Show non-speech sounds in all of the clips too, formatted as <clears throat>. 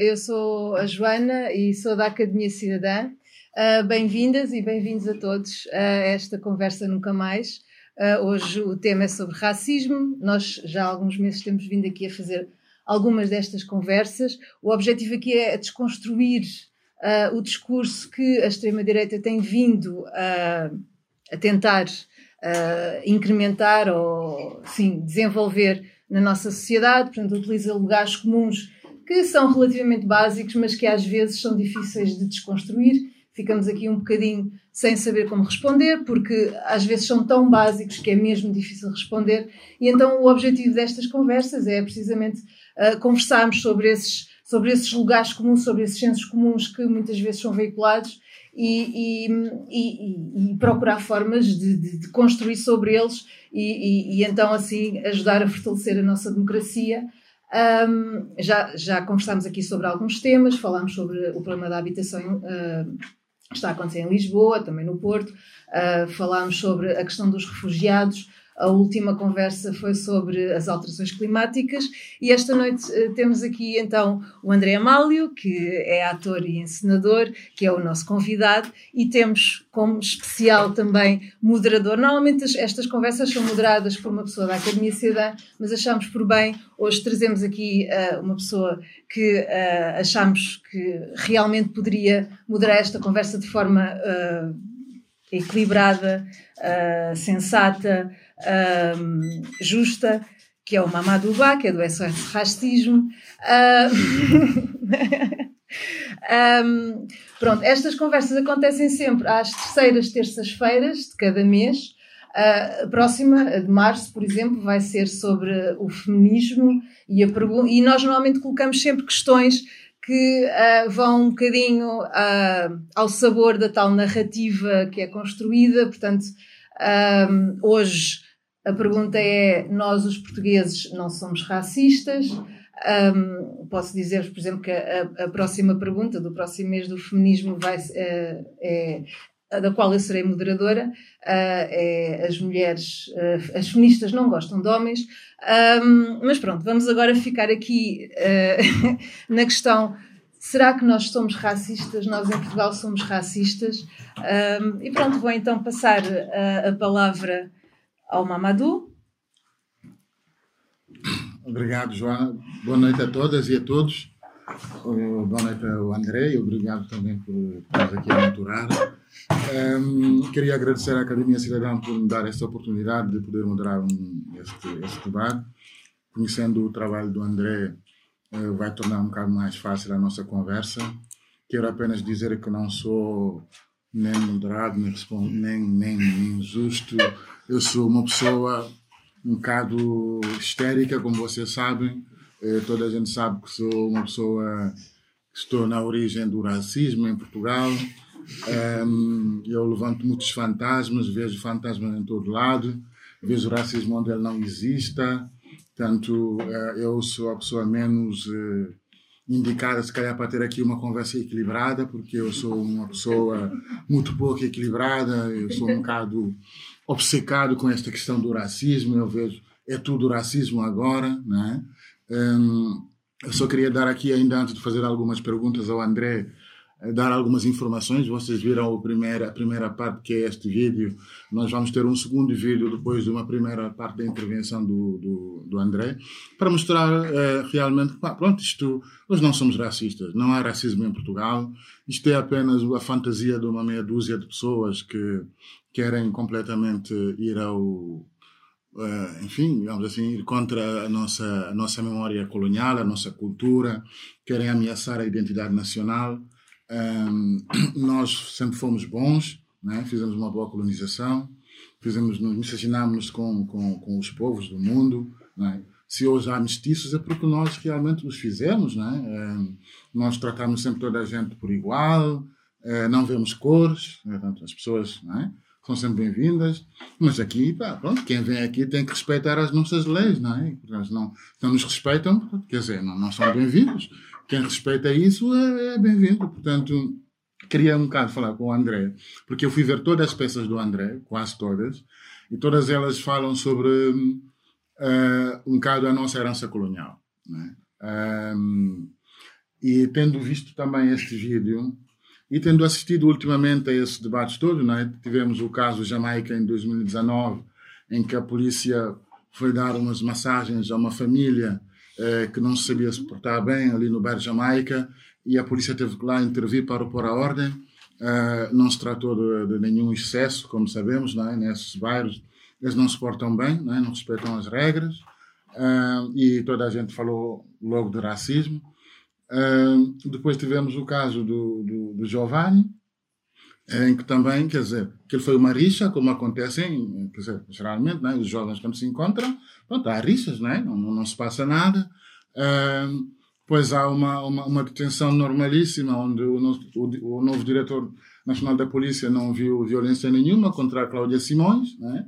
Eu sou a Joana e sou da Academia Cidadã. Uh, Bem-vindas e bem-vindos a todos a esta conversa Nunca Mais. Uh, hoje o tema é sobre racismo. Nós já há alguns meses temos vindo aqui a fazer algumas destas conversas. O objetivo aqui é desconstruir uh, o discurso que a extrema-direita tem vindo a tentar incrementar ou, sim, desenvolver na nossa sociedade. Portanto, utiliza lugares comuns que são relativamente básicos, mas que às vezes são difíceis de desconstruir. Ficamos aqui um bocadinho sem saber como responder, porque às vezes são tão básicos que é mesmo difícil responder. E então o objetivo destas conversas é precisamente uh, conversarmos sobre esses, sobre esses lugares comuns, sobre esses sensos comuns que muitas vezes são veiculados e, e, e, e procurar formas de, de, de, construir sobre eles e, então assim ajudar a fortalecer a nossa democracia um, já, já conversámos aqui sobre alguns temas, falámos sobre o problema da habitação uh, está a acontecer em Lisboa, também no Porto, uh, falámos sobre a questão dos refugiados, a última conversa foi sobre as alterações climáticas e esta noite uh, temos aqui então o André Amálio, que é ator e encenador, que é o nosso convidado, e temos como especial também moderador. Normalmente estas conversas são moderadas por uma pessoa da Academia Cidadã, mas achamos por bem, hoje trazemos aqui uh, uma pessoa que uh, achamos que realmente poderia moderar esta conversa de forma equilibrada, sensata, um, justa, que é o Mamadou Ba, que é do SOS Racismo. um, <laughs> pronto, estas conversas acontecem sempre às terceiras terças-feiras de cada mês. Uh, a próxima, de março, por exemplo, vai ser sobre o feminismo e, a e nós normalmente colocamos sempre questões que uh, vão um bocadinho uh, ao sabor da tal narrativa que é construída. Portanto, hoje a pergunta é: nós, os portugueses, não somos racistas? Um, posso dizer, por exemplo, que a, a, próxima pergunta do próximo mês do feminismo vai, uh, é da qual eu serei moderadora, uh, é as mulheres, uh, as feministas não gostam de homens, um, mas pronto, vamos agora ficar aqui <laughs> na questão será que nós somos racistas? Nós em Portugal somos racistas? Um, e pronto, vou então passar a, a palavra ao Mamadou. Obrigado, Joana. Boa noite a todas e a todos. Boa noite ao André e obrigado também por estar aqui a mentorar. Um, queria agradecer à Academia Cidadã por me dar esta oportunidade de poder moderar um, este, este debate. Conhecendo o trabalho do André, uh, vai tornar um bocado mais fácil a nossa conversa. Quero apenas dizer que não sou nem moderado, nem, nem, nem, nem justo, eu sou uma pessoa um bocado histérica, como vocês sabem. Eh, toda a gente sabe que sou uma pessoa que estou na origem do racismo em Portugal. Eu levanto muitos fantasmas, vejo fantasmas em todo lado, vejo racismo onde ele não exista. Portanto, uh, eu sou a pessoa menos uh, indicada, se calhar, para ter aqui uma conversa equilibrada, porque eu sou uma pessoa muito pouco equilibrada, eu sou um bocado obcecado com esta questão do racismo. Eu vejo, é tudo racismo agora, né? Um, eu só queria dar aqui, ainda antes de fazer algumas perguntas ao André, dar algumas informações. Vocês viram a primeira, a primeira parte, que é este vídeo. Nós vamos ter um segundo vídeo depois de uma primeira parte da intervenção do, do, do André, para mostrar uh, realmente que, pronto, isto, nós não somos racistas, não há racismo em Portugal. Isto é apenas a fantasia de uma meia dúzia de pessoas que querem completamente ir ao, uh, enfim, vamos assim, ir contra a nossa, a nossa memória colonial, a nossa cultura, querem ameaçar a identidade nacional. Um, <clears throat> nós sempre fomos bons, né? fizemos uma boa colonização, fizemos, nos miscigenámos com, com, com os povos do mundo. Né? Se hoje há mestiços é porque nós realmente os fizemos. Né? Um, nós tratamos sempre toda a gente por igual, uh, não vemos cores, portanto, as pessoas. Né? são sempre bem-vindas, mas aqui, pá, pronto, quem vem aqui tem que respeitar as nossas leis, não é? Não nos respeitam, quer dizer, não, não são bem-vindos. Quem respeita isso é, é bem-vindo. Portanto, queria um bocado falar com o André, porque eu fui ver todas as peças do André, quase todas, e todas elas falam sobre uh, um bocado a nossa herança colonial. Né? Um, E tendo visto também este vídeo e tendo assistido ultimamente a esses debates todos, né? tivemos o caso Jamaica em 2019, em que a polícia foi dar umas massagens a uma família que não sabia se portar bem ali no bairro Jamaica e a polícia teve que lá intervir para pôr a ordem. Uh, não se tratou de, de, nenhum excesso, como sabemos, é? nesses bairros eles não se portam bem, não, é? não respeitam as regras uh, e toda a gente falou logo de racismo. Depois tivemos o caso do, do, do, Giovanni, em que também, quer dizer, que ele foi uma rixa, como acontece em, quer dizer, geralmente, é? os jovens quando se encontram, pronto, há não, é? não, não, não se passa nada. Uh, Pois há uma, uma, uma, detenção normalíssima, onde o, novo, o, o novo diretor nacional da polícia não viu violência nenhuma contra a Cláudia Simões, né?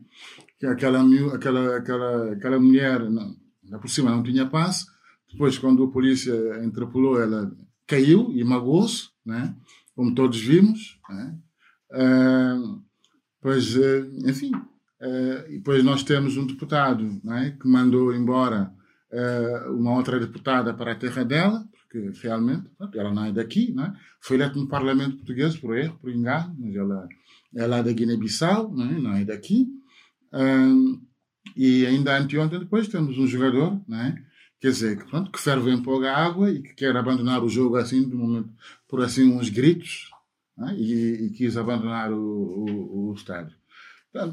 que aquela, aquela, aquela, aquela mulher, não, por cima, não tinha paz. Depois, quando a polícia interpelou, ela caiu e magoou-se, né? como todos vimos. Né? Uh, pois, uh, enfim, e depois nós temos um deputado né? que mandou embora uh, uma outra deputada para a terra dela, porque realmente ela não é daqui, né? foi eleita no Parlamento Português por erro, por engano, mas ela é lá da Guiné-Bissau, né? não é daqui. Um, e ainda anteontem depois temos um jogador, né? quer dizer, que, pronto, que ferve em pouca água e que quer abandonar o jogo assim, de momento, por assim uns gritos, né? e, e, quis abandonar o, o, o estádio.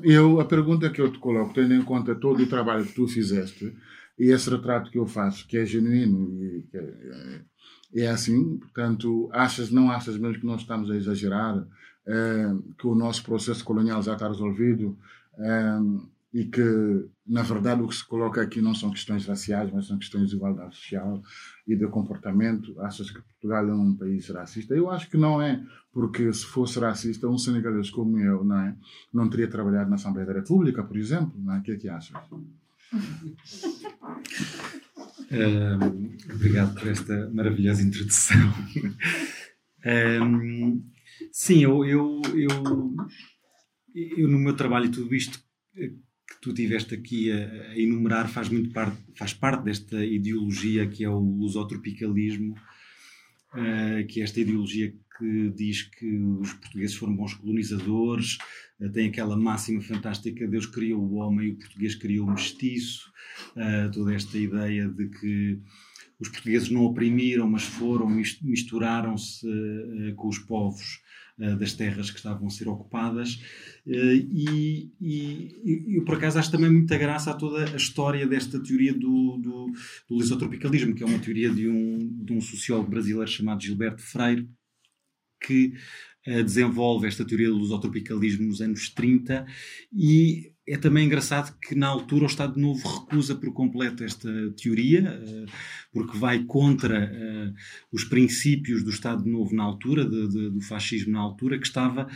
Eu, a pergunta que eu te coloco, tendo em conta todo o trabalho que tu fizeste, e esse retrato que eu faço, que é genuíno e que é, é assim, portanto, achas, não achas mesmo que nós estamos a exagerar, é, que o nosso processo colonial já está resolvido é, e que, na verdade, o que se coloca aqui não são questões raciais, mas são questões de igualdade social e de comportamento. Achas que Portugal é um país racista? Eu acho que não é, porque se fosse racista, um senegalês como eu não, é? não teria trabalhado na Assembleia da República, por exemplo. Não é? O que é que achas? Um, obrigado por esta maravilhosa introdução. Um, sim, eu, eu, eu, eu, no meu trabalho e tudo isto que tu tiveste aqui a, a, enumerar faz muito parte, faz parte desta ideologia que é o lusotropicalismo, uh, que é esta ideologia que diz que os portugueses foram bons colonizadores, uh, tem aquela máxima fantástica: Deus criou o homem e o português criou o mestiço, uh, toda esta ideia de que os portugueses não oprimiram, mas foram, misturaram-se uh, com os povos das terras que estavam a ser ocupadas. E, e, eu, por acaso, acho também muita graça a toda a história desta teoria do, do, do lisotropicalismo, que é uma teoria de um, de um sociólogo brasileiro chamado Gilberto Freire, que uh, desenvolve esta teoria do lusotropicalismo nos anos 30 e é também engraçado que na altura o Estado Novo recusa por completo esta teoria, uh, porque vai contra uh, os princípios do Estado Novo na altura, de, de, do fascismo na altura, que estava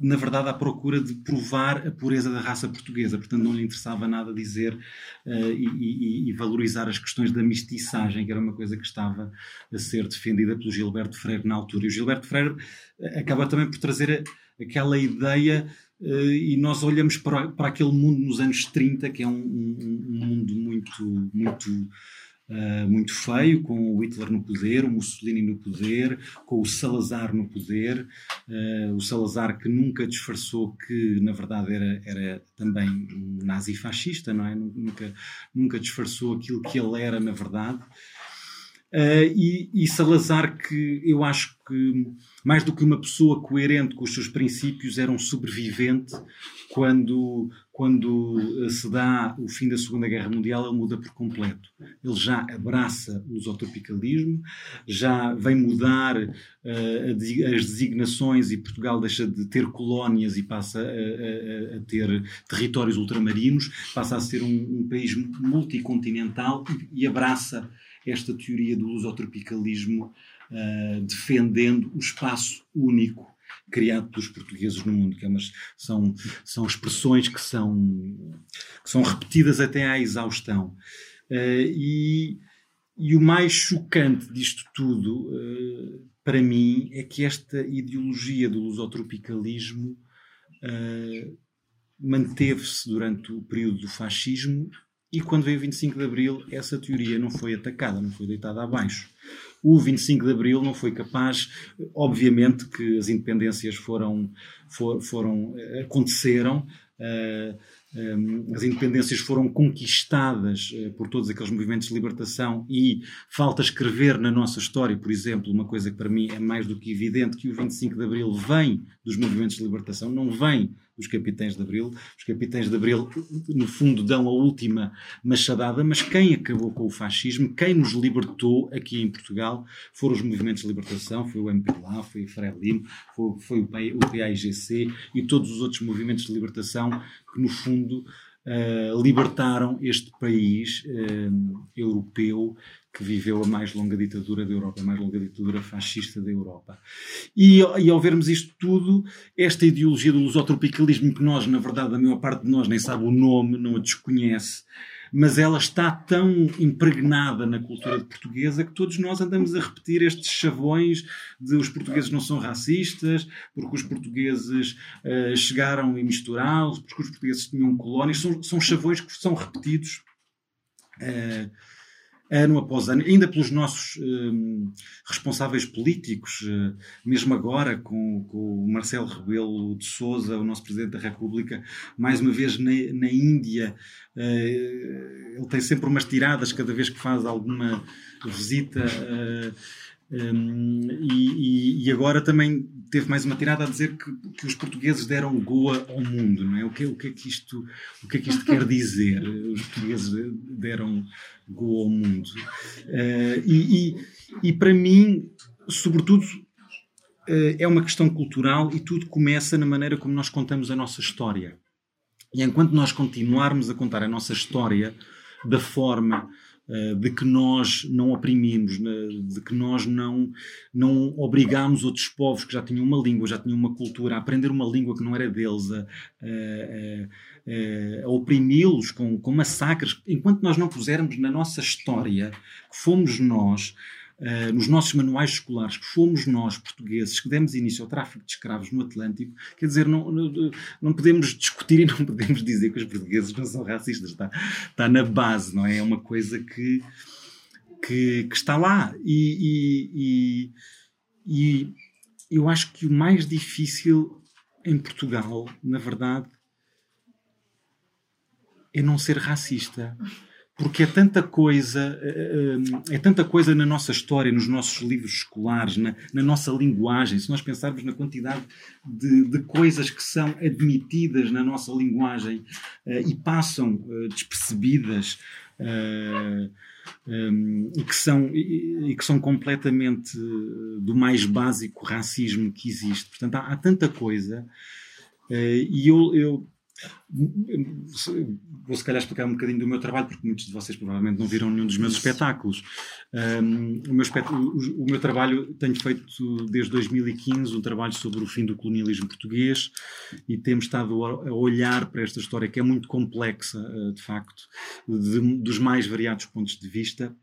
na verdade, à procura de provar a pureza da raça portuguesa. Portanto, não lhe interessava nada dizer uh, e, e, valorizar as questões da mestiçagem, que era uma coisa que estava a ser defendida pelo Gilberto Freire na altura. E o Gilberto Freire eh, acaba também por trazer aquela ideia e nós olhamos para, para aquele mundo nos anos 30, que é um, um, um mundo muito, muito Uh, muito feio, com o Hitler no poder, o Mussolini no poder, com o Salazar no poder, uh, o Salazar que nunca disfarçou que na verdade era, era também um nazi-fascista, não é? Nunca, nunca disfarçou aquilo que ele era na verdade. Uh, e, e, Salazar, que eu acho que, mais do que uma pessoa coerente com os seus princípios, era um sobrevivente quando, quando uh, se dá o fim da Segunda Guerra Mundial, ele muda por completo. Ele já abraça o lusotropicalismo, já vem mudar uh, as designações e Portugal deixa de ter colónias e passa a, a, a ter territórios ultramarinos, passa a ser um, um país multicontinental e, e abraça esta teoria do lusotropicalismo uh, defendendo o espaço único criado pelos portugueses no mundo, que é umas, são, são expressões que são, que são repetidas até à exaustão. Uh, e, e o mais chocante disto tudo, uh, para mim, é que esta ideologia do lusotropicalismo manteve-se durante o período do fascismo e quando veio o 25 de Abril, essa teoria não foi atacada, não foi deitada abaixo. o 25 de Abril não foi capaz, obviamente que as independências foram, for, foram aconteceram, uh, as independências foram conquistadas eh, por todos aqueles movimentos de libertação e falta escrever na nossa história, por exemplo, uma coisa que para mim é mais do que evidente, que o 25 de Abril vem dos movimentos de libertação, não vem dos capitães de Abril. Os capitães de Abril, no fundo, dão a última machadada, mas quem acabou com o fascismo, quem nos libertou aqui em Portugal, foram os movimentos de libertação, foi o MPLA, foi o Frelimo, foi, foi o PAIGC e todos os outros movimentos de libertação que, no fundo, Uh, libertaram este país uh, europeu que viveu a mais longa ditadura da Europa, a mais longa ditadura fascista da Europa. E, e, ao vermos isto tudo, esta ideologia do lusotropicalismo, que nós, na verdade, a maior parte de nós nem sabe o nome, não a desconhece, mas ela está tão impregnada na cultura portuguesa que todos nós andamos a repetir estes chavões de os portugueses não são racistas, porque os portugueses uh, chegaram e misturaram, porque os portugueses tinham colónias, são, são chavões que são repetidos. Uh, ano após ano, ainda pelos nossos um, responsáveis políticos, uh, mesmo agora com, com, o Marcelo Rebelo de Souza, o nosso Presidente da República, mais uma vez na, na Índia, uh, ele tem sempre umas tiradas cada vez que faz alguma visita. Uh, um, e, e, agora também teve mais uma tirada a dizer que, que, os portugues deram Goa ao mundo, não é? O que, o que, é que isto, o que é que isto quer dizer? Os portugueses deram Goa ao mundo. Uh, e, e, e, para mim, sobretudo, uh, é uma questão cultural e tudo começa na maneira como nós contamos a nossa história. E enquanto nós continuarmos a contar a nossa história da forma de que nós não oprimimos, de que nós não, não obrigamos outros povos que já tinham uma língua, já tinham uma cultura, a aprender uma língua que não era deles, a, a, a, a oprimi-los com, com massacres, enquanto nós não pusermos na nossa história que fomos nós uh, nos nossos manuais escolares que fomos nós, portugueses, que demos início ao tráfico de escravos no Atlântico, quer dizer, não, não, não podemos discutir e não podemos dizer que os portugueses não são racistas. Está, está na base, não é? É uma coisa que, que, que está lá. E, e, e, e eu acho que o mais difícil em Portugal, na verdade, é não ser racista porque é tanta coisa eh, eh, é tanta coisa na nossa história, nos nossos livros escolares, na, na nossa linguagem. Se nós pensarmos na quantidade de, de, coisas que são admitidas na nossa linguagem e passam despercebidas e, que são, e, que são completamente do mais básico racismo que existe. Portanto, há, há tanta coisa. e eu, eu Vou se calhar explicar um bocadinho do meu trabalho, porque muitos de vocês provavelmente não viram nenhum dos meus espetáculos. Um, o, meu o, o, meu trabalho tenho feito desde 2015 um trabalho sobre o fim do colonialismo português e temos estado a olhar para esta história que é muito complexa, uh, de facto, de, dos mais variados pontos de vista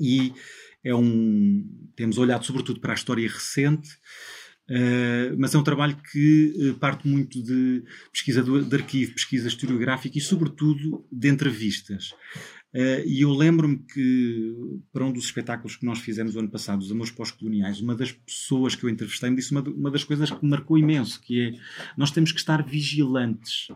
e é um temos olhado sobretudo para a história recente Uh, mas é um trabalho que uh, parte muito de pesquisa de, arquivo, pesquisa historiográfica e, sobretudo, de entrevistas. Uh, e eu lembro-me que, para um dos espetáculos que nós fizemos o ano passado, os Amores Pós-Coloniais, uma das pessoas que eu entrevistei me disse uma, uma das coisas que me marcou imenso, que é nós temos que estar vigilantes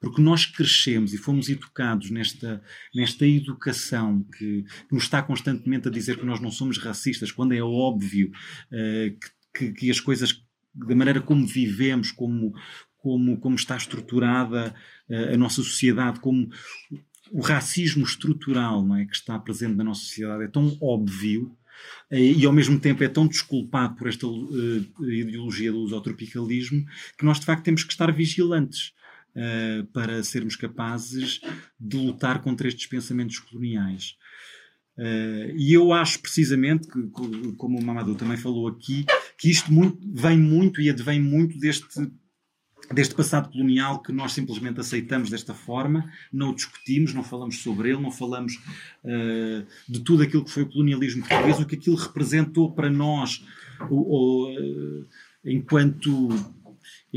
porque nós crescemos e fomos educados nesta, nesta educação que, que, nos está constantemente a dizer que nós não somos racistas, quando é óbvio uh, que que, que as coisas, da maneira como vivemos, como, como, como está estruturada uh, a nossa sociedade, como o racismo estrutural não é, que está presente na nossa sociedade é tão óbvio uh, e ao mesmo tempo é tão desculpado por esta uh, ideologia do lusotropicalismo que nós de facto temos que estar vigilantes para sermos capazes de lutar contra estes pensamentos coloniais. Uh, e eu acho precisamente, que, como o Mamadou também falou aqui, que isto muito, vem muito e advém muito deste, deste passado colonial que nós simplesmente aceitamos desta forma, não o discutimos, não falamos sobre ele, não falamos uh, de tudo aquilo que foi o colonialismo português, o que aquilo representou para nós o, o, uh, enquanto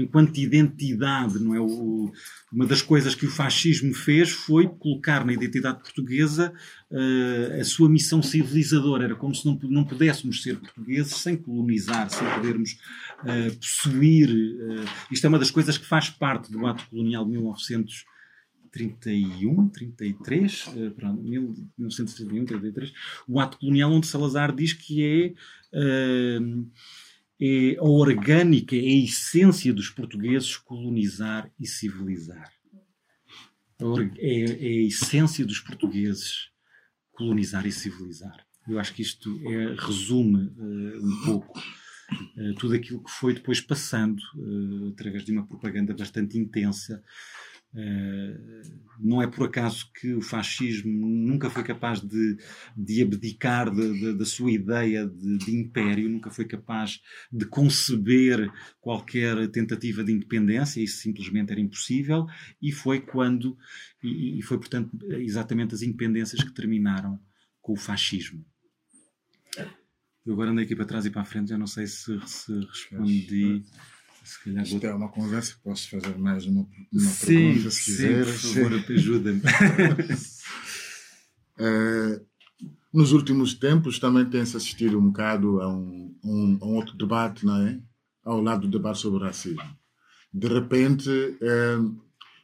enquanto identidade, não é? O, uma das coisas que o fascismo fez foi colocar na identidade portuguesa uh, a sua missão civilizadora. Era como se não, não pudéssemos ser portugueses sem colonizar, sem podermos uh, possuir. Uh, isto é uma das coisas que faz parte do ato colonial de 1931, 33, uh, pronto, 1931, 33, o ato colonial onde Salazar diz que é uh, é a orgânica, é a essência dos portugueses colonizar e civilizar. É, é a essência dos portugueses colonizar e civilizar. Eu acho que isto é, resume uh, um pouco uh, tudo aquilo que foi depois passando uh, através de uma propaganda bastante intensa não é por acaso que o fascismo nunca foi capaz de, de abdicar de, de, da sua ideia de, império, nunca foi capaz de conceber qualquer tentativa de independência, isso simplesmente era impossível, e foi quando, e, e foi portanto exatamente as independências que terminaram com o fascismo. Eu agora andei aqui para trás e para a frente, já não sei se, se respondi. Se calhar Isto é uma conversa, posso fazer mais uma, uma sim, pergunta se quiser. Sim, por favor, ajuda-me. uh, <laughs> nos últimos tempos também tem-se assistido um bocado a um, um, a um, outro debate, não é? Ao lado do debate sobre o racismo. De repente, uh,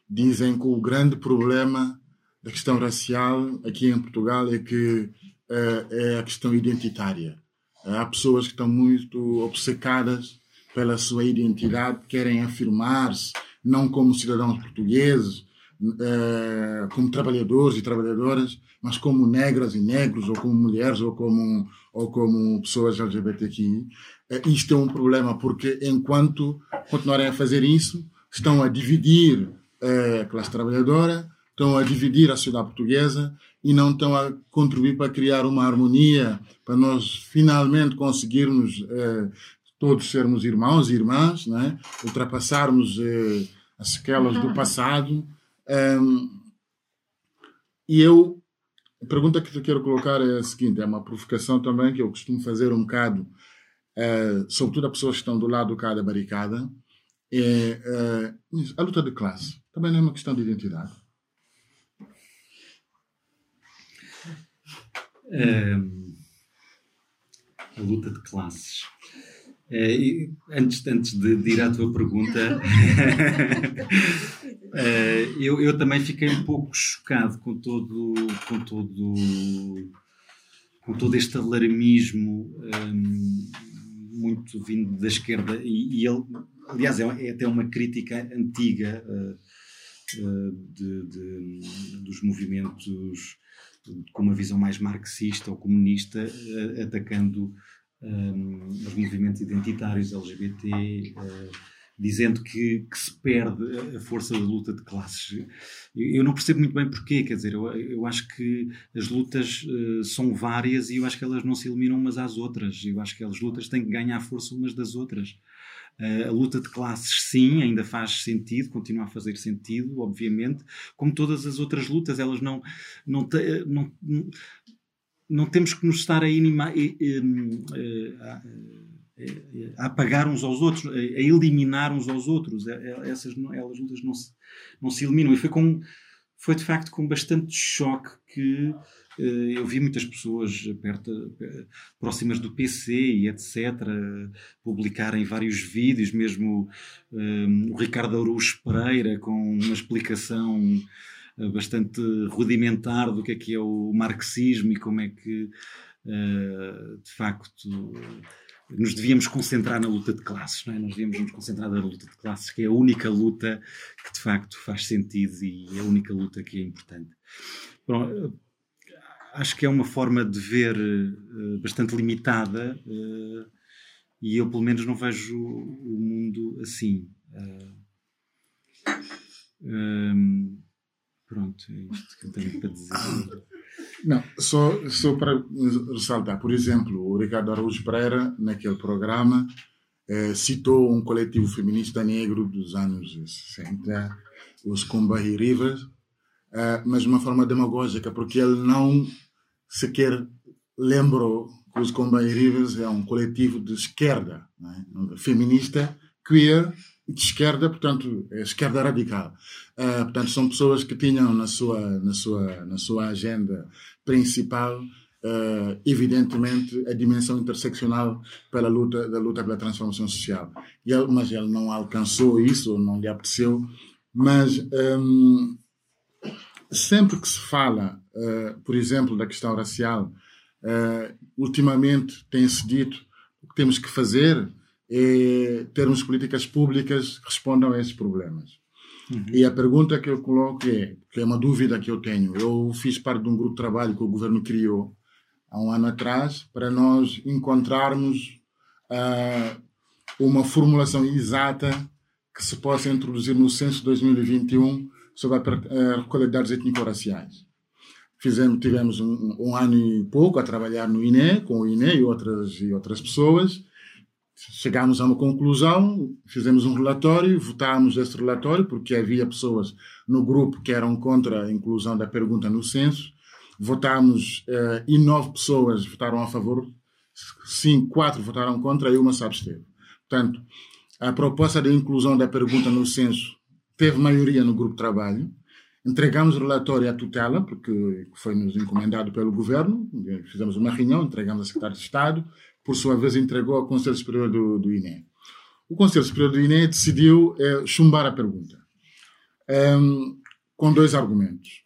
dizem que o grande problema da questão racial aqui em Portugal é que uh, é a questão identitária. Há pessoas que estão muito obcecadas pela sua identidade, querem afirmar-se não como cidadãos portugueses, eh, como trabalhadores e trabalhadoras, mas como negras e negros, ou como mulheres, ou como, ou como pessoas LGBTQI. Eh, isto é um problema, porque enquanto continuarem a fazer isso, estão a dividir eh, a classe trabalhadora, estão a dividir a sociedade portuguesa e não estão a contribuir para criar uma harmonia, para nós finalmente conseguirmos todos sermos irmãos e irmãs, né? ultrapassarmos eh, as sequelas do passado. Um, e eu, a pergunta que eu quero colocar é a seguinte: é uma provocação também que eu costumo fazer um bocado, uh, sobretudo a pessoas que estão do lado cá da barricada. É, uh, a luta de classe também não é uma questão de identidade. Um, a luta de classes. Uh, antes, antes de, de, ir à tua pergunta, uh, <laughs> eu, eu também fiquei um pouco chocado com todo, com todo, com todo este alarmismo um, ehm, muito vindo da esquerda. E, e ele, aliás, é, é, até uma crítica antiga uh, de, de, dos movimentos com uma visão mais marxista ou comunista, atacando um, os movimentos identitários LGBT, uh, dizendo que, que, se perde a força da luta de classes. Eu, eu não percebo muito bem porquê, quer dizer, eu, eu acho que as lutas uh, são várias e eu acho que elas não se eliminam umas às outras. Eu acho que as lutas têm que ganhar força umas das outras. Uh, a luta de classes, sim, ainda faz sentido, continua a fazer sentido, obviamente, como todas as outras lutas, elas não, não, te, não, não temos que nos estar a, inima, a, a, apagar uns aos outros, a, eliminar uns aos outros. Essas elas lutas não se, não se eliminam. E foi, com, foi de facto com bastante choque que eh, eu vi muitas pessoas perto, próximas do PC e etc. publicarem vários vídeos, mesmo um, o Ricardo Aruz Pereira com uma explicação eh, bastante rudimentar do que é que é o marxismo e como é que, eh, de facto, nos devíamos concentrar na luta de classes, não é? Nós devíamos nos concentrar na luta de classes, que é a única luta que de facto faz sentido e é a única luta que é importante. Bom, eh, acho que é uma forma de ver bastante limitada e eu, pelo menos, não vejo o mundo assim. Pronto, é isto que eu tenho para dizer. Não, só, só para ressaltar, por exemplo, o Ricardo Araújo Pereira, naquele programa, eh, citou um coletivo feminista negro dos anos 60, os Combahee Rivers, eh, mas de uma forma demagógica, porque ele não sequer lembrou que os Combahee Rivers é um coletivo de esquerda, é? feminista, queer, de esquerda, portanto, esquerda radical. Uh, portanto, são pessoas que tinham na sua, na sua, na sua agenda principal, uh, evidentemente, a dimensão interseccional pela luta, da luta pela transformação social. Ele, mas ele não alcançou isso, não lhe apeteceu. Mas um, sempre que se fala, uh, por exemplo, da questão racial, ultimamente tem-se dito o que temos que fazer é termos políticas públicas que respondam a esses problemas. Uhum. E a pergunta que eu coloco é, que é uma dúvida que eu tenho, eu fiz parte de um grupo de trabalho que o governo criou há um ano atrás para nós encontrarmos uh, uma formulação exata que se possa introduzir no censo 2021 sobre a, a recolha de dados étnico-raciais. Fizemos, tivemos um, um, ano e pouco a trabalhar no INE, com o INE e outras, e outras pessoas, chegámos a uma conclusão, fizemos um relatório, votámos esse relatório, porque havia pessoas no grupo que eram contra a inclusão da pergunta no censo. Votámos eh, e nove pessoas votaram a favor, cinco, quatro votaram contra e uma se absteve. Portanto, a proposta de inclusão da pergunta no censo teve maioria no grupo de trabalho. Entregamos o relatório à tutela, porque foi nos encomendado pelo governo. Fizemos uma reunião, entregamos ao secretário de Estado, por sua vez, entregou ao Conselho Superior do, do INE. O Conselho Superior do INE decidiu é, chumbar a pergunta, ehm, com dois argumentos.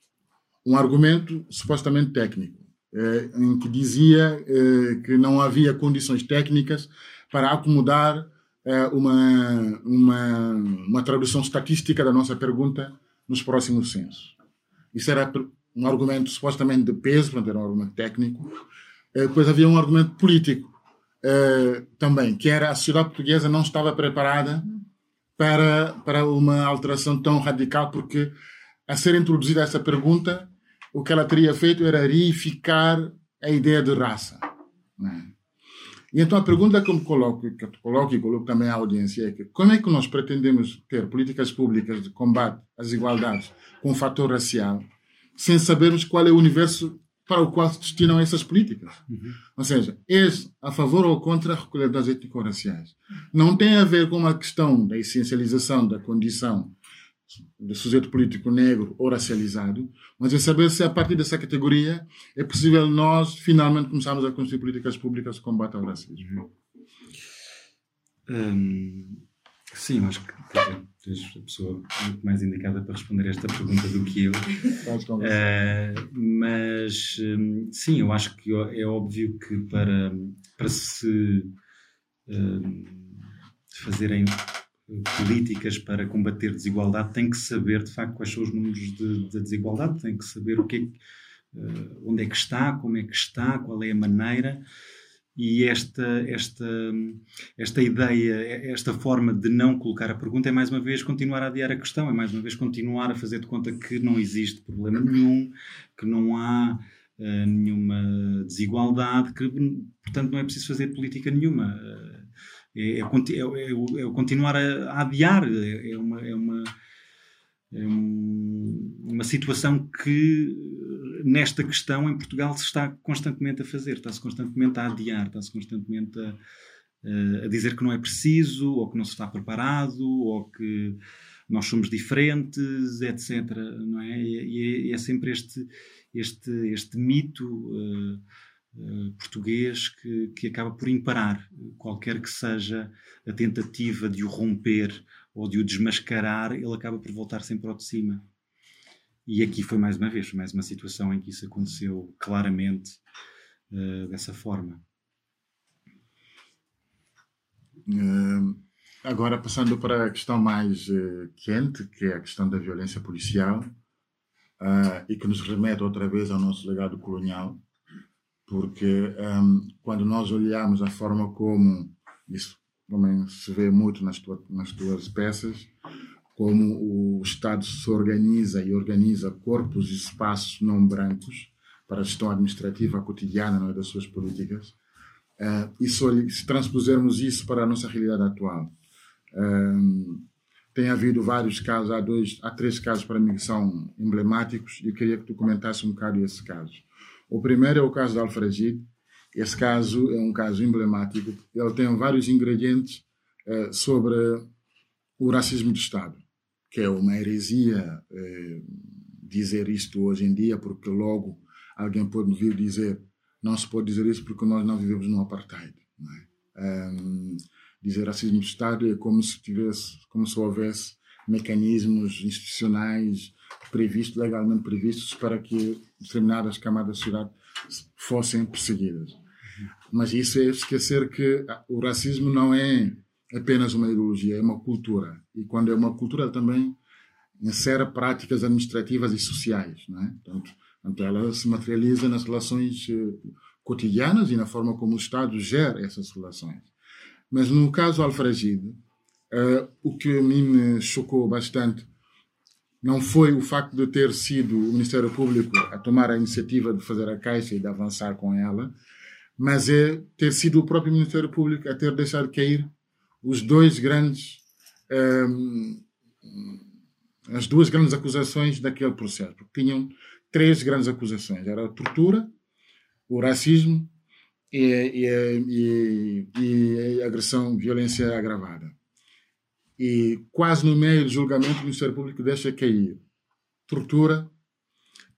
Um argumento supostamente técnico, é, em que dizia é, que não havia condições técnicas para acomodar uma, uma, uma tradução estatística da nossa pergunta nos próximos censos. Isso era um argumento supostamente de peso, portanto, era um argumento técnico. Depois havia um argumento político, uh, também, que era a sociedade portuguesa não estava preparada para, para uma alteração tão radical, porque a ser introduzida essa pergunta, o que ela teria feito era reificar a ideia de raça. Né? E então a pergunta que eu coloco, que eu coloco e coloco também à audiência é que como é que nós pretendemos ter políticas públicas de combate às desigualdades com o fator racial sem sabermos qual é o universo para o qual se destinam essas políticas. Uhum. Ou seja, és a favor ou contra a recolha das étnico-raciais. Não tem a ver com a questão da essencialização da condição do sujeito político negro ou racializado, mas é saber se a partir dessa categoria é possível nós finalmente começarmos a construir políticas públicas de combate ao racismo. Hum, sim, acho que és a pessoa muito mais indicada para responder esta pergunta do que eu. Uh, mas um, sim, eu acho que é óbvio que para, para se um, fazerem políticas para combater desigualdade tem que saber de facto quais são os números de, de desigualdade, tem que saber o que é, uh, onde é que está, como é que está, qual é a maneira e esta, esta, esta ideia, esta forma de não colocar a pergunta é mais uma vez continuar a adiar a questão, é mais uma vez continuar a fazer de conta que não existe problema nenhum, que não há uh, nenhuma desigualdade, que portanto não é preciso fazer política nenhuma. Uh, é, é, é, é, continuar a, a adiar, é, uma, é uma é uma situação que nesta questão em Portugal se está constantemente a fazer, está-se constantemente a adiar, está-se constantemente a, a, dizer que não é preciso, ou que não se está preparado, ou que nós somos diferentes, etc. Não é? E é, é sempre este, este, este mito uh, uh, português que, que acaba por imparar, qualquer que seja a tentativa de o romper ou de o desmascarar, ele acaba por voltar sempre ao de cima. E aqui foi mais uma vez, mais uma situação em que isso aconteceu claramente uh, dessa forma. Uh, agora, passando para a questão mais uh, quente, que é a questão da violência policial, e que nos remete outra vez ao nosso legado colonial, porque um, quando nós olhamos a forma como isso também se vê muito nas, tua, nas tuas peças, como o Estado se organiza e organiza corpos e espaços não brancos para a gestão administrativa cotidiana não é, das suas políticas. Uh, e se transpusermos isso para a nossa realidade atual, uh, tem havido vários casos, há, dois, há três casos para mim que são emblemáticos e eu queria que tu comentasse um bocado esses casos. O primeiro é o caso de Alfragide, esse caso é um caso emblemático. Ele tem vários ingredientes uh, sobre o racismo de Estado, que é uma heresia eh, dizer isto hoje em dia, porque logo alguém pode vir dizer não se pode dizer isso porque nós não vivemos no apartheid. É? Um, dizer racismo de Estado é como se tivesse, como se houvesse mecanismos institucionais previstos, legalmente previstos, para que determinadas camadas da sociedade fossem perseguidas. Mas isso é esquecer que o racismo não é apenas uma ideologia, é uma cultura. E quando é uma cultura, também insere práticas administrativas e sociais. Não é? Portanto, então, ela se materializa nas relações eh, cotidianas e na forma como o Estado gera essas relações. Mas no caso Alfragide, uh, o que a mim me chocou bastante não foi o facto de ter sido o Ministério Público a tomar a iniciativa de fazer a caixa e de avançar com ela, mas é ter sido o próprio Ministério Público a ter deixado cair os dois grandes um, ehm, as duas grandes acusações daquele processo, porque tinham três grandes acusações: era a tortura, o racismo e, e, e, e agressão, violência agravada. E quase no meio do julgamento, o Ministério Público deixa cair tortura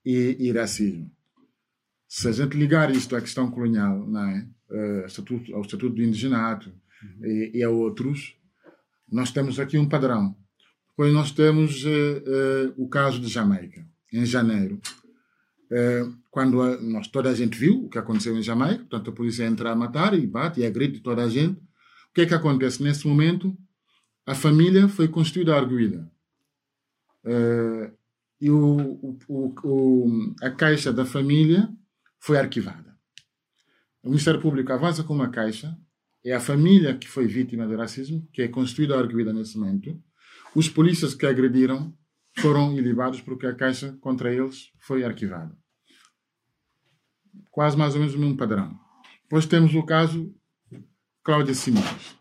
e, racismo. Se a gente ligar isto à questão colonial, não é? Uh, estatuto, ao Estatuto do Indigenato. E, e, a outros, nós temos aqui um padrão. Depois nós temos uh, uh, o caso de Jamaica, em janeiro. Eh, quando a, nós, toda a gente viu o que aconteceu em Jamaica, portanto a polícia entra a matar e bate e agride toda a gente. O que é que acontece nesse momento? A família foi constituída arguída. Uh, e o, o, o, a caixa da família foi arquivada. O Ministério Público avança com uma caixa, é a família que foi vítima de racismo, que é constituída arguída nesse momento. Os polícias que agrediram foram ilibados porque a caixa contra eles foi arquivada quase mais ou menos o mesmo padrão. Depois temos o caso Cláudia Simões.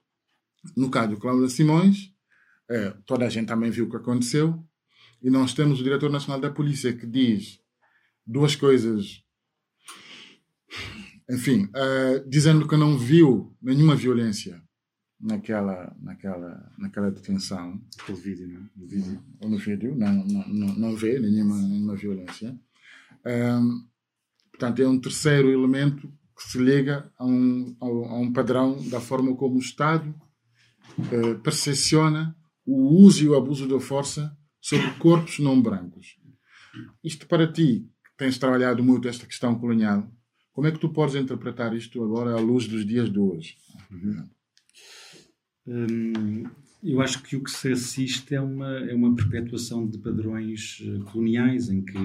No caso de Cláudia Simões, é, toda a gente também viu o que aconteceu, e nós temos o diretor nacional da polícia que diz duas coisas, enfim, uh, dizendo que não viu nenhuma violência naquela, naquela, naquela detenção. Aquele vídeo, não é? No vídeo. Ou no vídeo, não, não, não, não vê nenhuma, nenhuma violência. Um, Portanto, é um terceiro elemento que se liga a um, a um padrão da forma como o Estado eh, percepciona o uso e o abuso da força sobre corpos não brancos. Isto para ti, que tens trabalhado muito esta questão colonial, como é que tu podes interpretar isto agora à luz dos dias de hoje? Hum, eu acho que o que se assiste é uma, é uma perpetuação de padrões eh, coloniais em que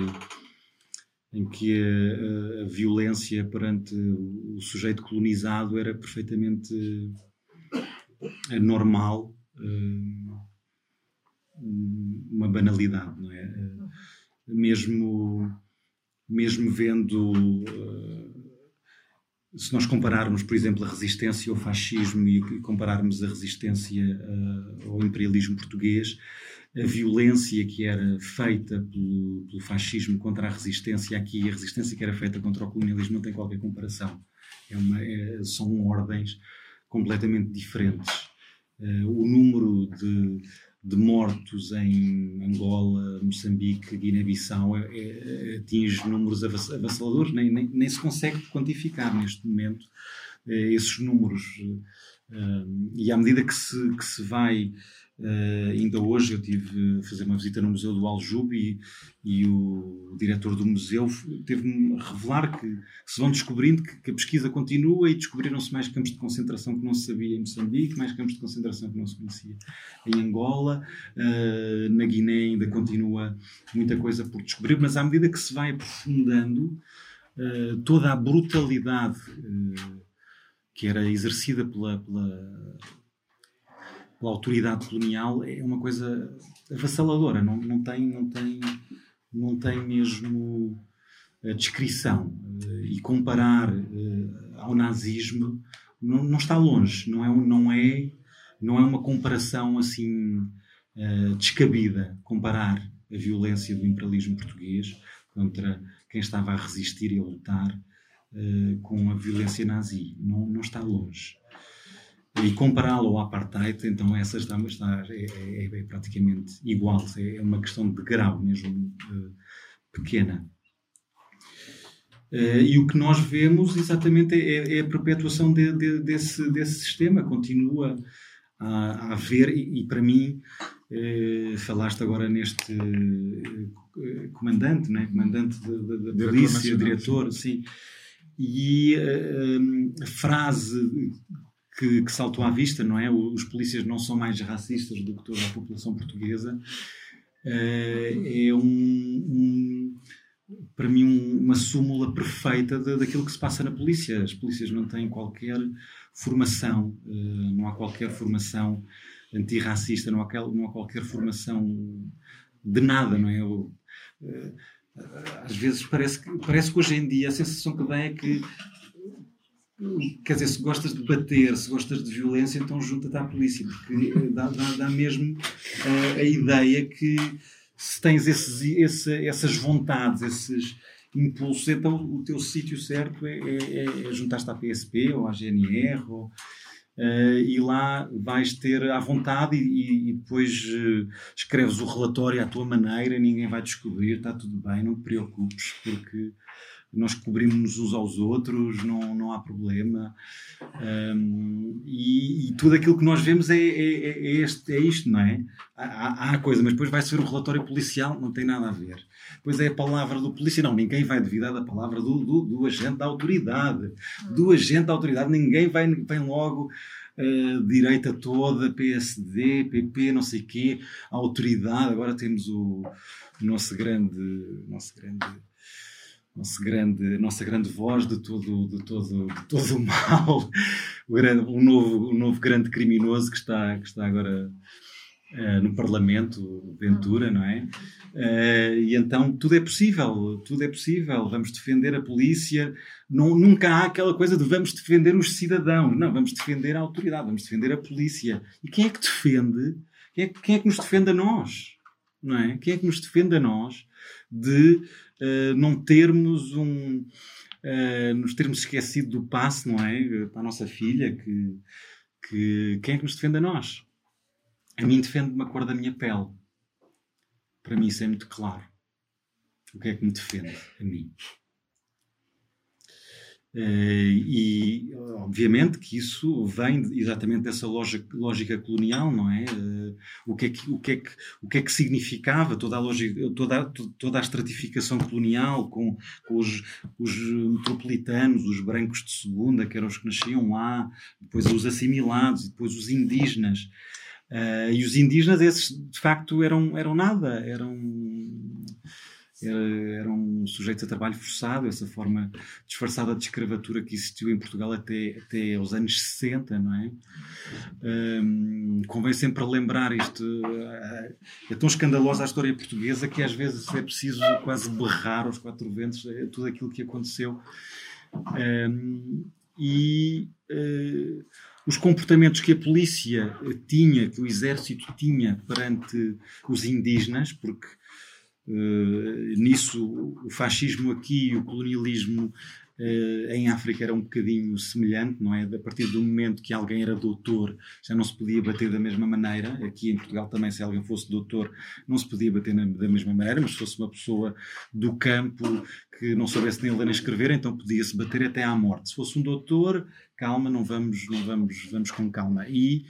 em que a, a, violência perante o sujeito colonizado era perfeitamente eh, normal, eh, uma banalidade, não é? Mesmo, mesmo vendo, se nós compararmos, por exemplo, a resistência ao fascismo e compararmos a resistência ao imperialismo português, a violência que era feita pelo, pelo, fascismo contra a resistência aqui a resistência que era feita contra o colonialismo não tem qualquer comparação. É uma, é, são ordens completamente diferentes. Uh, o número de, de, mortos em Angola, Moçambique, Guiné-Bissau é, é, atinge números avassaladores, nem, nem, nem, se consegue quantificar neste momento uh, esses números. Uh, e à medida que se, que se vai Uh, ainda hoje eu tive a fazer uma visita no Museu do Aljube e, e o diretor do museu teve-me a revelar que se vão descobrindo que, que a pesquisa continua e descobriram-se mais campos de concentração que não se sabia em Moçambique, mais campos de concentração que não se conhecia em Angola, uh, na Guiné ainda continua muita coisa por descobrir, mas à medida que se vai aprofundando uh, toda a brutalidade que era exercida pela, pela pela autoridade colonial é uma coisa avassaladora, não, não, tem, não, tem, não tem mesmo a descrição. Eh, e comparar eh, ao nazismo não, não está longe, não é, não, é, não é uma comparação assim descabida. Comparar a violência do imperialismo português contra quem estava a resistir e a lutar com a violência nazi. Não, não está longe. E compará-lo ao apartheid, então essa está, está é, é, é, praticamente igual, é uma questão de grau mesmo uh, pequena. Uh, e o que nós vemos exatamente é, é a perpetuação de, de, desse, desse sistema, continua a, a haver, e, e para mim, uh, falaste agora neste comandante, né? comandante da polícia, diretor, sim. E a frase que, que, saltou à vista, não é? Os polícias não são mais racistas do que toda a população portuguesa. Eh, é um, um para mim um, uma súmula perfeita de, daquilo que se passa na polícia. As polícias não têm qualquer formação, eh, não há qualquer formação antirracista, não há, não há qualquer formação de nada, não é? Eu, eh, às vezes parece que, parece que hoje em dia a sensação que dá é que quer dizer, se gostas de bater, se gostas de violência, então junta-te à polícia, porque dá, dá, dá mesmo uh, a ideia que se tens esses, esse, essas vontades, esses impulsos, então o teu sítio certo é, é, é juntar-te à PSP ou à GNR ou, uh, e lá vais ter à vontade e, e depois uh, escreves o relatório à tua maneira, ninguém vai descobrir, está tudo bem, não te preocupes, porque nós cobrimos uns aos outros, não, não há problema. Um, e, e, tudo aquilo que nós vemos é, é, é, este, é isto, não é? Há, há coisa, mas depois vai ser o relatório policial, não tem nada a ver. Depois é a palavra do polícia, não, ninguém vai duvidar da palavra do, do, do agente da autoridade. Do agente da autoridade, ninguém vai, vem logo. Uh, direita toda, PSD, PP, não sei quê, a autoridade. Agora temos o, o nosso grande, nosso grande nosso grande, nossa grande voz de todo, de todo, de todo o mal, o, novo, o novo grande criminoso que está, que está agora uh, no Parlamento, Ventura, não é? Uh, e então tudo é possível, tudo é possível. Vamos defender a polícia. Não, nunca há aquela coisa de vamos defender os cidadãos. Não, vamos defender a autoridade, vamos defender a polícia. E quem é que defende? Quem é, quem é que nos defende a nós? Não é? Quem é que nos defende a nós de uh, não termos um. Uh, nos termos esquecido do passe, não é? Para a nossa filha, que, que quem é que nos defende a nós? A mim defende-me a cor da minha pele. Para mim isso é muito claro. O que é que me defende a mim? Uh, e obviamente que isso vem exatamente dessa lógica, lógica colonial, não é? Uh, o, que é que, o, que é que, o que é que significava toda a, lógica, toda, toda a estratificação colonial com, com os, os, metropolitanos, os brancos de segunda, que eram os que nasciam lá, depois os assimilados, depois os indígenas. Uh, e os indígenas, esses de facto eram, eram nada, eram eram sujeitos a trabalho forçado, essa forma disfarçada de escravatura que existiu em Portugal até, até aos anos 60, não é? Um, convém sempre lembrar isto. Eh, é tão escandalosa a história portuguesa que às vezes é preciso quase berrar aos quatro ventos é tudo aquilo que aconteceu. Um, e uh, os comportamentos que a polícia tinha, que o exército tinha perante os indígenas, porque Uh, nisso, o fascismo aqui e o colonialismo uh, em África era um bocadinho semelhante, não é? A partir do momento que alguém era doutor, já não se podia bater da mesma maneira. Aqui em Portugal também, se alguém fosse doutor, não se podia bater na, da mesma maneira, mas se fosse uma pessoa do campo que não soubesse nem ler nem escrever, então podia-se bater até à morte. Se fosse um doutor, calma, não vamos, não vamos, vamos com calma. E.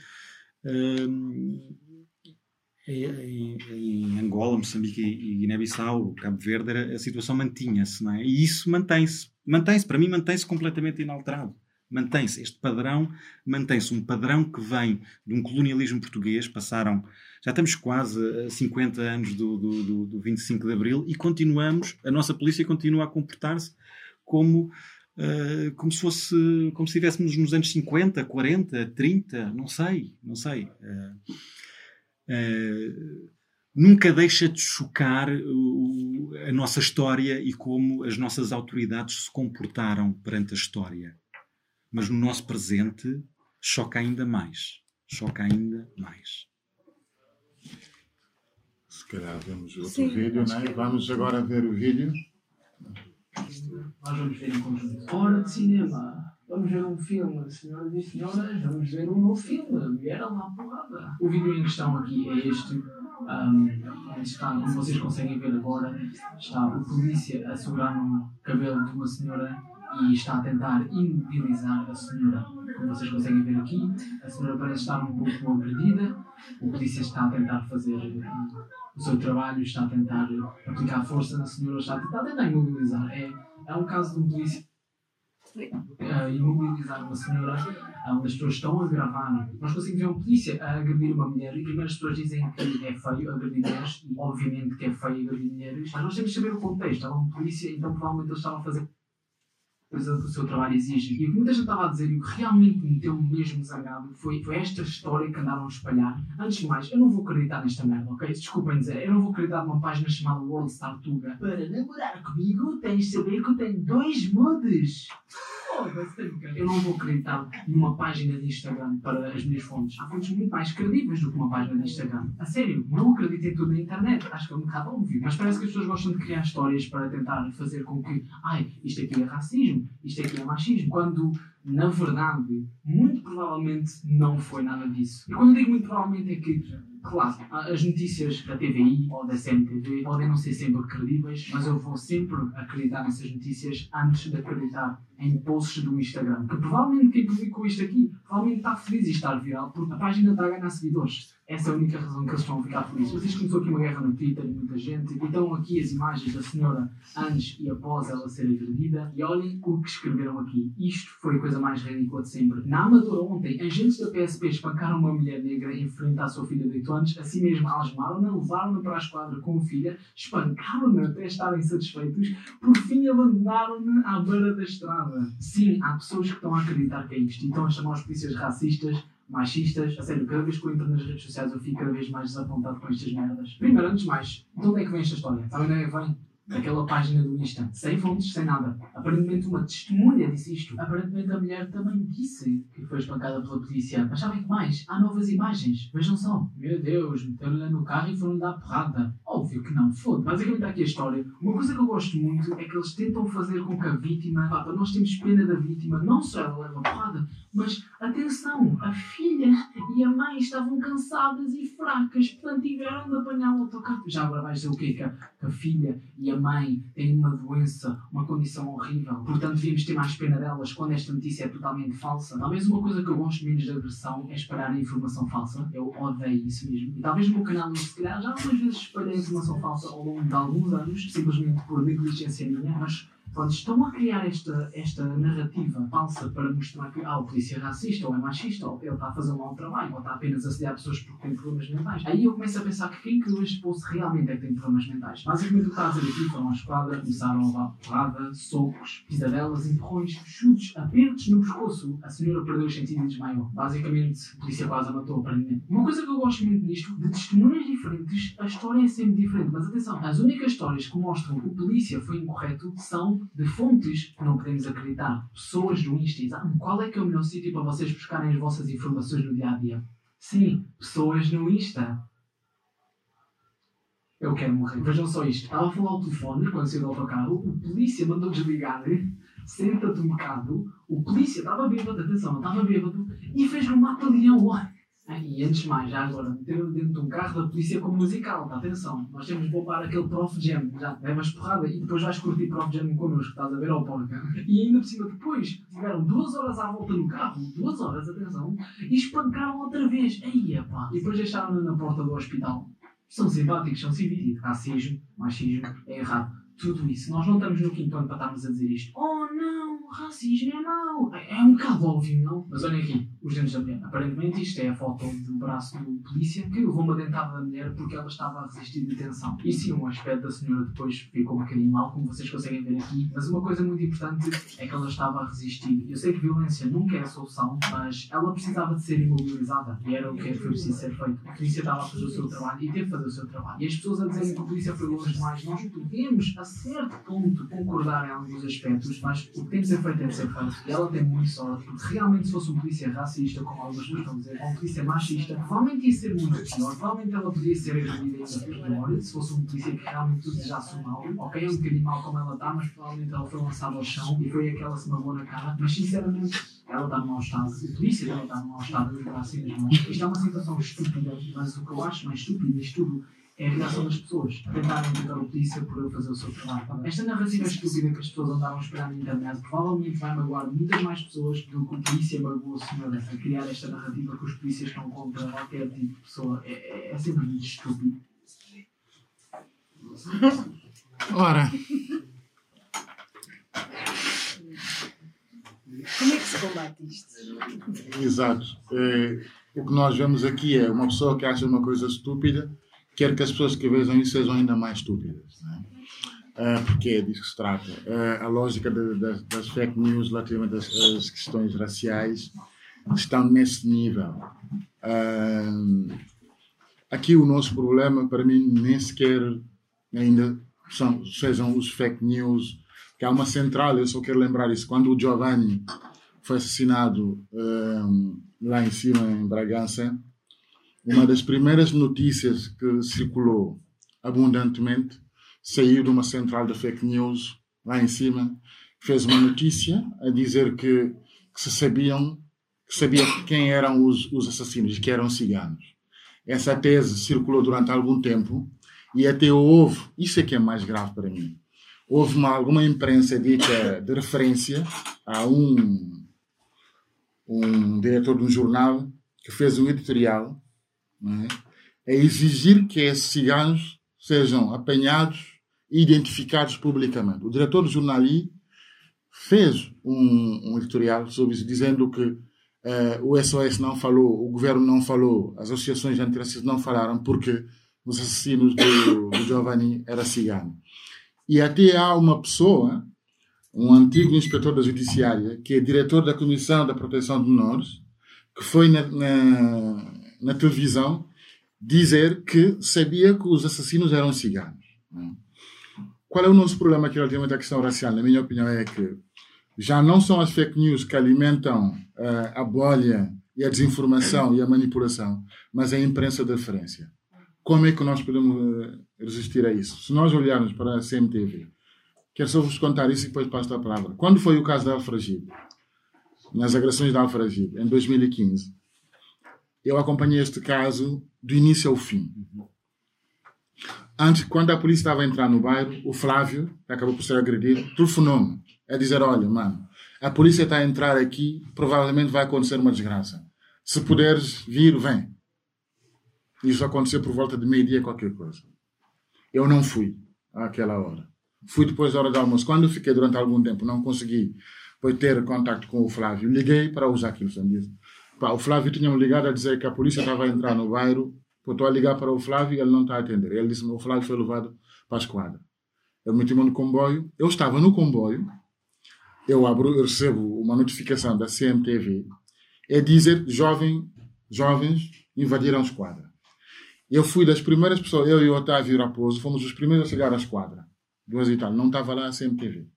Uh, em, em Angola, Moçambique e Guiné-Bissau, Cabo Verde, a situação mantinha-se, não é? E isso mantém-se. Mantém-se, para mim, mantém-se completamente inalterado. Mantém-se. Este padrão mantém-se. Um padrão que vem de um colonialismo português. Passaram, já estamos quase a 50 anos do, do, do, do 25 de Abril e continuamos, a nossa polícia continua a comportar-se como. Uh, como se fosse como se estivéssemos nos anos 50, 40, 30, não sei, não sei. Uh, Uh, nunca deixa de chocar o, a nossa história e como as nossas autoridades se comportaram perante a história. Mas no nosso presente, choca ainda mais. Choca ainda mais. Se calhar vemos outro Sim, vídeo, não é? Vamos agora ver o vídeo. Nós vamos ver em conjunto. Hora de cinema. Vamos ver um filme. A senhora disse, senhoras, vamos ver um novo filme. E era lá porrada. O vídeo em questão aqui é este. Um, está, como vocês conseguem ver agora, está o polícia a segurar no cabelo de uma senhora e está a tentar imobilizar a senhora. Como vocês conseguem ver aqui, a senhora parece estar um pouco agredida. O polícia está a tentar fazer o seu trabalho, está a tentar aplicar força na senhora, está a tentar, a tentar imobilizar. É, é um caso de um polícia imobilizar uma senhora onde as pessoas estão a gravar. Nós conseguimos ver um polícia a agredir uma mulher e primeiro as pessoas dizem que é feio agredir mulheres e obviamente que é feio agredir mulheres, mas nós temos que saber o contexto. Estava um polícia, então provavelmente eles estavam a fazer coisa que o seu trabalho exige. E o que muita gente estava a dizer e o que realmente me meteu mesmo zangado foi, foi esta história que andaram a espalhar. Antes de mais, eu não vou acreditar nesta merda, ok? Desculpem dizer, eu não vou acreditar numa página chamada World Star Tuga. Para namorar comigo, tens de saber que eu tenho dois modos. Eu não vou acreditar numa página de Instagram para as minhas fontes. Há fontes muito mais credíveis do que uma página de Instagram. A sério, não acredito em tudo na internet. Acho que é um bocado óbvio. Mas parece que as pessoas gostam de criar histórias para tentar fazer com que, ai, isto aqui é racismo, isto aqui é machismo. Quando, na verdade, muito provavelmente não foi nada disso. E quando digo muito provavelmente é que Claro, as notícias da TVI ou da CMTV podem não ser sempre credíveis, mas eu vou sempre acreditar nessas notícias antes de acreditar em posts do Instagram. Que provavelmente quem publicou isto aqui provavelmente está feliz em estar viral porque a página está a ganhar seguidores. Essa é a única razão que eles estão a ficar felizes. Vocês começou aqui uma guerra no Twitter e muita gente. Então aqui as imagens da senhora antes e após ela ser agredida. E olhem o que escreveram aqui. Isto foi a coisa mais ridícula de sempre. Na Amadora ontem, agentes da PSP espancaram uma mulher negra em frente à sua filha de 8 anos. Assim mesmo, algemaram-na, levaram-na para a esquadra com a filha, espancaram-na até estarem satisfeitos. Por fim, abandonaram-na à beira da estrada. Sim, há pessoas que estão a acreditar que é isto. E estão a chamar os polícias racistas machistas. A sério, cada vez que eu entro nas redes sociais eu fico cada vez mais desapontado com estas merdas. Primeiro, antes de mais, de onde é que vem esta história? Sabem de onde é que vem? Daquela página do Insta, sem fontes, sem nada. Aparentemente uma testemunha disse isto. Aparentemente a mulher também disse que foi espancada pela polícia. Mas sabem que mais? Há novas imagens. Vejam só. Meu Deus, meteram-lhe no carro e foram dar porrada. Óbvio que não, foda. Basicamente está aqui a história. Uma coisa que eu gosto muito é que eles tentam fazer com que a vítima, pá, nós temos pena da vítima, não só ela leva porrada, mas atenção, a filha e a mãe estavam cansadas e fracas, portanto tiveram de apanhar o autocarro. Já agora vais dizer o quê? Que a, que a filha e a mãe tem uma doença, uma condição horrível, portanto devíamos ter mais pena delas quando esta notícia é totalmente falsa. Talvez uma coisa que eu gosto menos de agressão é esperar a informação falsa. Eu odeio isso mesmo. E talvez no meu canal, se calhar, já algumas vezes espalhei informação falsa ao longo de alguns anos, simplesmente por negligência minha, mas Pronto, estão a criar esta, esta narrativa falsa para mostrar que ah, o polícia é racista, ou é machista, ou ele está a fazer um mau trabalho, ou está apenas a assediar pessoas porque têm problemas mentais. Aí eu começo a pensar que quem criou este post realmente é que tem problemas mentais. Basicamente o que está a dizer aqui foram a esquadra, começaram a levar porrada, socos, pisadelas, empurrões, chutes, apertos no pescoço. A senhora perdeu os sentidos e desmaiou. Basicamente, a polícia quase a matou, aparentemente. Uma coisa que eu gosto muito nisto, de testemunhas diferentes, a história é sempre diferente. Mas atenção, as únicas histórias que mostram que o polícia foi incorreto são de fontes que não podemos acreditar. Pessoas do Insta. Qual é que é o melhor sítio para vocês buscarem as vossas informações no dia a dia? Sim, pessoas no Insta. Eu quero morrer. Vejam só isto. Estava a falar ao telefone quando saiu do autocarro. O polícia mandou desligar. Senta-te um bocado. O polícia estava bêbado. Atenção, estava bêbado. E fez um mata-leão. E antes de mais, já agora, meteram dentro de um carro da polícia como musical, tá? atenção, nós temos de poupar aquele Prof Jam, já levas porrada e depois vais curtir Prof Jam connosco, estás a ver ao porca. E ainda por cima, depois tiveram duas horas à volta no carro, duas horas, atenção, e espancaram outra vez. Aí, pá. E depois deixaram-na na porta do hospital. São simpáticos, são civis. Racismo, machismo, é errado tudo isso. Nós não estamos no quinto ano para estarmos a dizer isto. Oh não, racismo é mau. É, é um bocado óbvio, não? Mas olhem aqui, os dentes da mulher. Aparentemente isto é a foto do braço do polícia que levou uma dentada da mulher porque ela estava a resistir detenção. E sim, o aspecto da senhora depois ficou um bocadinho mal, como vocês conseguem ver aqui. Mas uma coisa muito importante é que ela estava a resistir. Eu sei que violência nunca é a solução, mas ela precisava de ser imobilizada. E era o que foi preciso ser feito. A polícia estava a fazer o seu trabalho e teve de fazer o seu trabalho. E as pessoas a dizerem que a polícia foi longe demais, nós podemos certo ponto concordar em alguns aspectos, mas o que tem de ela tem muito sorte, porque realmente se fosse um polícia racista, como algumas pessoas estão a dizer, ou um polícia machista, provavelmente ia ser muito pior. Provavelmente ela podia ser agredida ainda pior, se fosse um polícia que realmente desejasse o mal. Ok, é um bocadinho mal como ela está, mas provavelmente ela foi lançada ao chão e foi aquela que se magoou na cara. Mas sinceramente, ela está no mau estado. O polícia dela está no mau estado dos braços e das mãos. Isto é uma situação estúpida, mas o que eu acho mais estúpido nisto tudo é a reação das pessoas. Tentarem tentar o polícia por ele fazer o seu trabalho. Esta narrativa estúpida que as pessoas andaram a esperar na internet provavelmente vai magoar muitas mais pessoas do que o polícia magoou o senhor a criar esta narrativa que os polícias estão contra qualquer tipo de pessoa. É, é, é simplesmente estúpido. Ora, Como é que se combate isto? exato. É, o que nós vemos aqui é uma pessoa que acha uma coisa estúpida, quer que as pessoas que vejam isso sejam ainda mais estúpidas. Né? É, porque é disso que se trata. É, a lógica de, de, das fake news relativamente às, às questões raciais estão nesse nível. É, aqui o nosso problema, para mim, nem sequer ainda são, sejam os fake news, que há uma central, eu só quero lembrar isso, quando o Giovanni foi assassinado um, lá em cima, em Bragança, uma das primeiras notícias que circulou abundantemente saiu de uma central de fake news lá em cima, fez uma notícia a dizer que, que se sabiam que sabia quem eram os, os assassinos, que eram ciganos. Essa tese circulou durante algum tempo e até houve, isso é que é mais grave para mim, houve uma, alguma imprensa dita de referência a um, um diretor de um jornal que fez um editorial é, a exigir que esses ciganos sejam apanhados e identificados publicamente. O diretor do jornal I fez um, um editorial sobre isso, dizendo que uh, o SOS não falou, o governo não falou, as associações antiracistas não falaram porque os assassinos do, do Giovanni era cigano. E até há uma pessoa, um antigo inspetor da Judiciária, que é diretor da Comissão da Proteção de Menores, que foi na, na, na televisão dizer que sabia que os assassinos eram ciganos. Qual é o nosso problema aqui relativamente à questão racial? Na minha opinião, é que já não são as fake news que alimentam uh, a bolha e a desinformação e a manipulação, mas a imprensa de referência. Como é que nós podemos uh, resistir a isso? Se nós olharmos para a CMTV, quero só vos contar isso e depois passo a palavra. Quando foi o caso da Alfragide, nas agressões da Alfragide, em 2015, eu acompanhei este caso do início ao fim. Antes, quando a polícia estava a entrar no bairro, o Flávio, que acabou por ser agredido, telefonou-me a dizer: Olha, mano, a polícia está a entrar aqui, provavelmente vai acontecer uma desgraça. Se puderes vir, vem. Isso aconteceu por volta de meio-dia, qualquer coisa. Eu não fui àquela hora. Fui depois da hora do almoço. Quando fiquei durante algum tempo, não consegui ter contato com o Flávio. Liguei para o Jackson. Disse, o Flávio tinha me ligado a dizer que a polícia estava a entrar no bairro. Estou a ligar para o Flávio e ele não está a atender. Ele disse o Flávio foi levado para a esquadra. Ele me meteu no comboio. Eu estava no comboio. Eu, abro, eu recebo uma notificação da CMTV. É dizer jovem, jovens invadiram a esquadra. Eu fui das primeiras pessoas, eu e o Otávio Raposo, fomos os primeiros a chegar à esquadra. Duas e tal. Não estava lá a CMTV.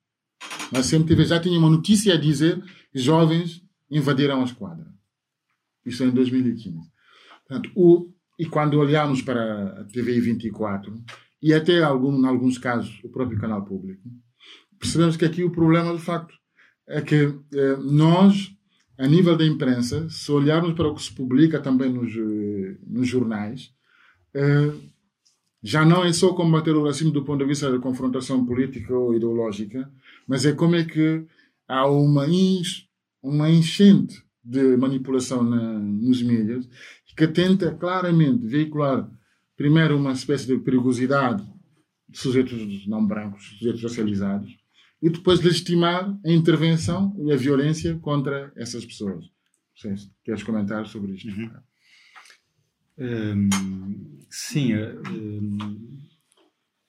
Mas a CMTV já tinha uma notícia a dizer jovens invadiram a esquadra. Isso em 2015. Portanto, o, e quando olhamos para a TV 24, e até algum, em alguns casos o próprio canal público, percebemos que aqui o problema, de facto, é que eh, nós, a nível da imprensa, se olharmos para o que se publica também nos, nos jornais, eh, já não é só combater o racismo do ponto de vista da confrontação política ou ideológica, mas é como é que há uma, uma enchente de manipulação na, nos mídias que tenta claramente veicular, primeiro, uma espécie de perigosidade de sujeitos não brancos, sujeitos racializados, e depois legitimar a intervenção e a violência contra essas pessoas. Sei se queres comentar sobre isto. Uhum. Hum, sim, hum,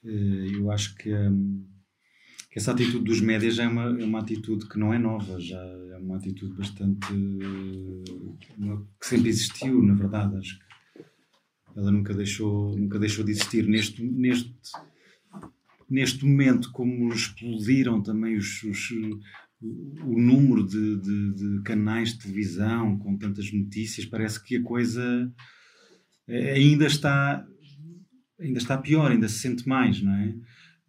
eu acho que, hum, que, essa atitude dos médias já é uma, é uma atitude que não é nova, já é uma atitude bastante. Uma, que sempre existiu, na verdade. Acho que ela nunca deixou, nunca deixou de existir. Neste, neste, neste momento, como explodiram também os, os o, número de, de, de, canais de televisão com tantas notícias, parece que a coisa ainda está ainda está pior, ainda se sente mais, não é?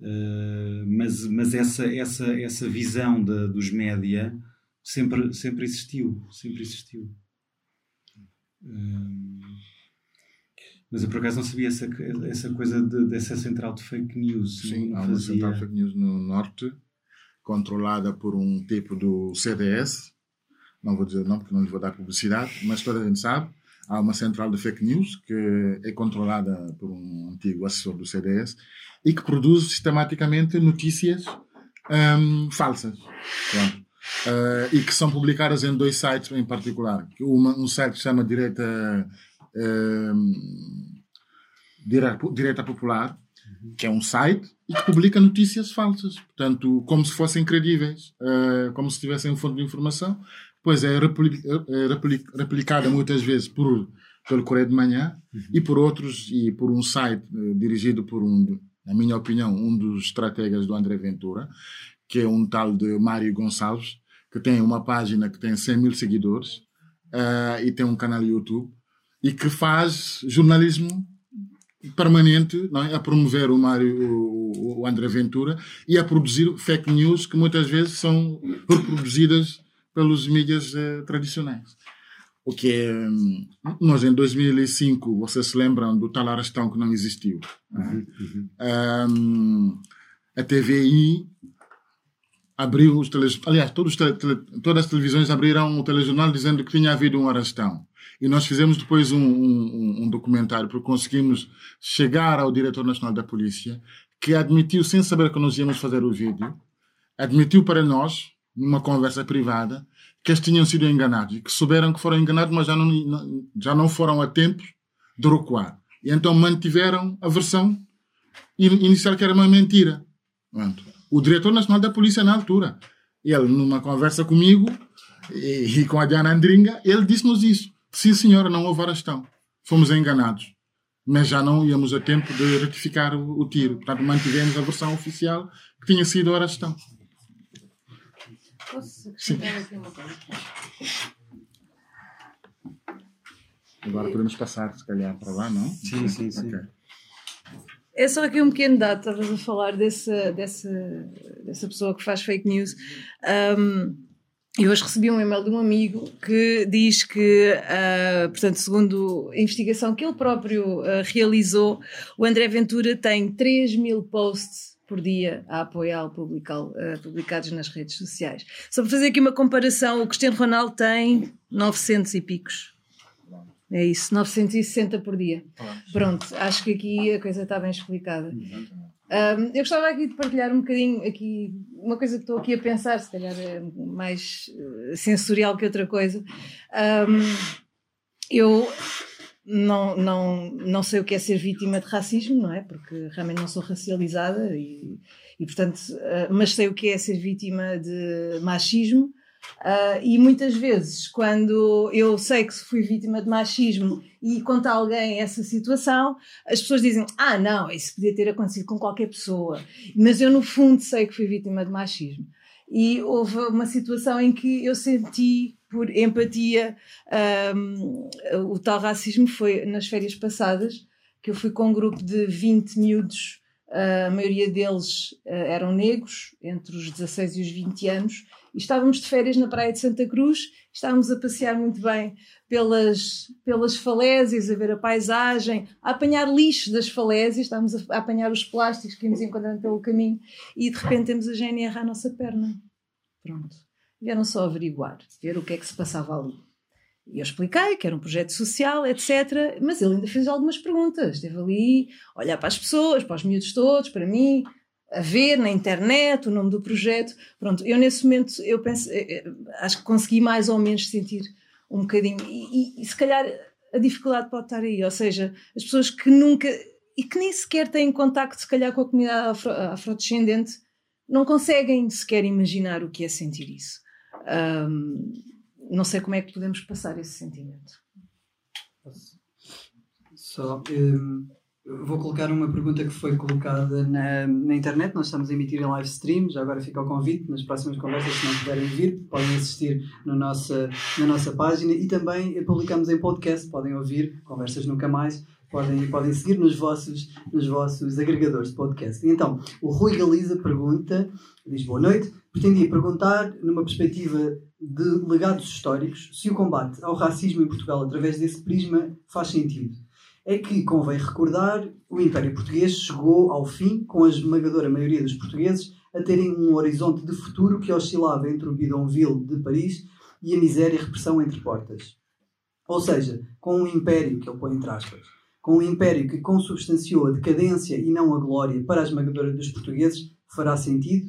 Uh, mas mas essa, essa, essa visão de, dos média sempre, sempre existiu, sempre existiu. Uh, mas eu por acaso não sabia essa, essa coisa de, dessa central de fake news. Sim, há uma central de fake news no norte, controlada por um tipo do CDS. Não vou dizer o nome porque não lhe vou dar publicidade, mas toda a gente sabe. Há uma central de fake news que é controlada por um antigo assessor do CDS e que produz sistematicamente notícias um, falsas. Uh, e que são publicadas em dois sites em particular. Uma, um site que se chama Direita Direita Popular, que é um site e que publica notícias falsas, portanto, como se fossem credíveis, uh, como se tivessem um fonte de informação. Pois é, repli é replicada muitas vezes por, pelo Correio de Manhã uhum. e por outros, e por um site uh, dirigido por um, na minha opinião, um dos estrategas do André Ventura, que é um tal de Mário Gonçalves, que tem uma página que tem 100 mil seguidores uh, e tem um canal YouTube e que faz jornalismo permanente não é? a promover o Mário, o, o André Ventura e a produzir fake news que muitas vezes são reproduzidas pelos mídias eh, tradicionais. O que hum, nós em 2005, vocês se lembram do tal arrastão que não existiu. É? Uhum, uhum. Um, a TVI abriu os telejornais, aliás, todos, todas as televisões abriram o telejornal dizendo que tinha havido um arrastão. E nós fizemos depois um, um, um documentário, porque conseguimos chegar ao diretor nacional da polícia, que admitiu, sem saber que nós íamos fazer o vídeo, admitiu para nós, numa conversa privada, que eles tinham sido enganados e que souberam que foram enganados, mas já não, já não foram a tempo de recuar. E então mantiveram a versão inicial que era uma mentira. O diretor nacional da polícia, na altura, ele, numa conversa comigo e, e com a Diana Andringa, ele disse-nos isso. Sim, senhora, não houve arrastão. Fomos enganados. Mas já não íamos a tempo de retificar o, o tiro. Portanto, mantivemos a versão oficial que tinha sido a arrastão. Posso aqui uma coisa? Agora podemos passar, se calhar, para lá, não? Sim, sim, sim. Okay. É só aqui um pequeno dado, estavas a falar dessa, dessa, dessa pessoa que faz fake news. Um, e hoje recebi um e-mail de um amigo que diz que, uh, portanto, segundo a investigação que ele próprio uh, realizou, o André Ventura tem 3 mil posts por dia a apoiá-lo, uh, publicados nas redes sociais. Só para fazer aqui uma comparação, o Cristiano Ronaldo tem 900 e picos. É isso, 960 por dia. Pronto, acho que aqui a coisa está bem explicada. Um, eu gostava aqui de partilhar um bocadinho aqui uma coisa que estou aqui a pensar, se calhar é mais uh, sensorial que outra coisa. Um, eu não, não, não sei o que é ser vítima de racismo, não é? Porque realmente não sou racializada e, e portanto, uh, mas sei o que é ser vítima de machismo Uh, e muitas vezes, quando eu sei que fui vítima de machismo e conto a alguém essa situação, as pessoas dizem: Ah, não, isso podia ter acontecido com qualquer pessoa. Mas eu, no fundo, sei que fui vítima de machismo. E houve uma situação em que eu senti, por empatia, um, o tal racismo. Foi nas férias passadas, que eu fui com um grupo de 20 miúdos. A maioria deles uh, eram negros, entre os 16 e os 20 anos, estávamos de férias na praia de Santa Cruz, estávamos a passear muito bem pelas, pelas falésias, a ver a paisagem, a apanhar lixo das falésias, estávamos a, a apanhar os plásticos que íamos encontrando pelo caminho e de repente temos a GNR à nossa perna. Pronto. Vieram só averiguar, ver o que é que se passava ali. E eu expliquei que era um projeto social, etc. Mas ele ainda fez algumas perguntas. Esteve ali a olhar para as pessoas, para os miúdos todos, para mim a ver na internet o nome do projeto. Pronto, eu nesse momento eu penso, eh, eh, acho que consegui mais ou menos sentir um bocadinho e, e, e, se calhar a dificuldade pode estar aí, ou seja, as pessoas que nunca e que nem sequer têm contacto se calhar com a comunidade afro, afrodescendente não conseguem sequer imaginar o que é sentir isso. Não sei como é que podemos passar esse sentimento. Só um Vou colocar uma pergunta que foi colocada na, na internet. Nós estamos a emitir em live stream. Já agora fica o convite. Nas próximas conversas, se não puderem vir, podem assistir na nossa página. E também publicamos em podcast. Podem ouvir Conversas Nunca Mais. Podem, podem seguir nos vossos, nos vossos agregadores de podcast. Então, o Rui Galiza pergunta, diz boa noite. Pretendia perguntar, numa perspectiva de legados históricos, se o combate ao racismo em Portugal através desse prisma faz sentido é que, convém recordar, o Império Português chegou ao fim com a esmagadora maioria dos portugueses a terem um horizonte de futuro que oscilava entre o bidonville de Paris e a miséria e repressão entre portas. Ou seja, com um império, que ele põe entre aspas, com um império que consubstanciou a decadência e não a glória para a esmagadora dos portugueses, fará sentido?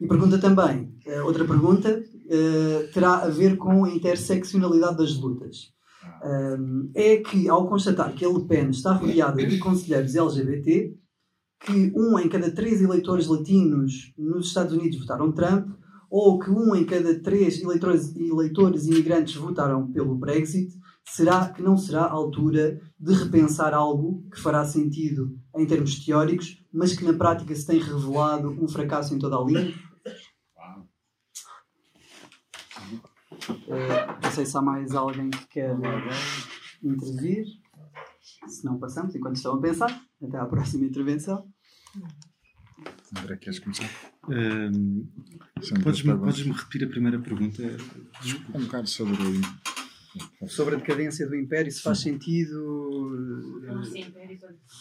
E pergunta também, eh, outra pergunta, eh, terá a ver com a interseccionalidade das lutas um, é que, ao constatar que a Le Pen está rodeada de conselheiros LGBT, que um em cada três eleitores latinos nos Estados Unidos votaram Trump, ou que um em cada três eleitores, eleitores imigrantes votaram pelo Brexit, será que não será a altura de repensar algo que fará sentido em termos teóricos, mas que na prática se tem revelado um fracasso em toda a linha? Uh, não sei se há mais alguém que quer intervir. Se não, passamos enquanto estão a pensar. Até à próxima intervenção. André, queres começar? Um, Podes-me podes repetir a primeira pergunta? Desculpa. Um bocado sobre sobre a decadência do Império, se faz sentido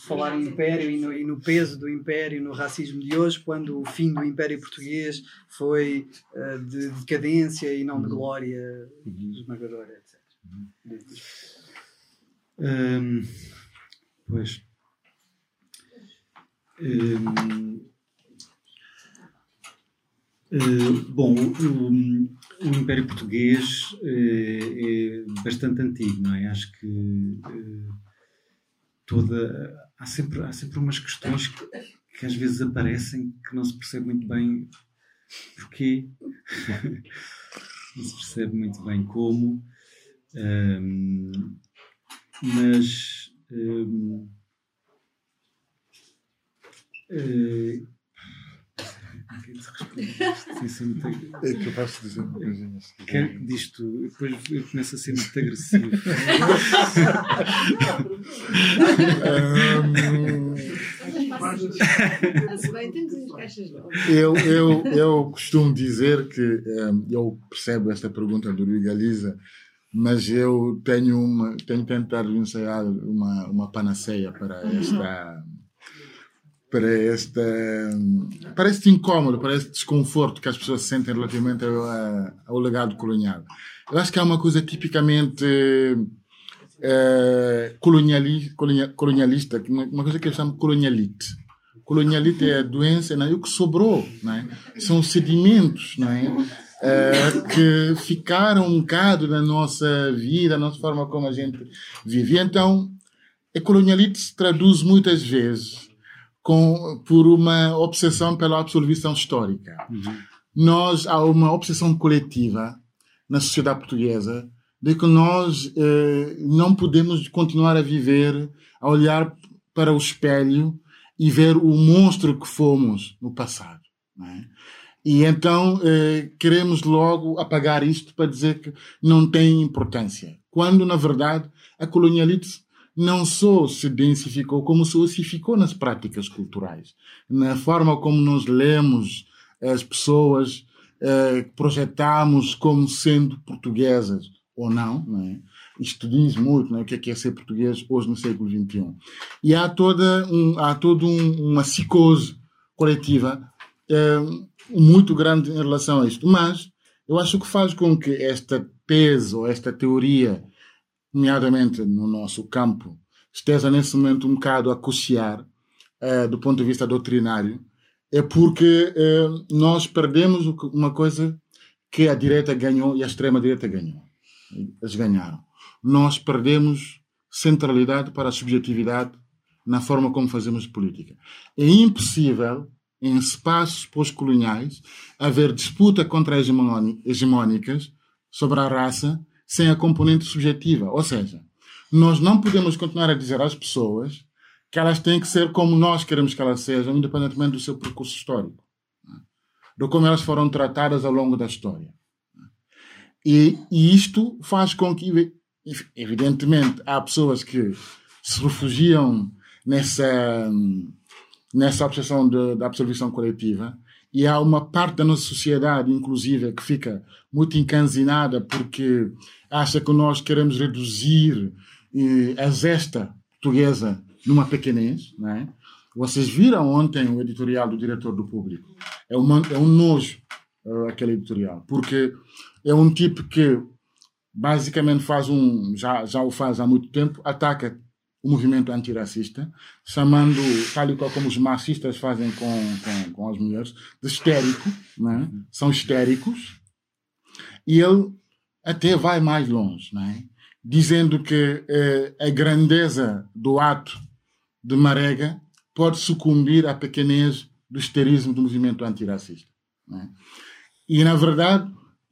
falar em Império e no, e no, peso do Império no racismo de hoje, quando o fim do Império Português foi uh, de decadência e não de glória esmagadora, etc. Um, pois. Um, uh, bom, um, o Império Português é, é, bastante antigo, não é? Acho que é, toda. Há sempre, há sempre umas questões que, que, às vezes aparecem que não se percebe muito bem porquê, <laughs> não se percebe muito bem como, um, mas. Um, é que eu posso dizer uma coisinha. Quero que disto, depois eu começo a ser muito agressivo. eu, eu, eu costumo dizer que um, eu percebo esta pergunta do Rui Galiza, mas eu tenho, uma, tenho tentado ensaiar uma, uma panaceia para esta para este, para este incómodo, para este desconforto que as pessoas sentem relativamente ao, ao legado colonial. Eu acho que é uma coisa tipicamente é, coloniali, colonialista, uma coisa que eu chamo colonialite. Colonialite é a doença, não é? o que sobrou, não é? são sedimentos não é? é? que ficaram um bocado na nossa vida, na nossa forma como a gente vive. Então, a colonialite se traduz muitas vezes com, por uma obsessão pela absolvição histórica. Uhum. Nós, há uma obsessão coletiva na sociedade portuguesa de que nós eh, não podemos continuar a viver, a olhar para o espelho e ver o monstro que fomos no passado. É? E então eh, queremos logo apagar isto para dizer que não tem importância. Quando, na verdade, a colonialite não só se densificou, como se ossificou nas práticas culturais, na forma como nós lemos as pessoas, eh, projetamos como sendo portuguesas ou não, não é? Isto diz muito não é? o que é, que é ser português hoje no século XXI. E há toda, um, há toda um, uma psicose coletiva eh, muito grande em relação a isto. Mas eu acho que faz com que esta tese ou esta teoria nomeadamente no nosso campo, esteja nesse momento um bocado a cochear uh, do ponto de vista doutrinário, é porque uh, nós perdemos uma coisa que a direita ganhou e a extrema-direita ganhou. Eles ganharam. Nós perdemos centralidade para a subjetividade na forma como fazemos política. É impossível, em espaços pós-coloniais, haver disputa contra hegemónicas sobre a raça sem a componente subjetiva. Ou seja, nós não podemos continuar a dizer às pessoas que elas têm que ser como nós queremos que elas sejam, independentemente do seu percurso histórico, né? de como elas foram tratadas ao longo da história. E, e isto faz com que, evidentemente, há pessoas que se refugiam nessa, nessa obsessão da absorção coletiva, e há uma parte da nossa sociedade, inclusive, que fica muito encanzinada porque acha que nós queremos reduzir eh, a zesta portuguesa numa pequenez, não é? Vocês viram ontem o editorial do diretor do público. É, uma, é um nojo uh, aquele editorial, porque é um tipo que basicamente faz um, já, já o faz há muito tempo, ataca o movimento antirracista, chamando, tal e qual como os marxistas fazem com, com, com as mulheres, de histérico, né? são histéricos, e ele até vai mais longe, né? dizendo que eh, a grandeza do ato de Marega pode sucumbir à pequenez do histerismo do movimento antirracista. Né? E, na verdade,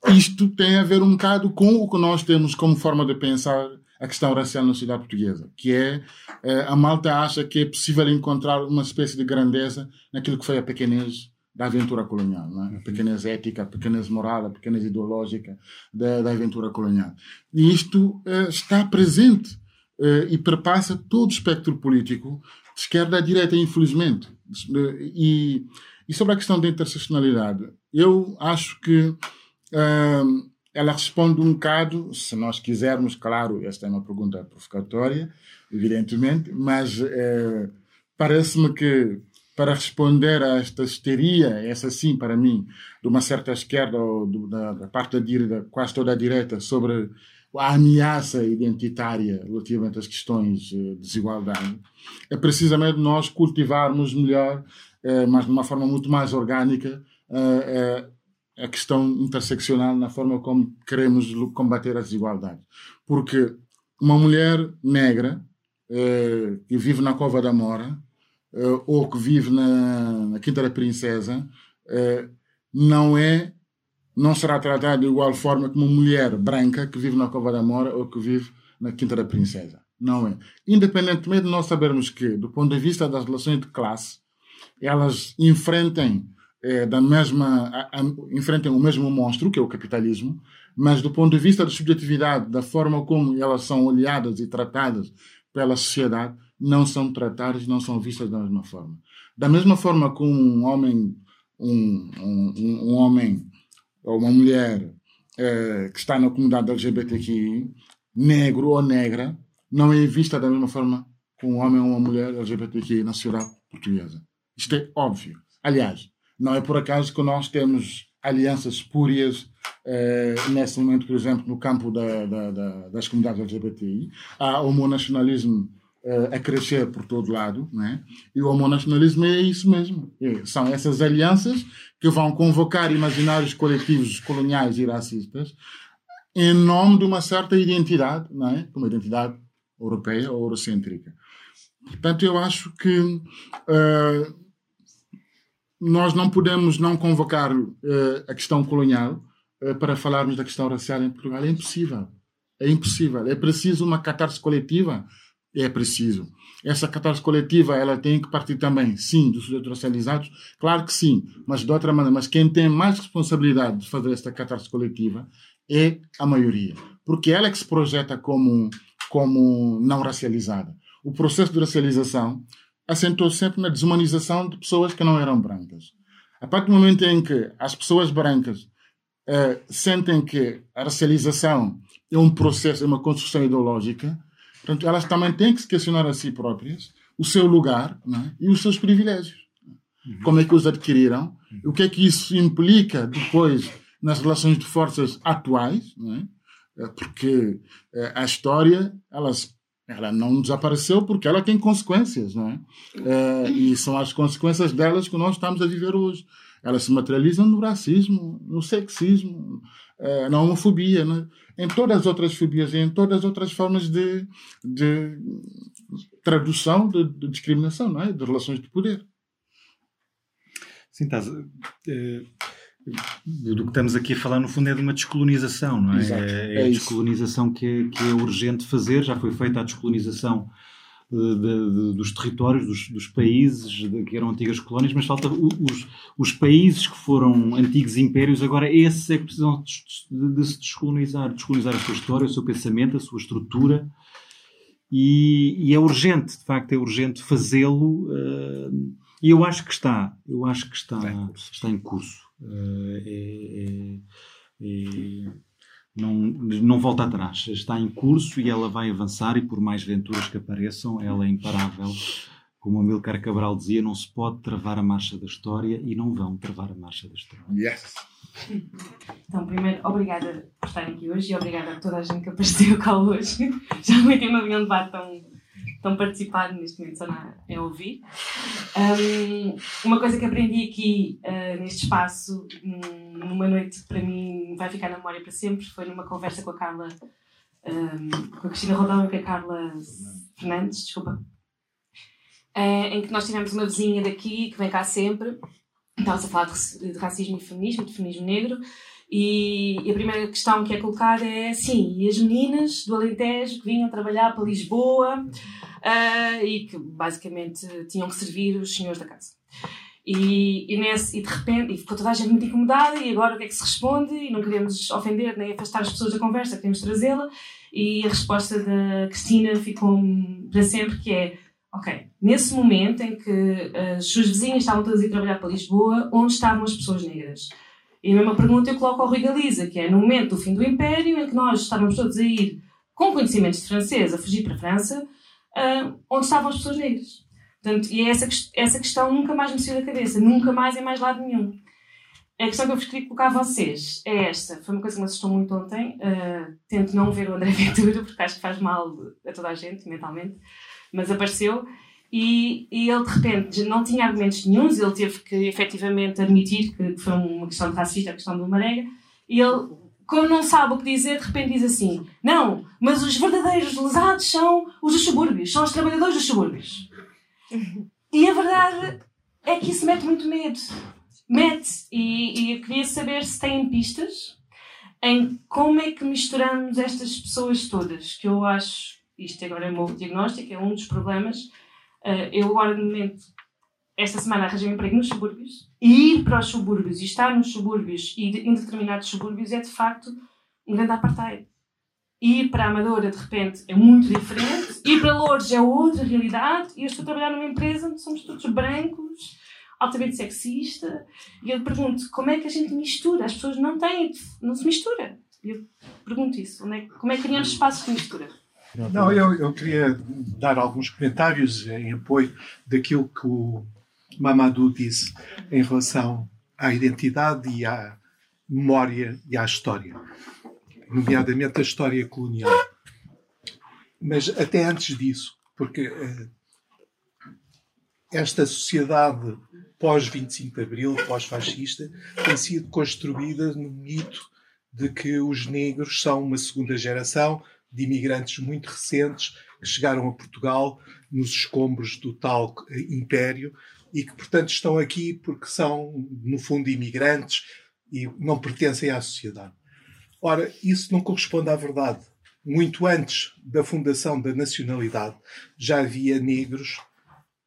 isto tem a ver um bocado com o que nós temos como forma de pensar a questão racial na sociedade portuguesa, que é eh, a malta acha que é possível encontrar uma espécie de grandeza naquilo que foi a pequenez da aventura colonial, é? a pequenez ética, a pequenez moral, a pequenez ideológica da, da aventura colonial. E isto uh, está presente uh, e perpassa todo o espectro político, de esquerda à direita, infelizmente. E, e sobre a questão da interseccionalidade, eu acho que uh, ela responde um bocado, se nós quisermos, claro, esta é uma pergunta provocatória, evidentemente, mas uh, parece-me que para responder a esta histeria, essa sim, para mim, de uma certa esquerda ou do, da, da, parte da direita, quase toda a direita, sobre a ameaça identitária relativamente às questões de desigualdade, é precisamente nós cultivarmos melhor, uh, mas de uma forma muito mais orgânica, uh, a questão interseccional na forma como queremos combater as desigualdades. Porque uma mulher negra eh, que vive na Cova da Mora eh, ou que vive na, na Quinta da Princesa eh, não é não será tratada de igual forma que uma mulher branca que vive na Cova da Mora ou que vive na Quinta da Princesa. Não é. Independentemente de nós sabermos que, do ponto de vista das relações de classe, elas enfrentem é, da mesma, a, a, enfrentam o mesmo monstro, que é o capitalismo, mas do ponto de vista da subjetividade, da forma como elas são olhadas e tratadas pela sociedade, não são tratadas, não são vistas da mesma forma. Da mesma forma como um homem, um, um, um homem ou uma mulher é, que está na comunidade LGBTQI, negro ou negra, não é vista da mesma forma que um homem ou uma mulher LGBTQI na sociedade portuguesa. Isto é óbvio. Aliás, não é por acaso que nós temos alianças espúrias eh, nesse momento, por exemplo, no campo da, da, da, das comunidades LGBTI. Há homonacionalismo eh, a crescer por todo lado, né? e o homonacionalismo é isso mesmo. É, são essas alianças que vão convocar imaginários coletivos coloniais e racistas em nome de uma certa identidade, não é? como a identidade europeia ou eurocêntrica. Portanto, eu acho que uh, nós não podemos não convocar uh, a questão colonial uh, para falarmos da questão racial em Portugal. É impossível. É impossível. É preciso uma catarse coletiva? É preciso. Essa catarse coletiva ela tem que partir também, sim, dos sujeitos racializados, claro que sim, mas de outra maneira. Mas quem tem mais responsabilidade de fazer esta catarse coletiva é a maioria, porque ela é que se projeta como, como não racializada. O processo de racialização assentou sempre na desumanização de pessoas que não eram brancas. A partir do momento em que as pessoas brancas uh, sentem que a racialização é um processo, é uma construção ideológica, portanto, elas também têm que se questionar a si próprias o seu lugar é? e os seus privilégios. Uhum. Como é que os adquiriram? O que é que isso implica depois nas relações de forças atuais? É? Porque uh, a história, elas ela não desapareceu porque ela tem consequências, não é? é? e são as consequências delas que nós estamos a viver hoje. Elas se materializam no racismo, no sexismo, é, na homofobia, né? em todas as outras fobias e em todas as outras formas de, de tradução de, de discriminação, não é? de relações de poder. Sim, estás. É do que estamos aqui a falar, no fundo, é de uma descolonização, não é? Exato, é, é, é a descolonização que é, que é urgente fazer. Já foi feita a descolonização de, de, dos territórios, dos, dos países que eram antigas colónias, mas falta os, os países que foram antigos impérios, agora esses é que precisam de, se descolonizar, descolonizar a sua história, o seu pensamento, a sua estrutura. E, e é urgente, de facto, é urgente fazê-lo. Uh, e eu acho que está, eu acho que está, está em curso. Está em curso. Uh, é, é, é, não, não volta atrás. Está em curso e ela vai avançar, e por mais venturas que apareçam, ela é imparável. Como o Amilcar Cabral dizia, não se pode travar a marcha da história e não vão travar a marcha da história. Yes! Então, primeiro, obrigada por estarem aqui hoje e obrigada a toda a gente que apareceu cá hoje. <laughs> Já muito tempo havia um debate tão, tão participado, neste momento só na, ouvir. Um, uma coisa que aprendi aqui uh, neste espaço, um, numa noite que para mim vai ficar na memória para sempre, foi numa conversa com a Carla, um, com a Cristina Rodão e com a Carla Fernandes, desculpa, uh, em que nós tivemos uma vizinha daqui que vem cá sempre, estávamos a falar de, de racismo e feminismo, de feminismo negro, e, a primeira questão que é colocada é, sim, e as meninas do Alentejo que vinham trabalhar para Lisboa uh, e que basicamente tinham que servir os senhores da casa. E, e, nesse, e de repente, e ficou toda a gente muito incomodada, e agora o que é que se responde? E não queremos ofender nem afastar as pessoas da conversa, queremos trazê-la. E a resposta da Cristina ficou para sempre, que é, ok, nesse momento em que as suas vizinhas estavam todas a ir trabalhar para Lisboa, onde estavam as pessoas negras? E a mesma pergunta eu coloco ao Rui Galiza, que é no momento do fim do Império, em que nós estávamos todos a ir com conhecimentos de francês, a fugir para a França, uh, onde estavam as pessoas negras. Portanto, e é essa, essa questão nunca mais me saiu da cabeça, nunca mais em mais lado nenhum. A questão que eu vos queria colocar a vocês é esta. Foi uma coisa que me assustou muito ontem. Uh, tento não ver o André <laughs> Ventura, porque acho que faz mal a toda a gente, mentalmente. Mas apareceu. E, e ele, de repente, não tinha argumentos nenhums. Ele teve que, efetivamente, admitir que foi uma questão de racista, a questão do Marega. E ele como não sabe o que dizer, de repente diz assim: Não, mas os verdadeiros lesados são os dos subúrbios, são os trabalhadores dos subúrbios. E a verdade é que isso mete muito medo. Mete. E, e eu queria saber se têm pistas em como é que misturamos estas pessoas todas, que eu acho, isto agora é o meu diagnóstico, é um dos problemas. Uh, eu agora, no momento, esta semana arranjei um emprego nos subúrbios, e ir para os subúrbios e estar nos subúrbios e em determinados subúrbios é de facto um grande apartheid. Ir para a Amadora, de repente, é muito diferente. Ir para Lourdes é outra realidade. E eu estou a trabalhar numa empresa onde somos todos brancos, altamente sexista. E eu pergunto, como é que a gente mistura? As pessoas não têm, não se mistura. E eu pergunto isso. É, como é que criamos espaços de mistura? Não, eu, eu queria dar alguns comentários em apoio daquilo que o Mamadou disse em relação à identidade e à memória e à história, nomeadamente a história colonial. Mas até antes disso, porque uh, esta sociedade pós-25 de Abril, pós-fascista, tem sido construída no mito de que os negros são uma segunda geração de imigrantes muito recentes que chegaram a Portugal nos escombros do tal império e que, portanto, estão aqui porque são, no fundo, imigrantes e não pertencem à sociedade. Ora, isso não corresponde à verdade. Muito antes da fundação da nacionalidade, já havia negros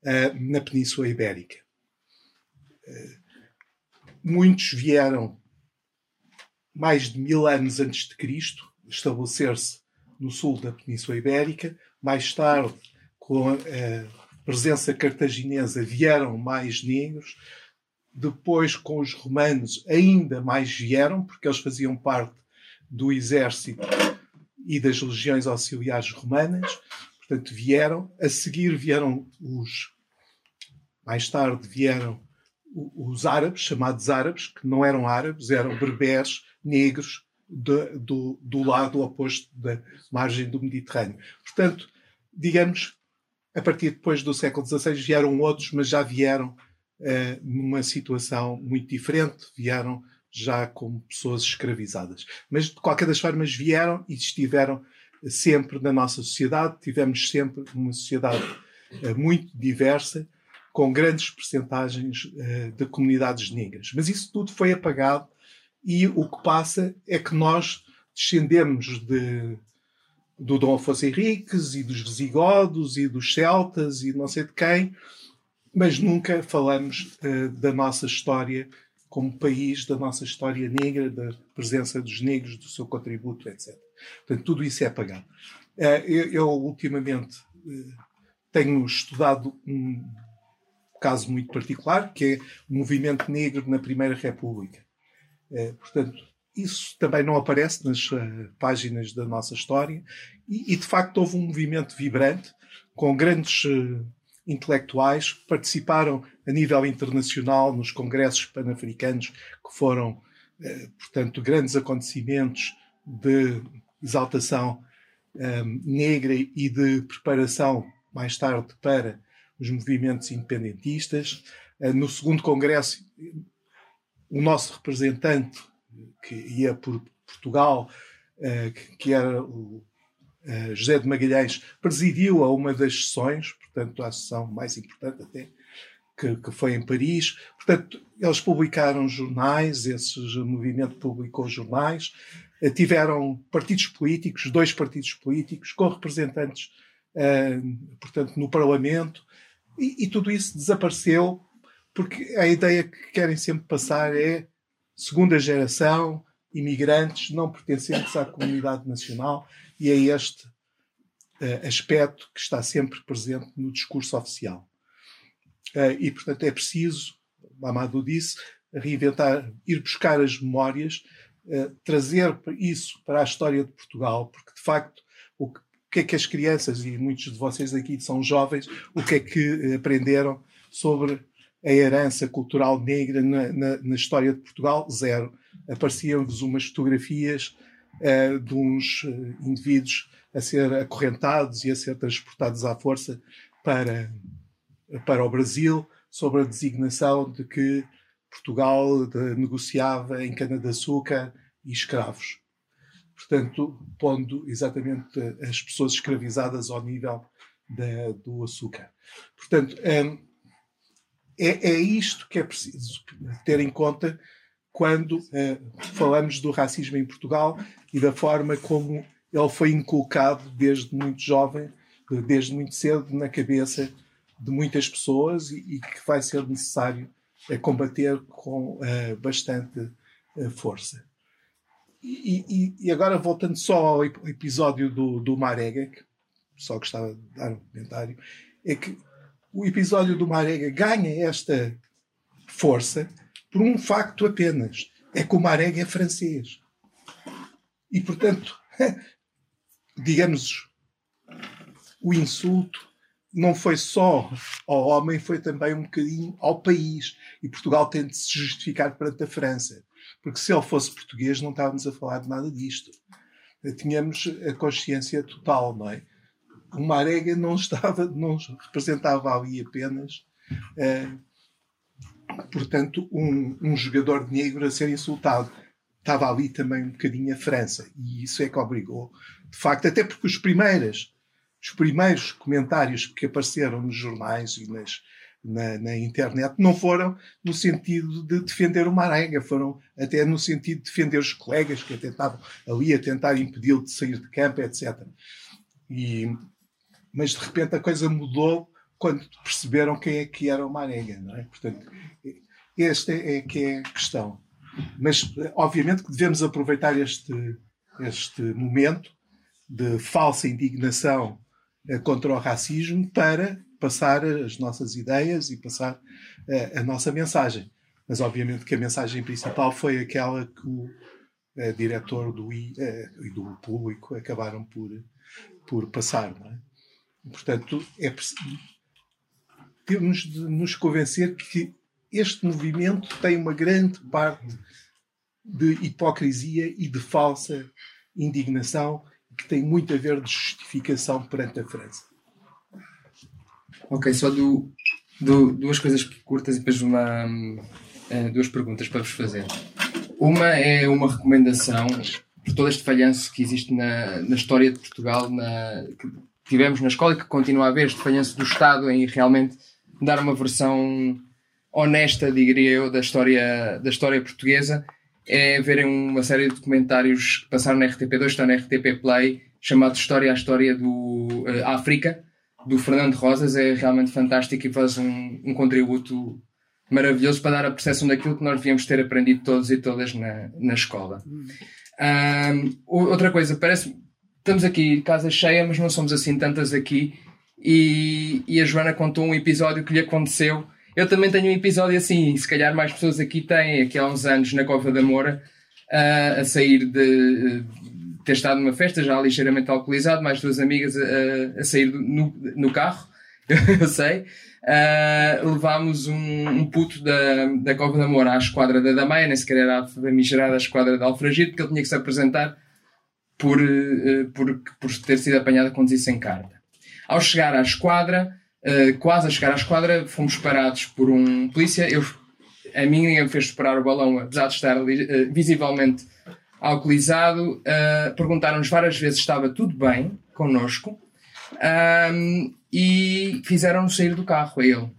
uh, na Península Ibérica. Uh, muitos vieram mais de mil anos antes de Cristo, estabelecer-se no sul da Península Ibérica. Mais tarde, com a, presença cartaginesa vieram mais negros, depois com os romanos ainda mais vieram, porque eles faziam parte do exército e das legiões auxiliares romanas, portanto vieram, a seguir vieram os, mais tarde vieram os árabes, chamados árabes, que não eram árabes, eram berberes, negros, de, do, do lado oposto da margem do Mediterrâneo. Portanto, digamos, a partir depois do século XVI vieram outros, mas já vieram uh, numa situação muito diferente, vieram já como pessoas escravizadas. Mas de qualquer das formas vieram e estiveram sempre na nossa sociedade, tivemos sempre uma sociedade uh, muito diversa, com grandes percentagens uh, de comunidades negras. Mas isso tudo foi apagado e o que passa é que nós descendemos de do Dom Afonso Henriques e dos visigodos e dos celtas e não sei de quem, mas nunca falamos uh, da nossa história como país, da nossa história negra, da presença dos negros, do seu contributo, etc. Portanto, tudo isso é apagado. Uh, eu, eu, ultimamente, uh, tenho estudado um caso muito particular, que é o movimento negro na Primeira República. Portanto, isso também não aparece nas uh, páginas da nossa história e, e, de facto houve um movimento vibrante com grandes uh, intelectuais que participaram a nível internacional nos congressos pan-africanos que foram, portanto, grandes acontecimentos de exaltação um, negra e de preparação mais tarde para os movimentos independentistas. no segundo congresso, o nosso representante que ia por Portugal, uh, que era o uh, José de Magalhães, presidiu a uma das sessões, portanto, a sessão mais importante até, que, que, foi em Paris. Portanto, eles publicaram jornais, esse movimento publicou jornais, uh, tiveram partidos políticos, dois partidos políticos, com representantes, portanto, no Parlamento, e, e tudo isso desapareceu porque a ideia que querem sempre passar é segunda geração, imigrantes não pertencentes à comunidade nacional, e é este uh, aspecto que está sempre presente no discurso oficial. Uh, e, portanto, é preciso, Mamadou disse, reinventar, ir buscar as memórias, uh, trazer isso para a história de Portugal, porque, de facto, o que, o que é que as crianças, e muitos de vocês aqui são jovens, o que é que aprenderam sobre a herança cultural negra na, na, na história de Portugal, zero. Apareciam-vos umas fotografias uh, de uns uh, indivíduos a ser acorrentados e a ser transportados à força para, para o Brasil, sobre a designação de que Portugal de, negociava em cana-de-açúcar e escravos. Portanto, pondo exatamente as pessoas escravizadas ao nível da, do açúcar. Portanto, um, é, é isto que é preciso ter em conta quando uh, falamos do racismo em Portugal e da forma como ele foi inculcado desde muito jovem, desde muito cedo, na cabeça de muitas pessoas e, e que vai ser necessário uh, combater com uh, bastante força. E, e, e, agora, voltando só ao episódio do, do Marega, que só gostava de dar um comentário, é que o episódio do Marega ganha esta força por um facto apenas: é que o Marega é francês. E, portanto, <laughs> digamos, o insulto não foi só ao homem, foi também um bocadinho ao país. E Portugal tem de se justificar perante a França. Porque se ele fosse português, não estávamos a falar de nada disto. Tínhamos a consciência total, não é? O Marega não estava, não representava ali apenas, eh, portanto, um, um, jogador negro a ser insultado. Estava ali também um bocadinho a França e isso é que obrigou, de facto, até porque os primeiros, os primeiros comentários que apareceram nos jornais e nas, na, na, internet não foram no sentido de defender o Marega, foram até no sentido de defender os colegas que até estavam ali a tentar impedi-lo de sair de campo, etc. E, mas de repente a coisa mudou quando perceberam quem é que era o Marega, não é? Portanto, esta é que é a questão. Mas, obviamente, que devemos aproveitar este, este momento de falsa indignação eh, contra o racismo para passar as nossas ideias e passar a, a nossa mensagem. Mas, obviamente, que a mensagem principal foi aquela que o eh, diretor do eh, e do público acabaram por, por passar. Não é? Portanto, é temos de nos convencer que este movimento tem uma grande parte de hipocrisia e de falsa indignação que tem muito a ver de justificação perante a França. Ok, só do, do, duas coisas curtas e depois uma, uh, duas perguntas para vos fazer. Uma é uma recomendação por todo este falhanço que existe na, na história de Portugal, na, que, tivemos na escola e que continua a haver este falhanço do Estado em realmente dar uma versão honesta, diria eu, da história, da história portuguesa, é verem uma série de documentários que passaram na RTP2, estão na RTP Play, chamado História à História do uh, África, do Fernando Rosas, é realmente fantástico e faz um, um contributo maravilhoso para dar a percepção daquilo que nós devíamos ter aprendido todos e todas na, na escola. Um, outra coisa, parece estamos aqui casa cheia, mas não somos assim tantas aqui. E, e a Joana contou um episódio que lhe aconteceu. Eu também tenho um episódio assim, se calhar mais pessoas aqui têm, aqui há uns anos na Cova da Moura, uh, a sair de ter estado numa festa já ligeiramente alcoolizado, mais duas amigas a, a sair no, no carro, <laughs> eu sei. Uh, levámos um, um, puto da, da Cova da Moura à esquadra da Damaia, nem sequer era a famigerada esquadra da Alfragide, porque ele tinha que se apresentar por, uh, por, por ter sido apanhado a conduzir sem carta. Ao chegar à esquadra, uh, quase a chegar à esquadra, fomos parados por um polícia. Eu, a mim ninguém me fez superar o balão, apesar de estar visivelmente alcoolizado. Perguntaram-nos várias vezes se estava tudo bem connosco. E fizeram-nos sair do carro, a ele.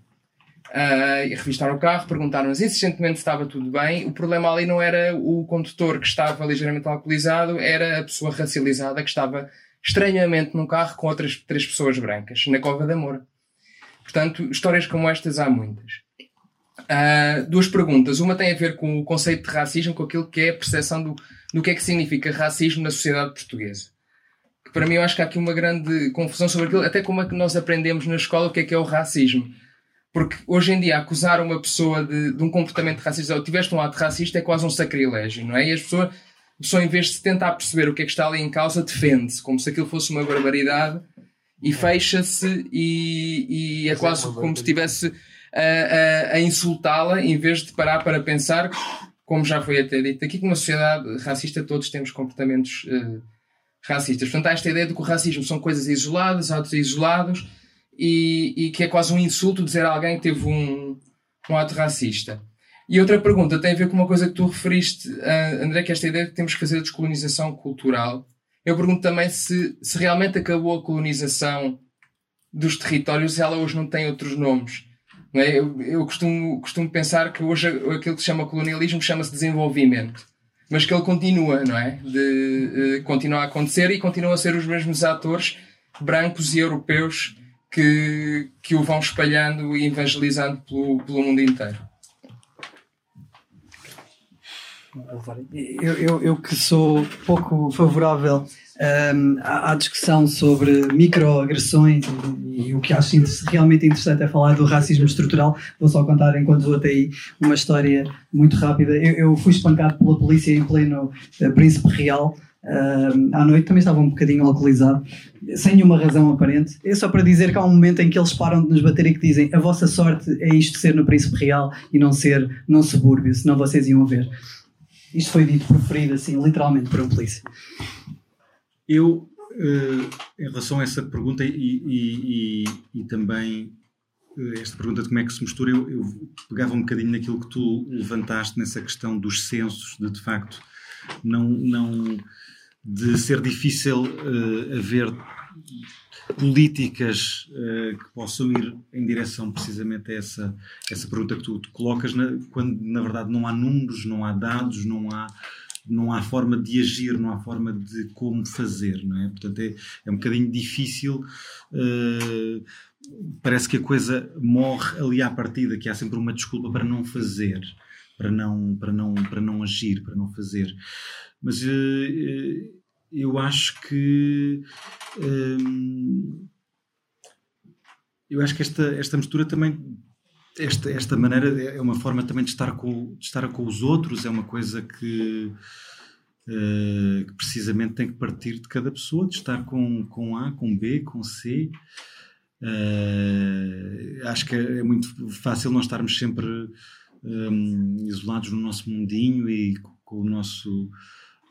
Uh, e revistaram o carro, perguntaram-nos insistentemente se estava tudo bem. O problema ali não era o condutor que estava ligeiramente alcoolizado, era a pessoa racializada que estava estranhamente num carro com outras três pessoas brancas, na Cova de Amor. Portanto, histórias como estas há muitas. Uh, duas perguntas. Uma tem a ver com o conceito de racismo, com aquilo que é a percepção do, do que é que significa racismo na sociedade portuguesa para mim eu acho que há aqui uma grande confusão sobre aquilo, até como é que nós aprendemos na escola o que é que é o racismo. Porque hoje em dia acusar uma pessoa de, de um comportamento racista ou tiveste um ato racista é quase um sacrilégio, não é? E as pessoas, a pessoa em vez de tentar perceber o que é que está ali em causa, defende-se, como se aquilo fosse uma barbaridade e fecha-se e, e é quase como se estivesse a, a, a insultá-la em vez de parar para pensar, como já foi até dito aqui, que uma sociedade racista todos temos comportamentos uh, racistas. Portanto, há esta ideia de que o racismo são coisas isoladas, atos isolados, e, e que é quase um insulto dizer a alguém que teve um, um ato racista. E outra pergunta tem a ver com uma coisa que tu referiste, André, que é esta ideia de que temos que fazer a descolonização cultural. Eu pergunto também se, se realmente acabou a colonização dos territórios e ela hoje não tem outros nomes. Não é? Eu, eu costumo, costumo pensar que hoje aquilo que se chama colonialismo chama-se desenvolvimento mas que ele continua, não é? De, uh, continua a acontecer e continuam a ser os mesmos atores brancos e europeus que, que o vão espalhando e evangelizando pelo, pelo mundo inteiro. Eu, eu, eu que sou pouco favorável um, à, à, discussão sobre microagressões e, e, o que acho realmente interessante é falar do racismo estrutural. Vou só contar, enquanto vou até aí, uma história muito rápida. Eu, eu fui espancado pela polícia em pleno uh, Príncipe Real. Uh, à noite também estava um bocadinho alcoolizado, sem nenhuma razão aparente. É só para dizer que há um momento em que eles param de nos bater e que dizem: A vossa sorte é isto ser no Príncipe Real e não ser num subúrbio, senão vocês iam ver. Isto foi dito por ferido, assim, literalmente, por um polícia. Eu, uh, em relação a essa pergunta e, e, e, e também uh, esta pergunta de como é que se mistura, eu, eu, pegava um bocadinho naquilo que tu levantaste nessa questão dos censos, de de facto não, não de ser difícil uh, haver políticas uh, que possam ir em direção precisamente a essa, essa pergunta que tu, tu colocas, na, quando na verdade não há números, não há dados, não há não há forma de agir, não há forma de como fazer, não é? Portanto, é, é um bocadinho difícil. Uh, parece que a coisa morre ali à partida, que há sempre uma desculpa para não fazer, para não, para não, para não agir, para não fazer. Mas uh, eu acho que. Uh, eu acho que esta, esta mistura também esta, esta maneira é uma forma também de estar com, de estar com os outros, é uma coisa que, uh, que, precisamente tem que partir de cada pessoa, de estar com, com A, com B, com C. Uh, acho que é muito fácil não estarmos sempre um, isolados no nosso mundinho e com, o nosso.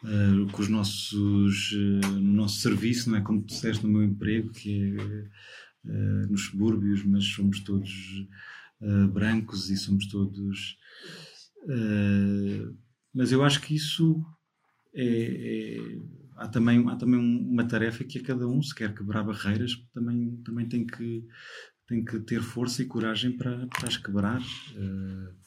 Uh, com os nossos uh, no nosso serviço, não é como tu disseste no meu emprego, que é uh, nos subúrbios, mas somos todos brancos e somos todos. Mas eu acho que isso é, é, há também há também uma tarefa que a cada um se quer quebrar barreiras também também tem que tem que ter força e coragem para, para as quebrar uh,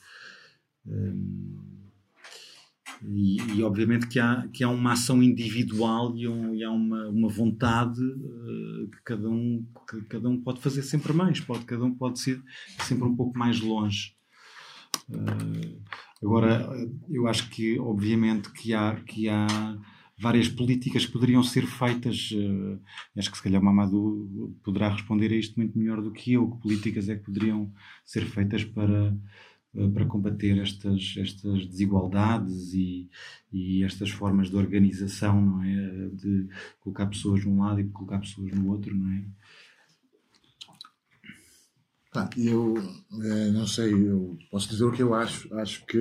E, e, obviamente que há, que há uma ação individual e, um, e há uma, uma vontade uh, que, cada um, que cada um pode fazer sempre mais, pode, cada um pode ser sempre um pouco mais longe. Uh, agora, eu acho que obviamente que há, que há várias políticas que poderiam ser feitas. Uh, acho que se calhar o Mamadou poderá responder a isto muito melhor do que eu. Que políticas é que poderiam ser feitas para para combater estas, estas desigualdades e, e estas formas de organização, não é? De colocar pessoas num lado e colocar pessoas no outro, não é? eu é, não sei, eu posso dizer o que eu acho. Acho que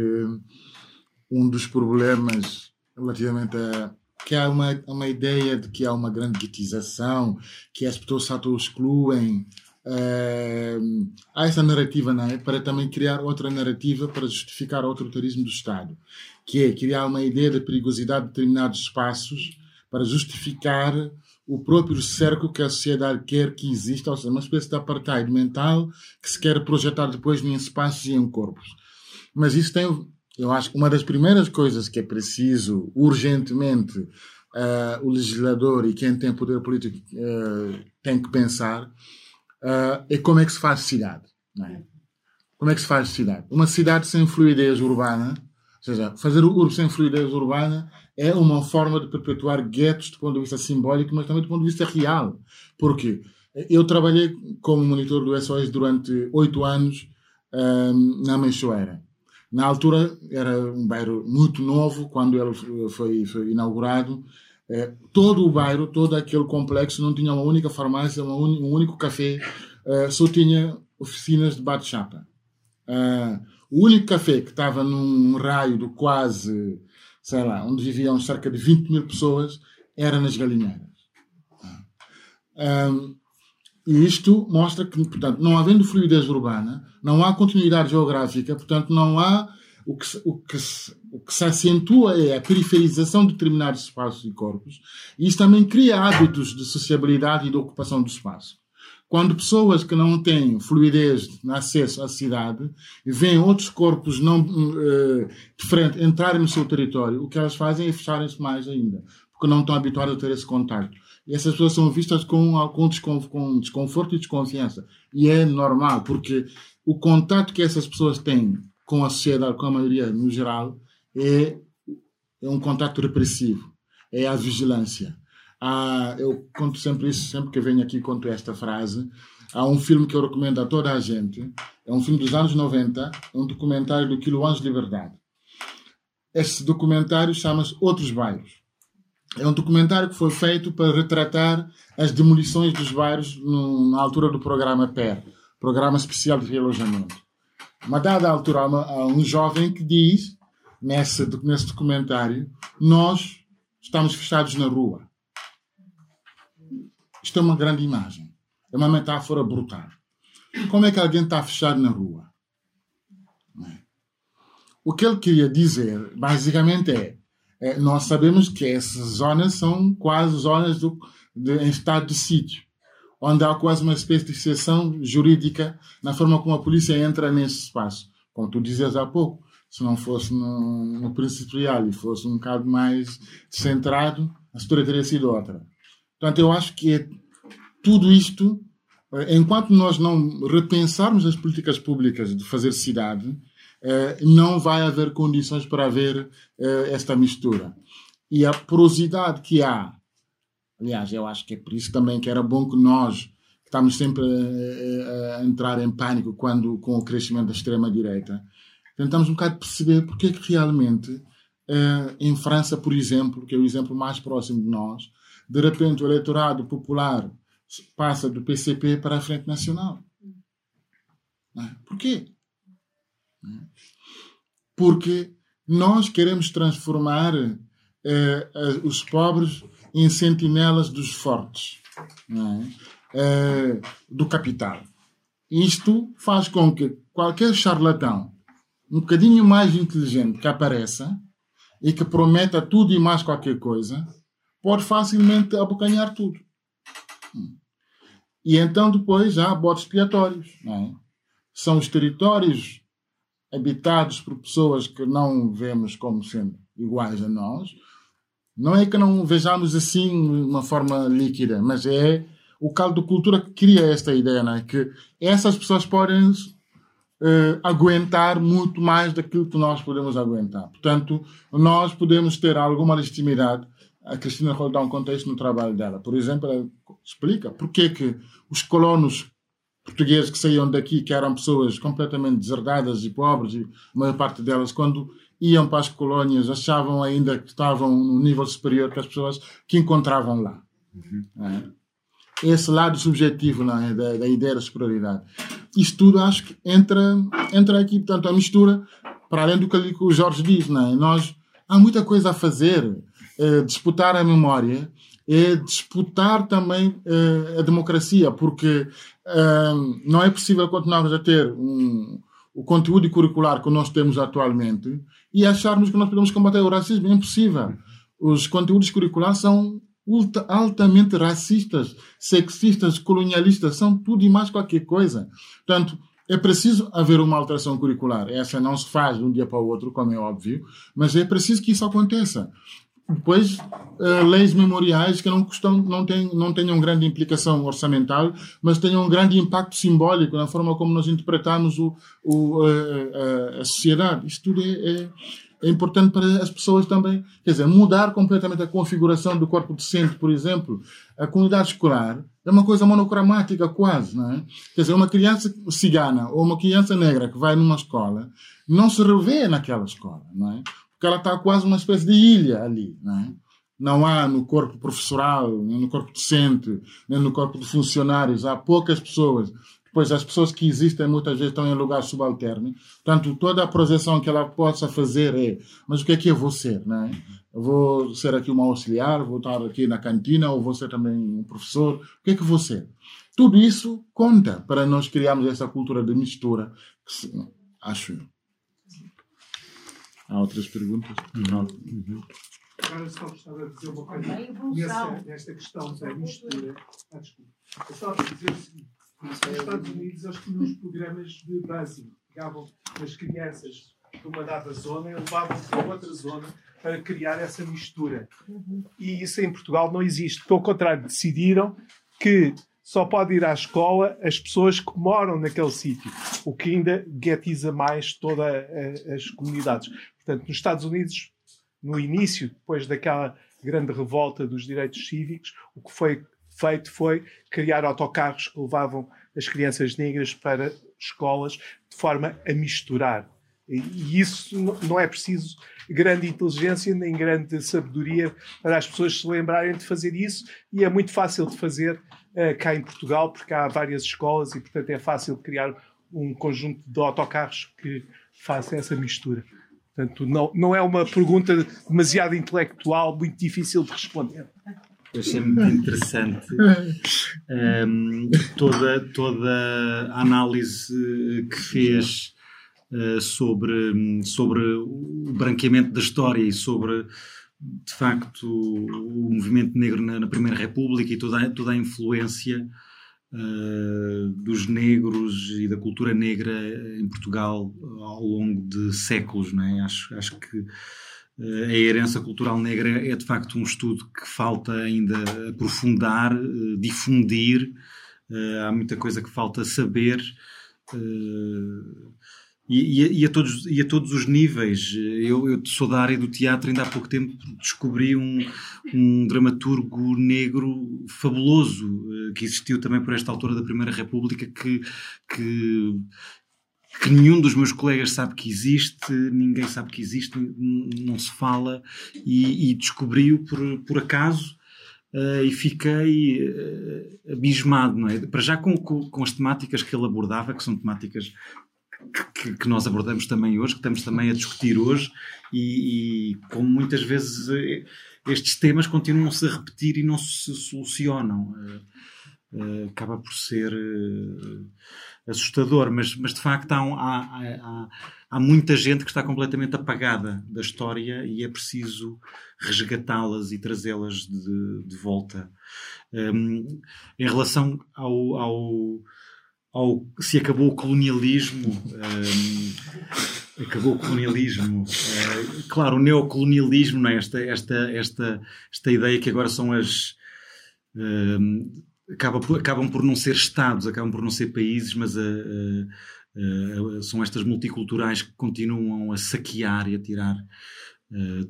um dos problemas relativamente a que há uma, uma ideia de que há uma grande guetização, que as pessoas se auto-excluem, Uh, há essa narrativa não é? para também criar outra narrativa para justificar o autoritarismo do Estado, que é criar uma ideia de perigosidade de determinados espaços para justificar o próprio cerco que a sociedade quer que exista, ou seja, uma espécie de apartheid mental que se quer projetar depois em espaços e em corpos. Mas isso tem, eu acho que uma das primeiras coisas que é preciso urgentemente uh, o legislador e quem tem poder político uh, tem que pensar uh, é como é que se faz cidade. É? Como é que se faz cidade? Uma cidade sem fluidez urbana, ou seja, fazer o urbo sem fluidez urbana é uma forma de perpetuar guetos do ponto de vista simbólico, mas também do ponto de vista real. Porque eu trabalhei como monitor do SOS durante oito anos um, na Meixoeira. Na altura era um bairro muito novo, quando ele foi, foi inaugurado. É, todo o bairro, todo aquele complexo não tinha uma única farmácia, uma un, um único café, é, só tinha oficinas de bate-chapa. É, o único café que estava num raio de quase, sei lá, onde viviam cerca de 20 mil pessoas, era nas Galinheiras. e isto mostra que, portanto, não havendo fluidez urbana, não há continuidade geográfica, portanto, não há o que, o que, o que se acentua é a periferização de determinados espaços e corpos, e isso também cria hábitos de sociabilidade e de ocupação do espaço. Quando pessoas que não têm fluidez no acesso à cidade veem outros corpos não uh, entrarem no seu território, o que elas fazem é fecharem-se mais ainda, porque não estão habituadas a ter esse contato. E essas pessoas são vistas com, com, com desconforto e desconfiança. E é normal, porque o contato que essas pessoas têm com a sociedade, com a maioria no geral, é, é um contato repressivo, é a vigilância. Há, eu conto sempre isso, sempre que venho aqui conto esta frase. Há um filme que eu recomendo a toda a gente, é um filme dos anos 90, um documentário do Quilo Anjo de Liberdade. Esse documentário chama-se Outros Bairros. É um documentário que foi feito para retratar as demolições dos bairros no, na altura do programa PER, Programa Especial de Realojamento. Uma dada altura, há, uma, há um jovem que diz, nesse, nesse documentário, nós estamos fechados na rua. Isto é uma grande imagem. É uma metáfora brutal. Como é que alguém está fechado na rua? É? O que ele queria dizer, basicamente, é, é nós sabemos que essas zonas são quase zonas do, de, em estado de sítio onde há quase uma espécie de exceção jurídica na forma como a polícia entra nesse espaço. Como tu dizias há pouco, se não fosse no, no e fosse um bocado mais centrado, a história teria sido outra. Portanto, eu acho que é tudo isto, eh, enquanto nós não repensarmos as políticas públicas de fazer cidade, eh, não vai haver condições para haver eh, esta mistura. E a porosidade que há Aliás, eu acho que é por isso também que era bom que nós, que estamos sempre a, a, entrar em pânico quando com o crescimento da extrema-direita, tentamos um bocado perceber porque é que realmente, uh, em França, por exemplo, que é o exemplo mais próximo de nós, de repente o eleitorado popular passa do PCP para a Frente Nacional. É? Porquê? Porque nós queremos transformar uh, os pobres em sentinelas dos fortes, é? do capital. Isto faz com que qualquer charlatão, um bocadinho mais inteligente que apareça e que prometa tudo e mais qualquer coisa, pode facilmente abocanhar tudo. E então depois há botes expiatórios. É? São os territórios habitados por pessoas que não vemos como sendo iguais a nós, não é que não vejamos assim uma forma líquida, mas é o caldo de cultura que cria esta ideia, não é? que essas pessoas podem uh, aguentar muito mais daquilo que nós podemos aguentar. Portanto, nós podemos ter alguma legitimidade. A Cristina pode dar um contexto no trabalho dela. Por exemplo, ela explica por que, que os colonos portugueses que saíam daqui, que eram pessoas completamente deserdadas e pobres, e a maior parte delas, quando iam para as colónias, achavam ainda que estavam num nível superior que as pessoas que encontravam lá. Uhum. É? Esse lado subjetivo é? da, da ideia da superioridade. Isto tudo acho que entra, entra aqui, portanto, a mistura, para além do que o Jorge diz, não é? nós há muita coisa a fazer. É, disputar a memória é disputar também é, a democracia, porque é, não é possível continuarmos a ter um, o conteúdo curricular que nós temos atualmente e acharmos que nós podemos combater o racismo. É impossível. Os conteúdos curriculares são altamente racistas, sexistas, colonialistas, são tudo e mais qualquer coisa. Portanto, é preciso haver uma alteração curricular. Essa não se faz de um dia para o outro, como é óbvio, mas é preciso que isso aconteça. Depois, uh, leis memoriais que não, custam, não, tem, não tenham grande implicação orçamental, mas tenham um grande impacto simbólico na forma como nós interpretamos o, o, uh, a sociedade. Isto tudo é, é, é, importante para as pessoas também. Quer dizer, mudar completamente a configuração do corpo docente, por exemplo. A comunidade escolar é uma coisa monocromática quase, não é? Quer dizer, uma criança cigana ou uma criança negra que vai numa escola não se revê naquela escola, não é? Porque ela está quase uma espécie de ilha ali. Não, é? não há no corpo professoral, nem no corpo docente, nem no corpo de funcionários, há poucas pessoas. Depois, as pessoas que existem muitas vezes estão em lugar subalterno. Portanto, toda a projeção que ela possa fazer é: mas o que é que eu vou ser? Não é? Eu vou ser aqui uma auxiliar, vou estar aqui na cantina, ou vou ser também um professor. O que é que vou ser? Tudo isso conta para nós criarmos essa cultura de mistura, que, acho eu. Há outras perguntas? Não. Uhum. Agora só gostava de dizer uma coisa nessa, nesta questão da mistura. Ah, desculpa. Eu só dizer o seguinte: nos Estados Unidos eles tinham os programas de base, pegavam as crianças de uma dada zona e levavam para outra zona para criar essa mistura. E isso em Portugal não existe. Pelo contrário, decidiram que só pode ir à escola as pessoas que moram naquele sítio, o que ainda guetiza mais todas as comunidades. Portanto, nos Estados Unidos, no início, depois daquela grande revolta dos direitos cívicos, o que foi feito foi criar autocarros que levavam as crianças negras para escolas de forma a misturar. E isso não é preciso grande inteligência nem grande sabedoria para as pessoas se lembrarem de fazer isso, e é muito fácil de fazer uh, cá em Portugal, porque há várias escolas e, portanto, é fácil criar um conjunto de autocarros que faça essa mistura. Portanto, não, não é uma pergunta demasiado intelectual, muito difícil de responder. Eu achei muito interessante um, toda, toda a análise que fez uh, sobre, sobre o branqueamento da história e sobre, de facto, o movimento negro na, na Primeira República e toda, toda a influência uh, dos negros e da cultura negra em Portugal ao longo de séculos. Não é? acho, acho que uh, a herança cultural negra é de facto um estudo que falta ainda aprofundar, uh, difundir. há muita coisa que falta saber. E, e, e, a todos, e a todos os níveis. Eu, eu sou da área do teatro, ainda há pouco tempo descobri um, um dramaturgo negro fabuloso eh, que existiu também por esta altura da Primeira República que, que, que nenhum dos meus colegas sabe que existe, ninguém sabe que existe, não se fala, e, e descobri-o por, por acaso. Uh, e fiquei uh, abismado, não é? Para já com, com, com, as temáticas que ele abordava, que são temáticas que, que, nós abordamos também hoje, que estamos também a discutir hoje, e, e como muitas vezes eh, estes temas continuam-se a repetir e não se solucionam. Uh, uh, acaba por ser assustador, mas, mas de facto há, há, há, há, muita gente que está completamente apagada da história e é preciso resgatá-las e trazê-las de, de volta. Um, em relação ao, ao ao se acabou o colonialismo. Um, acabou o colonialismo. Uh, claro, o neocolonialismo, não é? esta, esta, esta, esta ideia que agora são as. Uh, acaba por, acabam por não ser Estados, acabam por não ser países, mas uh, são estas multiculturais que continuam a saquear e a tirar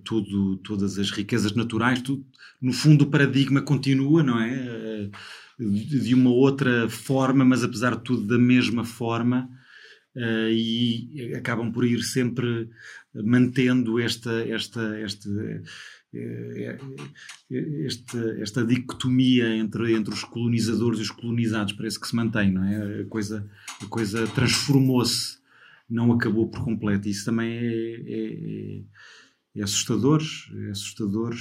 tudo, todas as riquezas naturais. Tudo, no fundo, o paradigma continua, não é? De uma outra forma, mas apesar de tudo da mesma forma. Uh, e acabam por ir sempre mantendo esta, esta, esta, eh, esta, esta dicotomia entre, entre os colonizadores e os colonizados. Parece que se mantém, não é? A coisa, a coisa transformou-se, não acabou por completo. Isso também é, é, é assustador. É assustador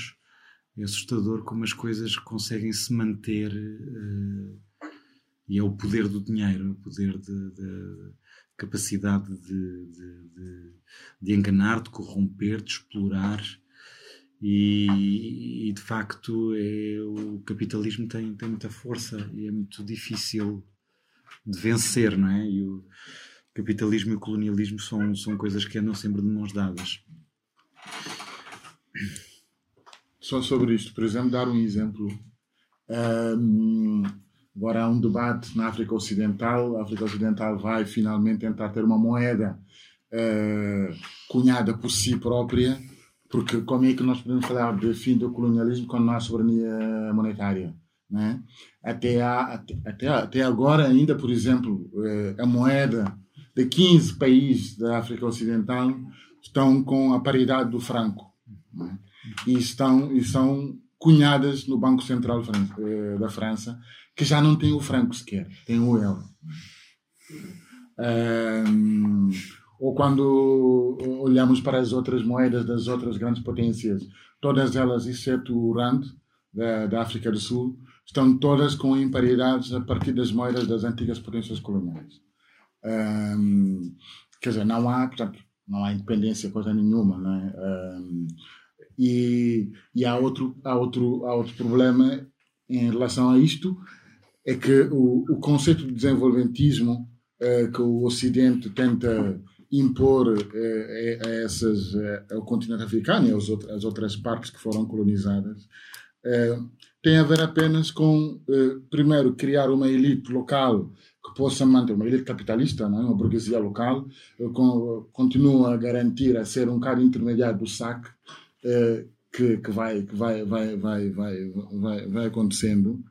é assustador como as coisas conseguem se manter uh, e é o poder do dinheiro, o poder de, de capacidade de, de, de, enganar, de corromper, de explorar e, e, de facto é, o capitalismo tem, tem muita força e é muito difícil de vencer, não é? E o capitalismo e o colonialismo são, são coisas que andam sempre de mãos dadas só sobre isto, por exemplo, dar um exemplo. Um, agora há um debate na África Ocidental. A África Ocidental vai finalmente tentar ter uma moeda uh, cunhada por si própria, porque como é que nós podemos falar de fim do colonialismo quando não há soberania monetária? Né? Até, há, até, até agora, ainda, por exemplo, uh, a moeda de 15 países da África Ocidental estão com a paridade do franco. Né? E estão e são cunhadas no Banco Central eh, da França, que já não tem o franco sequer, tem o euro. Um, ou quando olhamos para as outras moedas das outras grandes potências, todas elas, exceto o Rand, da, da África do Sul, estão todas com imparidades a partir das moedas das antigas potências coloniais. Um, quer dizer, não há, portanto, não há independência, coisa nenhuma. Não é? Um, e, e há, outro, há, outro, há outro problema em relação a isto, é que o, o conceito de desenvolventismo eh, que o Ocidente tenta impor eh, a, essas, eh, ao continente africano e às outras, partes que foram colonizadas, tem a ver apenas com, primeiro, criar uma elite local que possa manter, uma elite capitalista, não é? uma burguesia local, com, continua a garantir a ser um cara intermediário do saque, que, que, vai, que vai, vai, vai, vai, vai, vai acontecendo.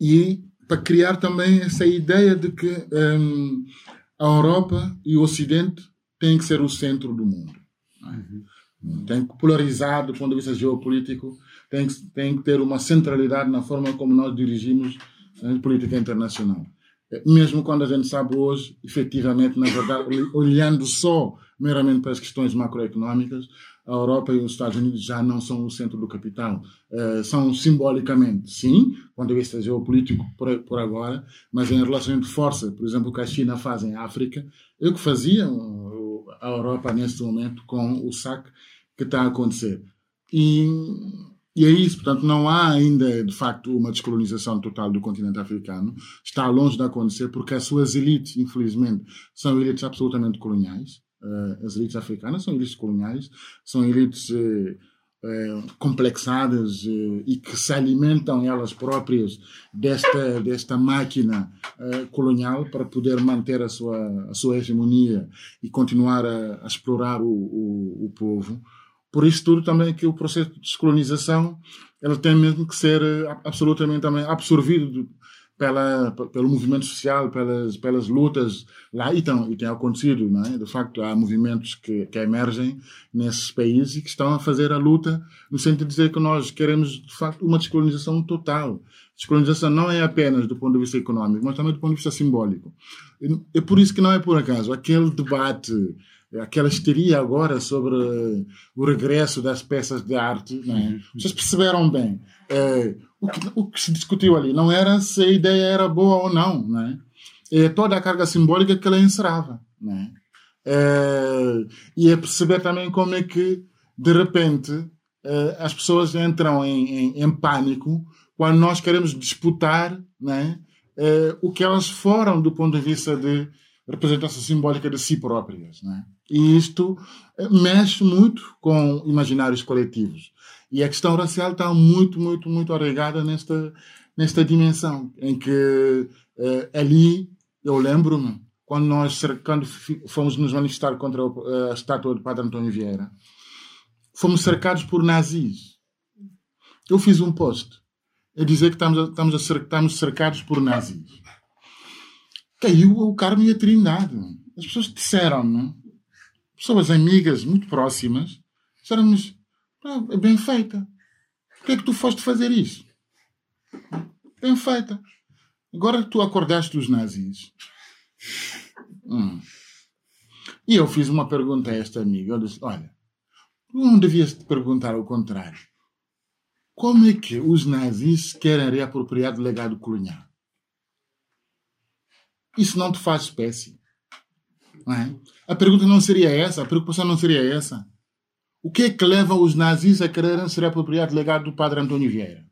E para criar também essa ideia de que um, a Europa e o Ocidente têm que ser o centro do mundo. Uhum. Tem que polarizar do ponto de vista geopolítico, tem que, tem que ter uma centralidade na forma como nós dirigimos a política internacional. Mesmo quando a gente sabe hoje, efetivamente, na verdade, olhando só meramente para as questões macroeconómicas, a Europa e os Estados Unidos já não são o centro do capital. Uh, são simbolicamente, sim, quando vista geopolítico por, por agora, mas em relação de força, por exemplo, o que a China faz em África, é o que fazia a Europa neste momento com o saque que está a acontecer. E, e é isso, portanto, não há ainda, de facto, uma descolonização total do continente africano. Está longe de acontecer porque as suas elites, infelizmente, são elites absolutamente coloniais as elites africanas são elites coloniais, são elites uh, uh, complexadas e que se alimentam elas próprias desta, desta máquina colonial para poder manter a sua, a sua hegemonia e continuar a, a explorar o, o, o, povo. Por isso tudo também que o processo de descolonização ele tem mesmo que ser absolutamente também absorvido pela, pelo movimento social, pelas, pelas lutas lá, e, tão, e tem acontecido, não é? De facto, há movimentos que, que emergem nesses países e que estão a fazer a luta no sentido de dizer que nós queremos, de facto, uma descolonização total. Descolonização não é apenas do ponto de vista econômico, mas também do ponto de vista simbólico. É por isso que não é por acaso aquele debate aquela histeria agora sobre o regresso das peças de arte. Não é? Uhum. Vocês perceberam bem. É, o, que, o, que, se discutiu ali não era se a ideia era boa ou não. não é? é toda a carga simbólica que ela encerrava. Não é? É, e é perceber também como é que, de repente, é, as pessoas entram em, em, em, pânico quando nós queremos disputar é, o que elas foram do ponto de vista de representação simbólica de si próprias. Né? E isto eh, mexe muito com imaginários coletivos. E a questão racial está muito, muito, muito arraigada nesta, nesta dimensão, em que uh, ali, eu lembro-me, quando nós quando fomos nos manifestar contra a estátua de Padre António Vieira, fomos cercados por nazis. Eu fiz um post a dizer que estamos, estamos, a cer, estamos cercados por nazis. Caiu o Carmo e a Trindade. As pessoas disseram, pessoas amigas muito próximas, disseram-nos: ah, bem feita. Por que é que tu foste fazer isso? Bem feita. Agora tu acordaste os nazis. Hum. E eu fiz uma pergunta a esta amiga. Eu disse: Olha, tu não devias te perguntar ao contrário. Como é que os nazis querem reapropriar do legado colonial? Isso não te faz espécie. Não é? A pergunta não seria essa, a preocupação não seria essa. O que é que leva os nazis a quererem se reapropriar do legado do padre Antônio Vieira?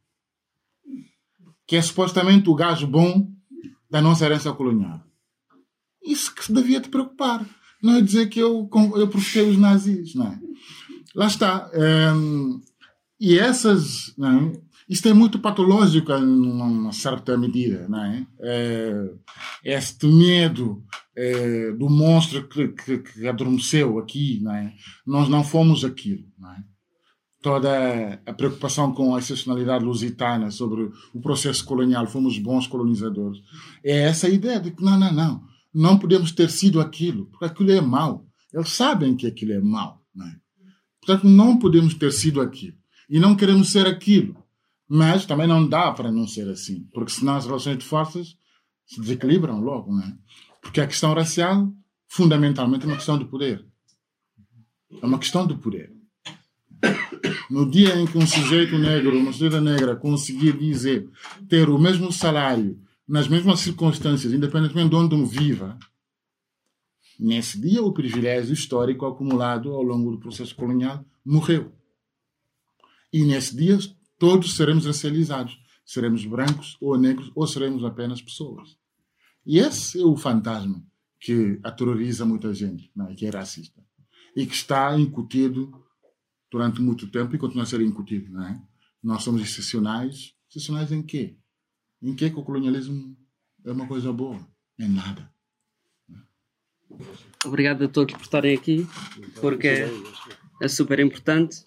Que é supostamente o gajo bom da nossa herança colonial. Isso que devia te preocupar. Não é dizer que eu, eu profetei os nazis, não é? Lá está. Um, e essas, não é? Isto é muito patológico numa certa medida, não é? é este medo é, do monstro que, que, que, adormeceu aqui, não é? Nós não fomos aquilo, é? Toda a preocupação com a excepcionalidade lusitana sobre o processo colonial, fomos bons colonizadores. É essa ideia de que não, não, não, não podemos ter sido aquilo, porque aquilo é mau. Eles sabem que aquilo é mau, é? Portanto, não podemos ter sido aquilo e não queremos ser aquilo. Mas também não dá para não ser assim, porque senão as relações de forças se desequilibram logo, não é? Porque a questão racial, fundamentalmente, é uma questão de poder. É uma questão de poder. No dia em que um sujeito negro, uma sujeita negra conseguir dizer ter o mesmo salário, nas mesmas circunstâncias, independentemente de onde viva, nesse dia o privilégio histórico acumulado ao longo do processo colonial morreu. E nesse dia todos seremos racializados. Seremos brancos ou negros ou seremos apenas pessoas. E esse é o fantasma que aterroriza muita gente, é? que é racista. E que está incutido durante muito tempo e continua a ser incutido. Não é? Nós somos excepcionais. Excepcionais em quê? Em que, o colonialismo é uma coisa boa? Em nada. Obrigado a todos por estarem aqui, porque é, é super importante.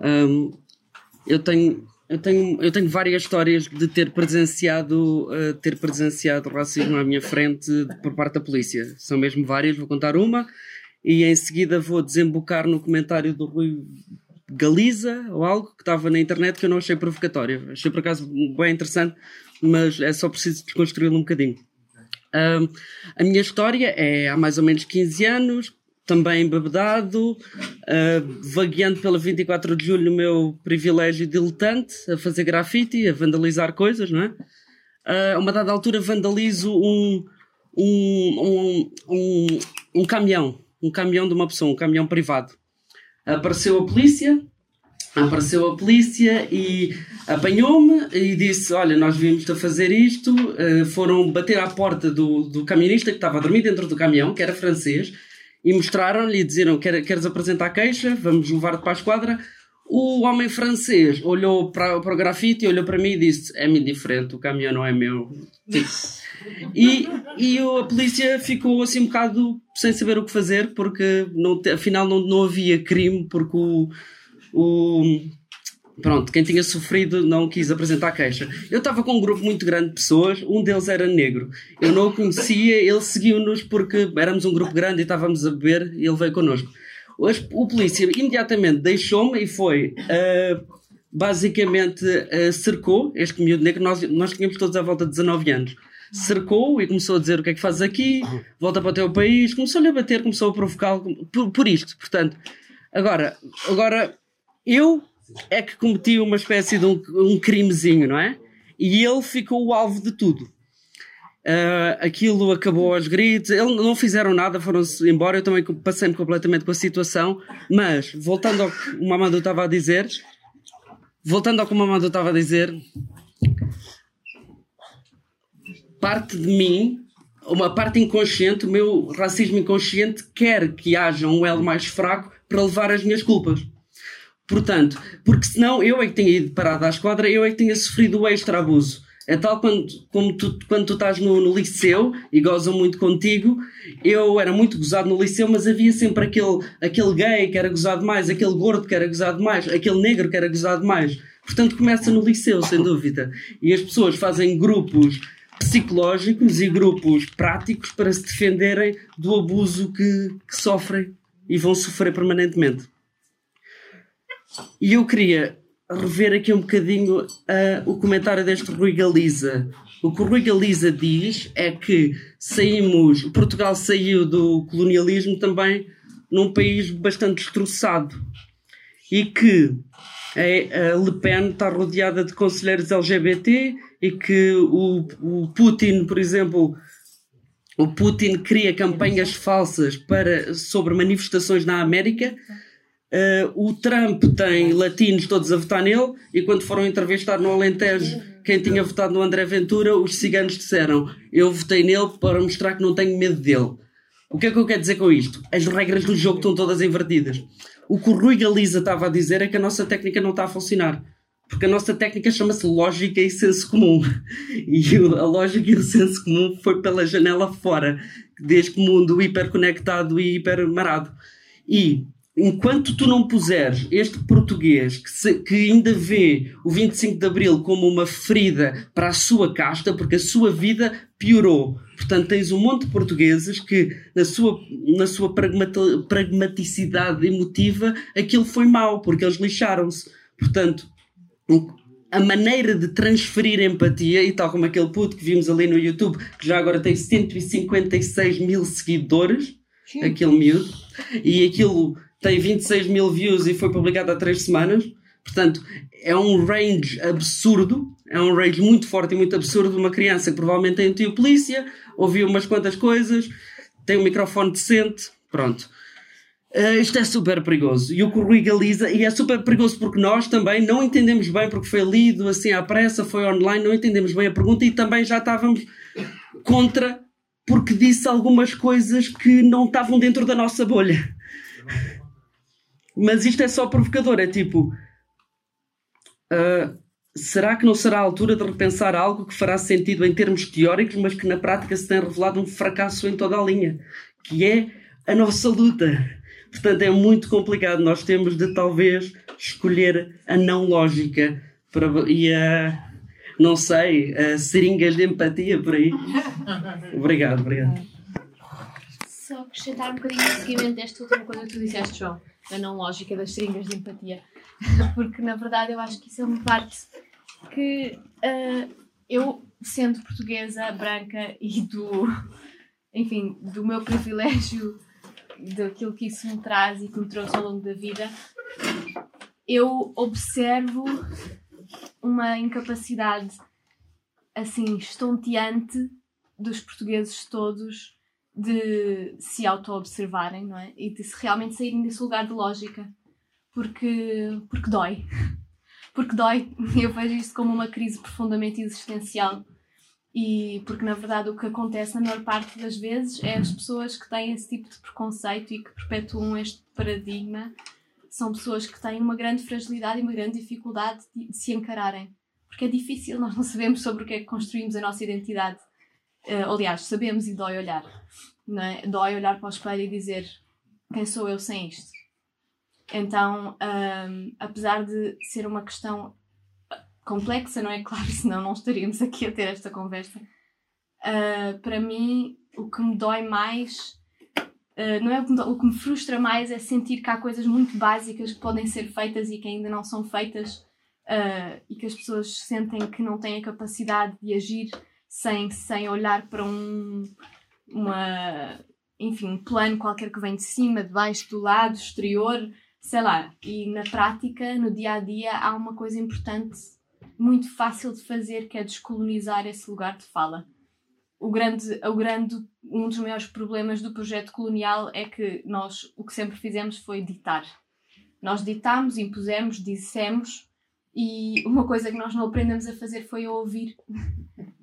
Um, eu tenho eu tenho, eu tenho várias histórias de ter presenciado, uh, ter presenciado racismo à minha frente por parte da polícia. São mesmo várias, vou contar uma e em seguida vou desembocar no comentário do Rui Galiza ou algo que estava na internet que eu não achei provocatório. Achei por acaso bem interessante, mas é só preciso desconstruí-lo um bocadinho. Um, a minha história é há mais ou menos 15 anos, também bebedado, uh, vagueando pela 24 de julho no meu privilégio diletante, a fazer grafite, a vandalizar coisas, não é? Uh, a uma dada altura vandalizo um, um, um, um, um caminhão, um caminhão de uma pessoa, um caminhão privado. Apareceu a polícia, apareceu a polícia e apanhou-me e disse: Olha, nós vimos-te a fazer isto. Uh, foram bater à porta do, do camionista que estava a dormir dentro do caminhão, que era francês, e mostraram-lhe e disseram: Quer, Queres apresentar queixa? Vamos levar-te para a esquadra. O homem francês olhou para, para o grafite olhou para mim e disse: É-me indiferente, o caminhão não é meu. Tipo. E, e a polícia ficou assim um bocado sem saber o que fazer, porque não, afinal não, não havia crime, porque o, o, Pronto, quem tinha sofrido não quis apresentar queixa. Eu estava com um grupo muito grande de pessoas, um deles era negro. Eu não o conhecia, ele seguiu-nos porque éramos um grupo grande e estávamos a beber e ele veio connosco. O polícia imediatamente deixou-me e foi. Uh, basicamente uh, cercou este miúdo negro. Nós, nós tínhamos todos à volta de 19 anos. Cercou e começou a dizer o que é que fazes aqui, volta para o teu país. Começou-lhe a bater, começou a provocá-lo por, por isto. Portanto, agora, agora eu é que cometi uma espécie de um, um crimezinho, não é? E ele ficou o alvo de tudo. Uh, aquilo acabou aos gritos, eles não fizeram nada, foram-se embora. Eu também passei-me completamente com a situação. Mas, voltando ao que o Mamadou estava a dizer, voltando ao que o Mamadou estava a dizer, parte de mim uma parte inconsciente, o meu racismo inconsciente quer que haja um elo mais fraco para levar as minhas culpas. Portanto, porque senão eu é que tenho ido parado à esquadra, eu é que tenha sofrido o extra abuso. É tal quando, como tu, quando tu estás no, no, liceu e gozam muito contigo. Eu era muito gozado no liceu, mas havia sempre aquele, aquele gay que era gozado mais, aquele gordo que era gozado mais, aquele negro que era gozado mais. Portanto, começa no liceu, sem dúvida. E as pessoas fazem grupos psicológicos e grupos práticos para se defenderem do abuso que, que sofrem e vão sofrer permanentemente. E eu queria rever aqui um bocadinho uh, o comentário deste Rui Galiza. O que o Rui Galiza diz é que saímos, Portugal saiu do colonialismo também num país bastante destroçado e que a Le Pen está rodeada de conselheiros LGBT e que o, o Putin, por exemplo, o Putin cria campanhas falsas para, sobre manifestações na América Uh, o Trump tem latinos todos a votar nele e quando foram entrevistar no Alentejo quem tinha votado no André Ventura, os ciganos disseram eu votei nele para mostrar que não tenho medo dele. O que é que eu quero dizer com isto? As regras do jogo estão todas invertidas. O que o Rui Galiza estava a dizer é que a nossa técnica não está a funcionar. Porque a nossa técnica chama-se lógica e senso comum. E a lógica e o senso comum foi pela janela fora, deste mundo hiperconectado e hipermarado. E enquanto tu não puseres este português que, se, que, ainda vê o 25 de Abril como uma ferida para a sua casta, porque a sua vida piorou. Portanto, tens um monte de portugueses que, na sua, na sua pragmaticidade emotiva, aquilo foi mau, porque eles lixaram-se. Portanto, a maneira de transferir empatia, e tal como aquele puto que vimos ali no YouTube, que já agora tem 156 mil seguidores, Sim. aquele miúdo, e aquilo tem 26 mil views e foi publicado há 3 semanas. Portanto, é um range absurdo, é um range muito forte e muito absurdo de uma criança que provavelmente tem tio polícia, ouviu umas quantas coisas, tem um microfone decente, pronto. Uh, isto é super perigoso. E o que e é super perigoso porque nós também não entendemos bem, porque foi lido assim à pressa, foi online, não entendemos bem a pergunta e também já estávamos contra, porque disse algumas coisas que não estavam dentro da nossa bolha. Mas isto é só provocador, é tipo. Uh, será que não será a altura de repensar algo que fará sentido em termos teóricos, mas que na prática se tem revelado um fracasso em toda a linha? Que é a nossa luta. Portanto, é muito complicado. Nós temos de talvez escolher a não lógica para, e a. Não sei, a seringas de empatia por aí. <laughs> obrigado, obrigado. Só acrescentar um bocadinho de seguimento desta última coisa que tu disseste, João da não lógica das seringas de empatia. <laughs> Porque, na verdade, eu acho que isso é uma parte que uh, eu, sendo portuguesa, branca e do, <laughs> enfim, do meu privilégio, daquilo que isso me traz e que me trouxe ao longo da vida, eu observo uma incapacidade assim estonteante dos portugueses todos de se auto-observarem, não é? E de se realmente saírem desse lugar de lógica. Porque, porque dói. <laughs> Porque dói. Eu vejo isso como uma crise profundamente existencial. E porque, na verdade, o que acontece na maior parte das vezes é as pessoas que têm esse tipo de preconceito e que perpetuam este paradigma são pessoas que têm uma grande fragilidade e uma grande dificuldade de se encararem. Porque é difícil, nós não sabemos sobre o que é que construímos a nossa identidade aliás, sabemos e dói olhar. Não é? Dói olhar para o espelho e dizer quem sou eu sem isto. Então, um, apesar de ser uma questão complexa, não é? <laughs> Claro, senão não estaríamos aqui a ter esta conversa. Uh, para mim, o que me dói mais, uh, não é o que, me, o que me frustra mais é sentir que há coisas muito básicas que podem ser feitas e que ainda não são feitas uh, e que as pessoas sentem que não têm a capacidade de agir sem, sem olhar para um, uma, enfim, um plano qualquer que vem de cima, de baixo, do lado, exterior, sei lá. E na prática, no dia a dia, há uma coisa importante, muito fácil de fazer, que é descolonizar esse lugar de fala. O grande, o grande, um dos maiores problemas do projeto colonial é que nós o que sempre fizemos foi ditar. Nós ditamos, impusemos, dissemos, e uma coisa que nós não aprendemos a fazer foi a ouvir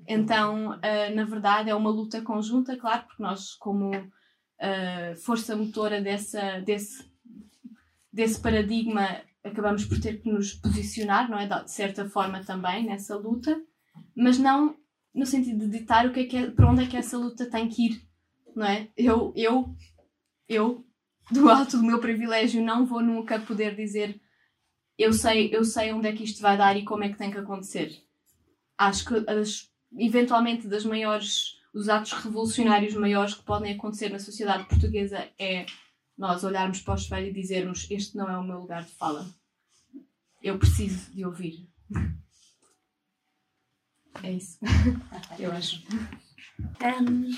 Então, uh, na verdade, é uma luta conjunta, claro, porque nós, como uh, força motora dessa, desse, desse paradigma, acabamos por ter que nos posicionar, não é? De certa forma também nessa luta, mas não no sentido de ditar o que é que é, para onde é que essa luta tem que ir, não é? Eu, eu, eu, do alto do meu privilégio, não vou nunca poder dizer eu sei, eu sei onde é que isto vai dar e como é que tem que acontecer. Acho que as eventualmente das maiores, os atos revolucionários maiores que podem acontecer na sociedade portuguesa é nós olharmos para o espelho e dizermos este não é o meu lugar de fala. Eu preciso de ouvir. <laughs> É isso. Eu acho. Um,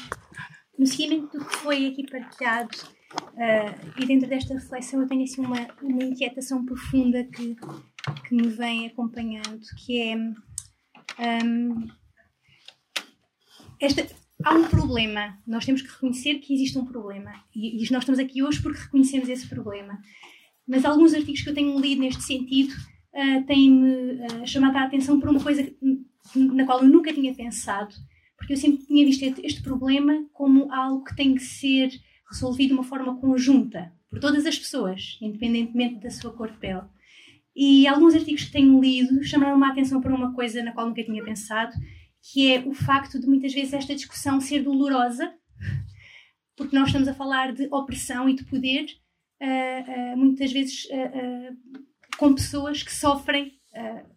no seguimento do que foi aqui partilhado uh, e dentro desta reflexão eu tenho assim uma, uma inquietação profunda que, que me vem acompanhando, que é um, esta, há um problema. Nós temos que reconhecer que existe um problema. E, e, nós estamos aqui hoje porque reconhecemos esse problema. Mas alguns artigos que eu tenho lido neste sentido uh, têm-me uh, chamado a atenção por uma coisa na qual eu nunca tinha pensado. Porque eu sempre tinha visto este problema como algo que tem que ser resolvido de uma forma conjunta por todas as pessoas, independentemente da sua cor de pele. E alguns artigos que tenho lido chamaram-me a atenção para uma coisa na qual nunca tinha pensado, que é o facto de muitas vezes esta discussão ser dolorosa, porque nós estamos a falar de opressão e de poder, uh, uh, muitas vezes uh, com pessoas que sofrem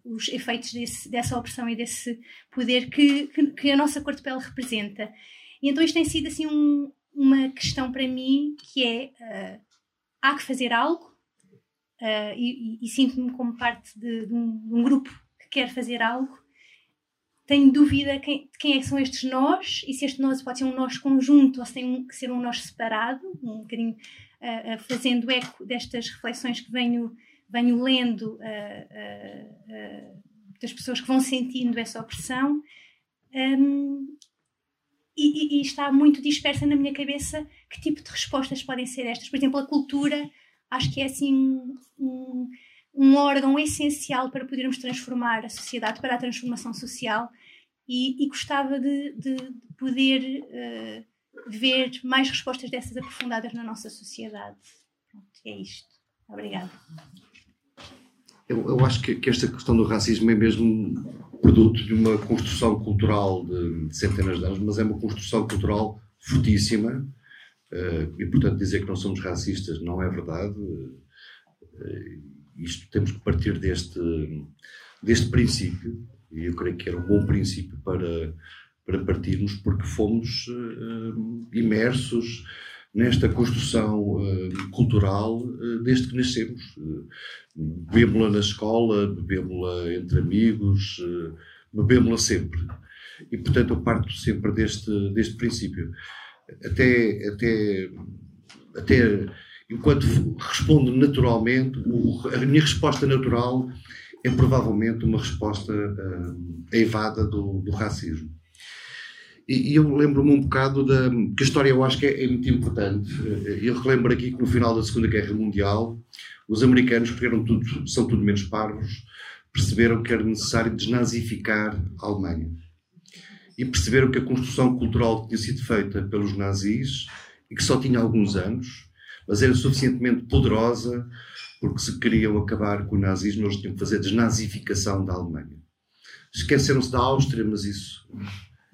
os efeitos desse, dessa opressão e desse poder que, que, que, a nossa cor de pele representa. E então isto tem sido assim um, uma questão para mim que é há que fazer algo e, e, e sinto-me como parte de, de, um, de um grupo que quer fazer algo tenho dúvida quem, de quem é que são estes nós e se este nós pode ser um nós conjunto ou se tem que ser um nós separado, um bocadinho uh, uh, fazendo eco destas reflexões que venho, venho lendo uh, das pessoas que vão sentindo essa opressão. Um, e, e, está muito dispersa na minha cabeça que tipo de respostas podem ser estas. Por exemplo, a cultura, acho que é assim um, um órgão essencial para podermos transformar a sociedade, para a transformação social, e, e gostava de, de, de poder uh, ver mais respostas dessas aprofundadas na nossa sociedade. Pronto, é isto. Obrigada. Eu, eu acho que, que, esta questão do racismo é mesmo produto de uma construção cultural de, de centenas de anos, mas é uma construção cultural fortíssima. Uh, e, portanto, dizer que não somos racistas não é verdade. Uh, isto temos que partir deste, deste princípio, e eu creio que era um bom princípio para, para partirmos, porque fomos uh, imersos nesta construção uh, cultural uh, desde que nascemos. Uh, bebemos-la na escola, bebemos-la entre amigos, uh, bebemos-la sempre. E, portanto, eu parto sempre deste, deste princípio. Até, até, até enquanto respondo naturalmente, o, a minha resposta natural é provavelmente uma resposta uh, do, do racismo. E, e eu lembro-me um bocado da. que a história eu acho que é, é, muito importante. Eu relembro aqui que no final da Segunda Guerra Mundial, os americanos, porque eram tudo, são tudo menos parvos, perceberam que era necessário desnazificar a Alemanha. E perceberam que a construção cultural que tinha sido feita pelos nazis, e que só tinha alguns anos, mas era suficientemente poderosa porque se queriam acabar com o nazismo, eles tinham que fazer desnazificação da Alemanha. Esqueceram-se da Áustria, mas isso,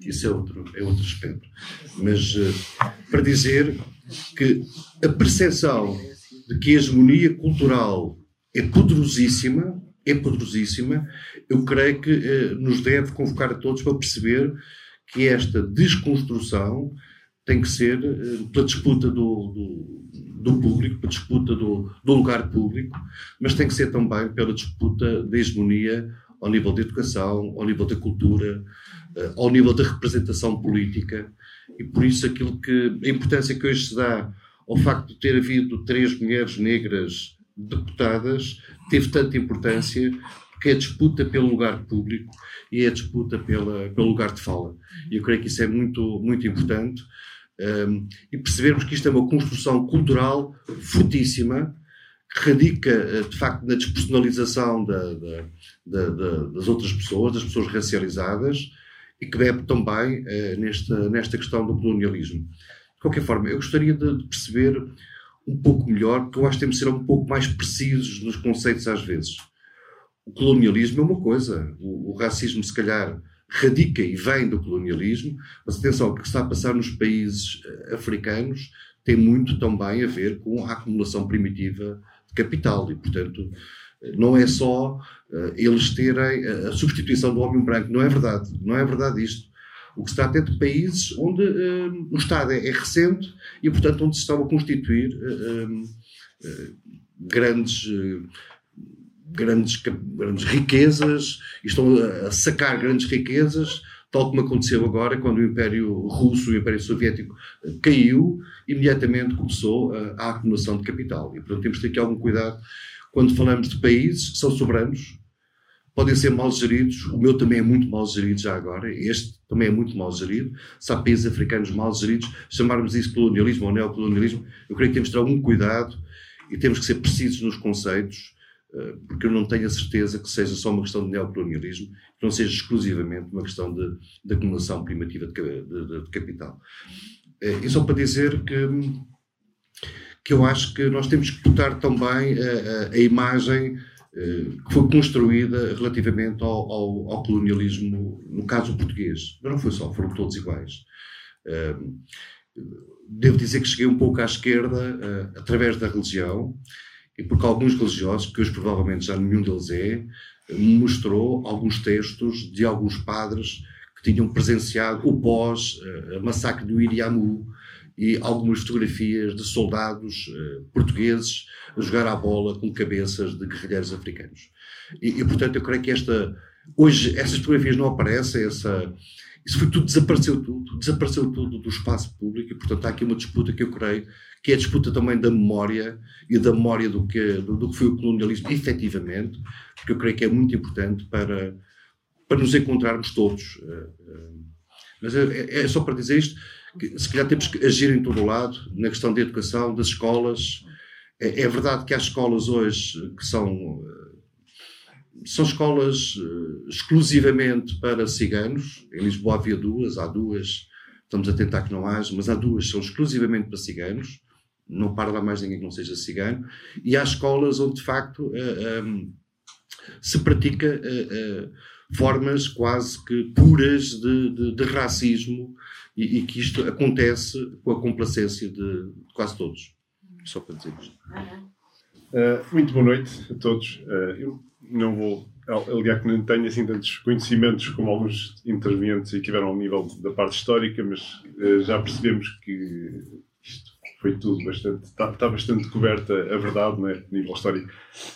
isso é, outro, é outro aspecto. Mas uh, para dizer que a percepção de que a hegemonia cultural é poderosíssima, é poderosíssima, eu creio que uh, nos deve convocar a todos para perceber que esta desconstrução tem que ser uh, pela disputa do, do do público, para disputa do, do lugar público, mas tem que ser também pela disputa da hegemonia ao nível da educação, ao nível da cultura, eh, ao nível da representação política. E por isso aquilo que a importância que hoje se dá ao facto de ter havido três mulheres negras deputadas teve tanta importância porque é disputa pelo lugar público e é disputa pela, pelo lugar de fala. E eu creio que isso é muito, muito importante um, e percebermos que isto é uma construção cultural fortíssima radica, eh, de facto, na despersonalização da, da, da, das outras pessoas, das pessoas racializadas, e que bebe também uh, nesta, nesta questão do colonialismo. De qualquer forma, eu gostaria de, perceber um pouco melhor, porque eu acho que temos de ser um pouco mais precisos nos conceitos às vezes. O colonialismo é uma coisa, o, o racismo, se calhar, radica e vem do colonialismo, mas atenção, o que está a passar nos países eh, africanos tem muito também a ver com a acumulação primitiva capital e, portanto, não é só uh, eles terem a substituição do homem branco, não é verdade, não é verdade isto. O que se trata é de países onde uh, o Estado é, é, recente e, portanto, onde se estão a constituir uh, grandes grandes, grandes riquezas, e estão a sacar grandes riquezas, tal como aconteceu agora quando o Império Russo o Império Soviético eh, caiu, imediatamente começou a, eh, a acumulação de capital. E, portanto, temos de ter aqui algum cuidado quando falamos de países que são soberanos, podem ser mal geridos, o meu também é muito mal gerido já agora, este também é muito mal gerido. Se há países africanos mal geridos, chamarmos isso colonialismo ou neocolonialismo, eu creio que temos de ter algum cuidado e temos que ser precisos nos conceitos porque eu não tenho a certeza que seja só uma questão de neocolonialismo, que não seja exclusivamente uma questão de, de acumulação primativa de, de, de, capital. Eh, e só para dizer que, que eu acho que nós temos que botar também a, a, a imagem eh, que foi construída relativamente ao, ao, ao, colonialismo, no caso português. Mas não foi só, foram todos iguais. Devo dizer que cheguei um pouco à esquerda através da religião e porque alguns religiosos, que hoje provavelmente já nenhum deles é, mostrou alguns textos de alguns padres que tinham presenciado o pós-massacre do Iriamu e algumas fotografias de soldados uh, portugueses a jogar à bola com cabeças de guerrilheiros africanos. E, e, portanto, eu creio que esta. Hoje, essas fotografias não aparecem, essa, isso foi tudo, desapareceu tudo, desapareceu tudo do espaço público e, portanto, há aqui uma disputa que eu creio que é a disputa também da memória e da memória do que, do, do que foi o colonialismo, efetivamente, porque eu creio que é muito importante para, para nos encontrarmos todos. Eh, eh, mas é, é só para dizer isto, que se calhar temos que agir em todo o lado, na questão da educação, das escolas. É, é verdade que há escolas hoje que são eh, são escolas exclusivamente para ciganos. Em Lisboa havia duas, há duas, estamos a tentar que não haja, mas há duas, são exclusivamente para ciganos não para lá mais ninguém que não seja cigano, e há escolas onde de facto uh, eh, um, ehm, se pratica uh, uh, formas quase que puras de, de, de racismo e, e, que isto acontece com a complacência de, quase todos. Só para dizer isto. muito boa noite a todos. eu não vou alegar que não tenho assim tantos conhecimentos como alguns intervenientes e que tiveram ao nível da parte histórica, mas já percebemos que foi tudo bastante. Está, está bastante coberta a verdade, não é? A nível histórico.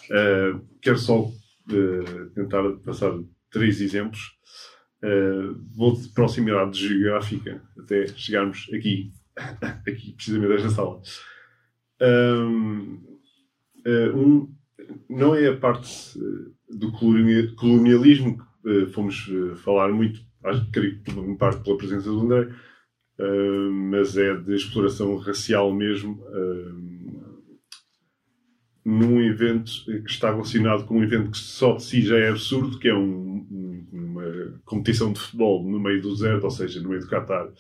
Uh, quero só uh, tentar passar três exemplos. Uh, vou de proximidade geográfica até chegarmos aqui, <laughs> aqui precisamente nesta sala. Um, não é a parte do colonialismo que fomos falar muito, acho que em parte pela presença do André, uh, mas é de exploração racial mesmo, uh, num evento que está relacionado com um evento que só de si já é absurdo, que é um, um, uma competição de futebol no meio do deserto, ou seja, no meio do Qatar.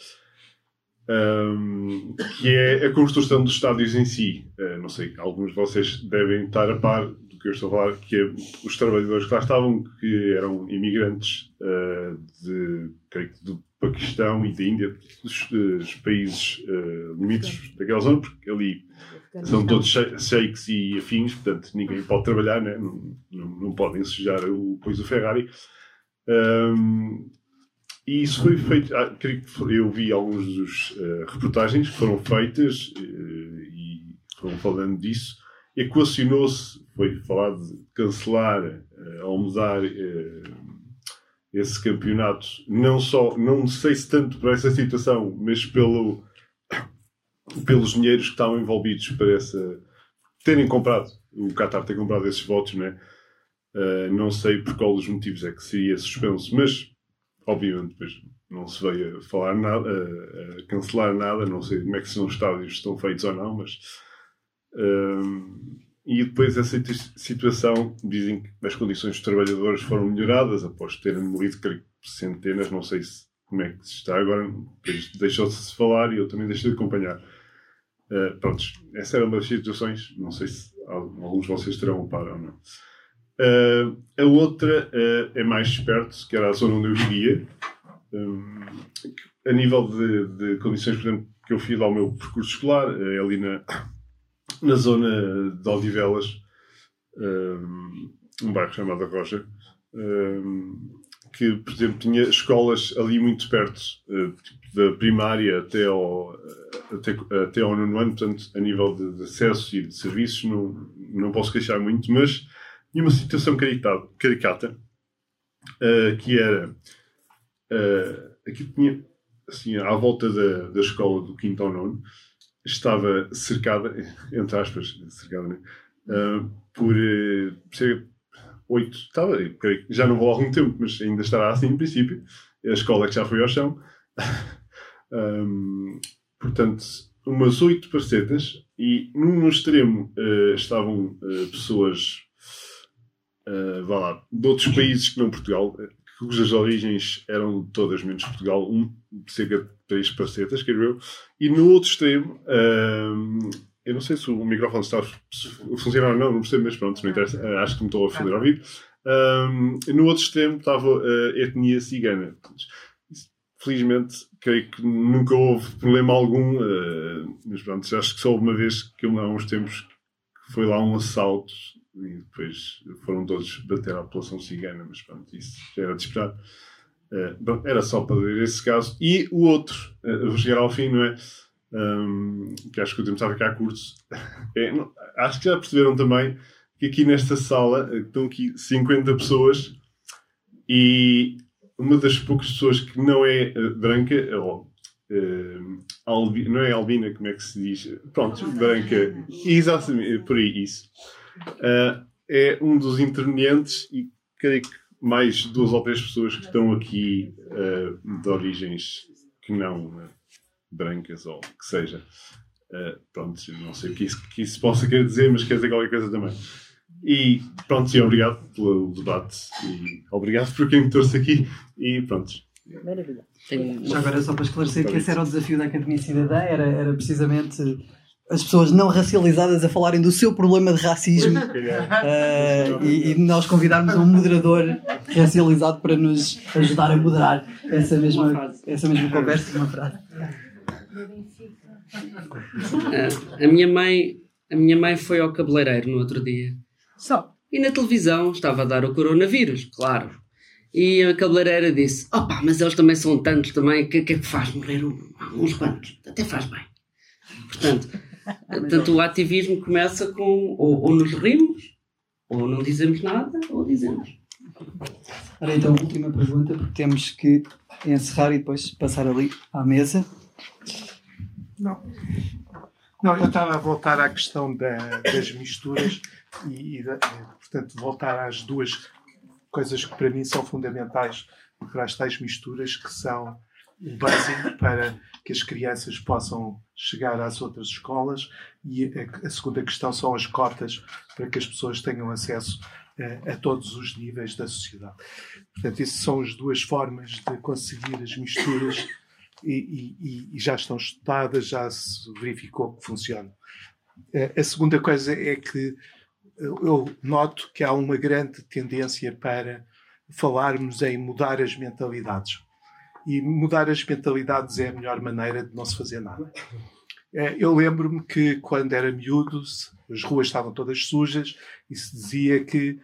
Um, que é a construção dos estádios em si. Uh, não sei, alguns de vocês devem estar a par que eu estou a falar, que é os trabalhadores que lá estavam, que eram imigrantes uh, de, creio que do Paquistão e da Índia, dos, dos países uh, limítrofes daquela zona, porque ali são todos sheiks e afins, portanto ninguém pode trabalhar, né? não, não, não podem sujar o, pois o Ferrari. Um, e isso foi feito. Ah, eu vi alguns dos uh, reportagens que foram feitas uh, e foram falando disso. Equacionou-se, foi falado de cancelar uh, ou mudar esse campeonato, não só, não sei se tanto por essa situação, mas pelo, pelos dinheiros que estavam envolvidos para essa, terem comprado, o Qatar ter comprado esses votos, né? Uh, não sei por qual dos motivos é que seria suspenso, mas obviamente depois não se veio a falar nada, a, a cancelar nada, não sei como é que são os estádios estão feitos ou não, mas uh, e depois essa situação, dizem que as condições dos trabalhadores foram melhoradas após terem morrido centenas, não sei se como é que se está agora. Deixou-se falar e eu também deixei de acompanhar. Uh, pronto, essa era uma das situações, não sei se alguns de vocês terão um par ou não. Uh, a outra uh, é mais esperto, que era a zona onde eu vivia. Um, a nível de, de, condições, por exemplo, que eu fiz ao meu percurso escolar, é ali na, na zona de Odivelas, um, bairro chamado Rocha, que, por exemplo, tinha escolas ali muito perto, uh, tipo, da primária até ao, até, até ao nono ano, portanto, a nível de, de acesso e de serviços, não, não posso queixar muito, mas tinha uma situação caricata, uh, que era uh, aqui tinha assim à volta da, da escola do quinto ao nono estava cercada entre aspas cercada né? uh, por uh, oito estava já não vou há algum tempo mas ainda estará assim em princípio a escola que já foi ao chão <laughs> um, portanto umas oito parcetas e num extremo uh, estavam pessoas uh, vá lá, de outros países que não Portugal, cujas origens eram todas menos Portugal, um, cerca de três parcetas, quero eu, e no outro extremo, uh, eu não sei se o microfone está a funcionar ou não, não percebo, mas pronto, não interessa, uh, acho que me estou a foder ao ouvir. no outro extremo estava a etnia cigana. Felizmente, creio que nunca houve problema algum, uh, mas pronto, acho que só uma vez que há uns tempos foi lá um assalto e depois foram todos bater à população cigana, mas pronto, isso já era de esperar. Uh, bom, era só para ver esse caso. E o outro, uh, vou chegar ao fim, não é? Um, que acho que o tempo está a ficar curto. <laughs> É, não, acho que já perceberam também que aqui nesta sala uh, estão aqui 50 pessoas e uma das poucas pessoas que não é branca, ou albi, não é albina, como é que se diz? Pronto, branca, exatamente, por aí, isso uh, é um dos intervenientes e creio que mais duas ou três pessoas que estão aqui uh, de origens que não uh, brancas ou que seja. Uh, pronto, não sei o que isso, que isso possa querer dizer, mas quer dizer qualquer coisa também. E pronto, sim, obrigado pelo debate e obrigado por quem me trouxe aqui e pronto. Maravilha. Já agora, só para esclarecer que esse era o desafio da Academia Cidadã, era, era precisamente as pessoas não racializadas a falarem do seu problema de racismo uh, e, e, nós convidarmos um moderador racializado para nos ajudar a moderar essa mesma, essa mesma conversa uma frase. Uh, a minha mãe a minha mãe foi ao cabeleireiro no outro dia. Só. E na televisão estava a dar o coronavírus claro. E a cabeleireira disse opa mas eles também são tantos também que que é que faz morrer uns quantos até faz bem. Portanto Portanto, o ativismo começa com ou, ou, nos rimos, ou não dizemos nada, ou dizemos. Ora, então, última pergunta, porque temos que encerrar e depois passar ali à mesa. Não. Não, eu estava a voltar à questão da, das misturas e, e da, portanto, voltar às duas coisas que para mim são fundamentais para as tais misturas, que são o básico para que as crianças possam chegar às outras escolas e a, a segunda questão são as cotas para que as pessoas tenham acesso a, a todos os níveis da sociedade. Portanto, essas são as duas formas de conseguir as misturas e, e, e já estão estudadas, já se verificou que funcionam. A segunda coisa é que eu noto que há uma grande tendência para falarmos em mudar as mentalidades. E mudar as mentalidades é a melhor maneira de não se fazer nada. É, eu lembro-me que quando era miúdo, as ruas estavam todas sujas e se dizia que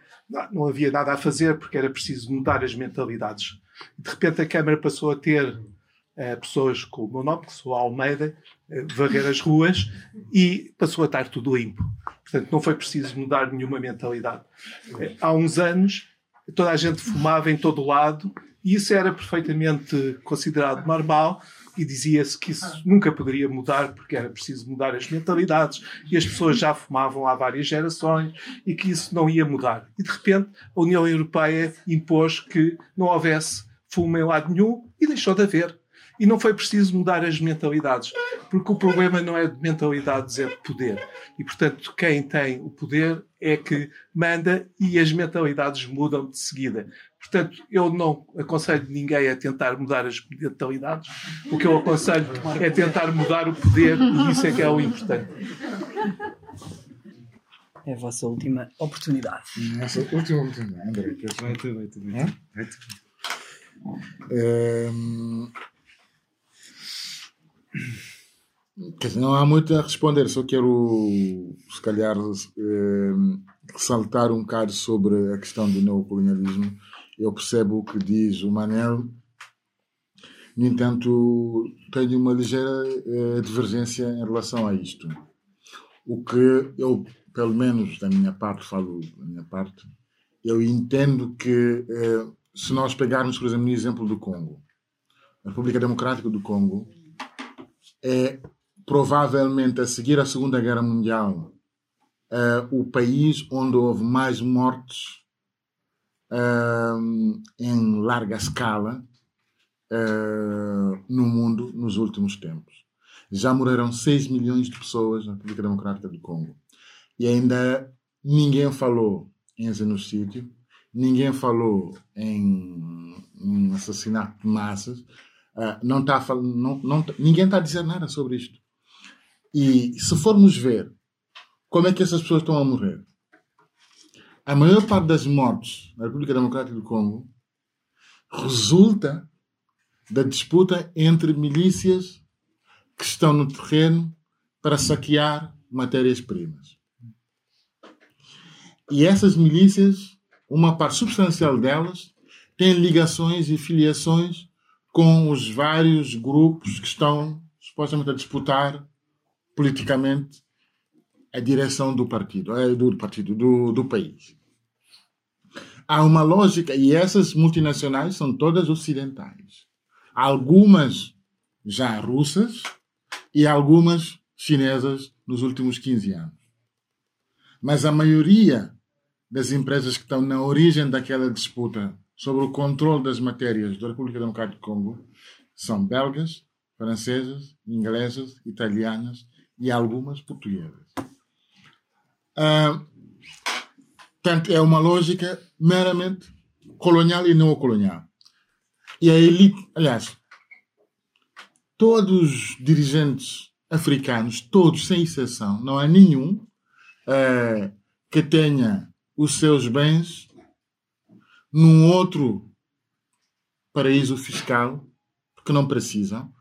não havia nada a fazer porque era preciso mudar as mentalidades. De repente a Câmara passou a ter uh, pessoas com o meu nome, que sou Almeida, uh, varrer as ruas e passou a estar tudo limpo. Portanto, não foi preciso mudar nenhuma mentalidade. Há uns anos toda a gente fumava em todo lado e isso era perfeitamente considerado normal e dizia-se que isso nunca poderia mudar porque era preciso mudar as mentalidades e as pessoas já fumavam há várias gerações e que isso não ia mudar. E de repente a União Europeia impôs que não houvesse fumo em lado nenhum e deixou de haver. E não foi preciso mudar as mentalidades, porque o problema não é de mentalidades, é de poder. E, portanto, quem tem o poder é que manda e as mentalidades mudam de seguida. Portanto, eu não aconselho ninguém a tentar mudar as mentalidades. O que eu aconselho é tentar mudar o poder e isso é que é o importante. É a vossa última oportunidade. Nossa última oportunidade, André. Vai tu, vai tu. Vai Hã? tu. Vai tu. Quer dizer, não há muito a responder, só quero, se calhar, ehm, ressaltar um bocado sobre a questão do neocolonialismo. Eu percebo o que diz o Manel, no entanto, tenho uma ligeira eh, divergência em relação a isto. O que eu, pelo menos da minha parte, falo da minha parte, eu entendo que eh, se nós pegarmos, por exemplo, no exemplo do Congo, a República Democrática do Congo é provavelmente a seguir a Segunda Guerra Mundial eh, o país onde houve mais mortes eh, em larga escala eh, no mundo nos últimos tempos. Já morreram 6 milhões de pessoas na República Democrática do Congo. E ainda ninguém falou em genocídio, ninguém falou em, em assassinato de massas, ah, não tá, não, não, tá- ninguém está a dizer nada sobre isto. E se formos ver como é que essas pessoas estão a morrer, a maior parte das mortes na República Democrática do Congo resulta da disputa entre milícias que estão no terreno para saquear matérias-primas. E essas milícias, uma parte substancial delas, tem ligações e filiações com os vários grupos que estão supostamente a disputar politicamente a direção do partido, eh, do partido, do, do país. Há uma lógica, e essas multinacionais são todas ocidentais. Algumas já russas e algumas chinesas nos últimos 15 anos. Mas a maioria das empresas que estão na origem daquela disputa sobre o controle das matérias da República Democrática do Congo são belgas, francesas, inglesas, italianas e algumas portuguesas. Ah, Portanto, é uma lógica meramente colonial e neocolonial. E a elite, aliás, todos os dirigentes africanos, todos sem exceção, não há nenhum eh, que tenha os seus bens num outro paraíso fiscal, porque não precisam.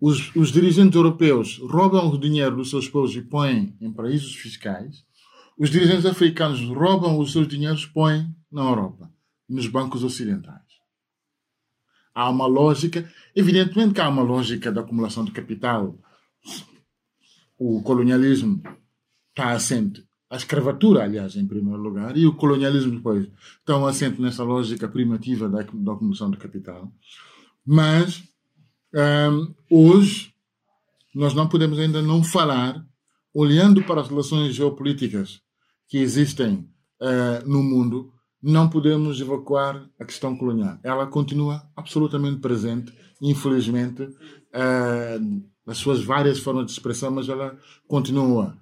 Os, os dirigentes europeus roubam o dinheiro dos seus povos e põem em paraísos fiscais. Os dirigentes africanos roubam os seus dinheiros põem na Europa, nos bancos ocidentais. Há uma lógica, evidentemente que há uma lógica da acumulação de capital. O colonialismo está assente, a escravatura, aliás, em primeiro lugar, e o colonialismo depois estão assente nessa lógica primitiva da, da acumulação de capital. Mas, hum, hoje, nós não podemos ainda não falar, olhando para as relações geopolíticas que existem eh, no mundo, não podemos evacuar a questão colonial. Ela continua absolutamente presente, infelizmente, eh, nas suas várias formas de expressão, mas ela continua.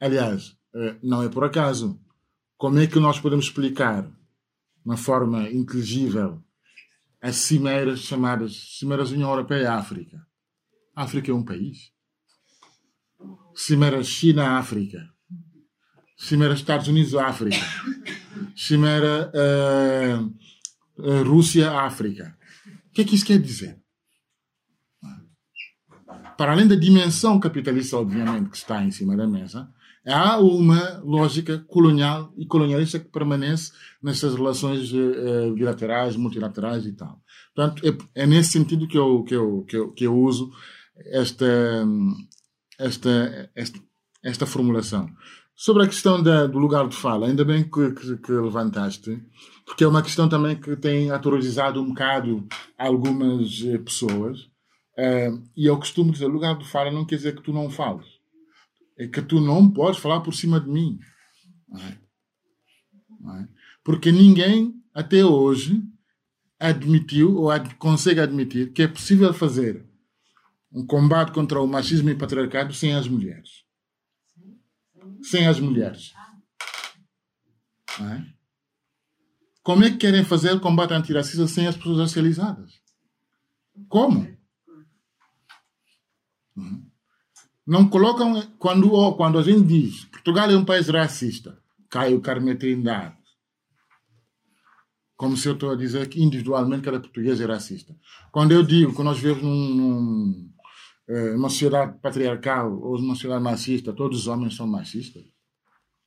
Aliás, eh, não é por acaso. Como é que nós podemos explicar, de uma forma inteligível, as cimeiras chamadas Cimeiras União Europeia-África? A África é um país. Cimeira China-África. Cimeira Estados Unidos-África. Cimeira eh, eh, Rússia-África. O que é que isso quer dizer? Para além da dimensão capitalista, obviamente, que está em cima da mesa, há uma lógica colonial e colonialista que permanece nessas relações eh, bilaterais, multilaterais e tal. Portanto, é, é nesse sentido que eu, que eu, que eu, que eu uso esta, esta, esta, esta formulação. Sobre a questão da, do lugar de fala, ainda bem que, que, que, levantaste, porque é uma questão também que tem aterrorizado um bocado algumas eh, pessoas. Uh, e eu costumo dizer: lugar de fala não quer dizer que tu não fales, é que tu não podes falar por cima de mim. Não é? Não é? Porque ninguém, até hoje, admitiu ou ad consegue admitir que é possível fazer um combate contra o machismo e patriarcado sem as mulheres. Sem as mulheres. É? Como é que querem fazer o combate antirracista sem as pessoas racializadas? Como? Uhum. Não colocam. Quando, oh, quando a gente diz Portugal é um país racista, cai o Carme Trindade. Como se eu estou a dizer que individualmente cada português é racista. Quando eu digo que nós vivemos num, num, eh, numa sociedade patriarcal ou numa sociedade machista, todos os homens são machistas.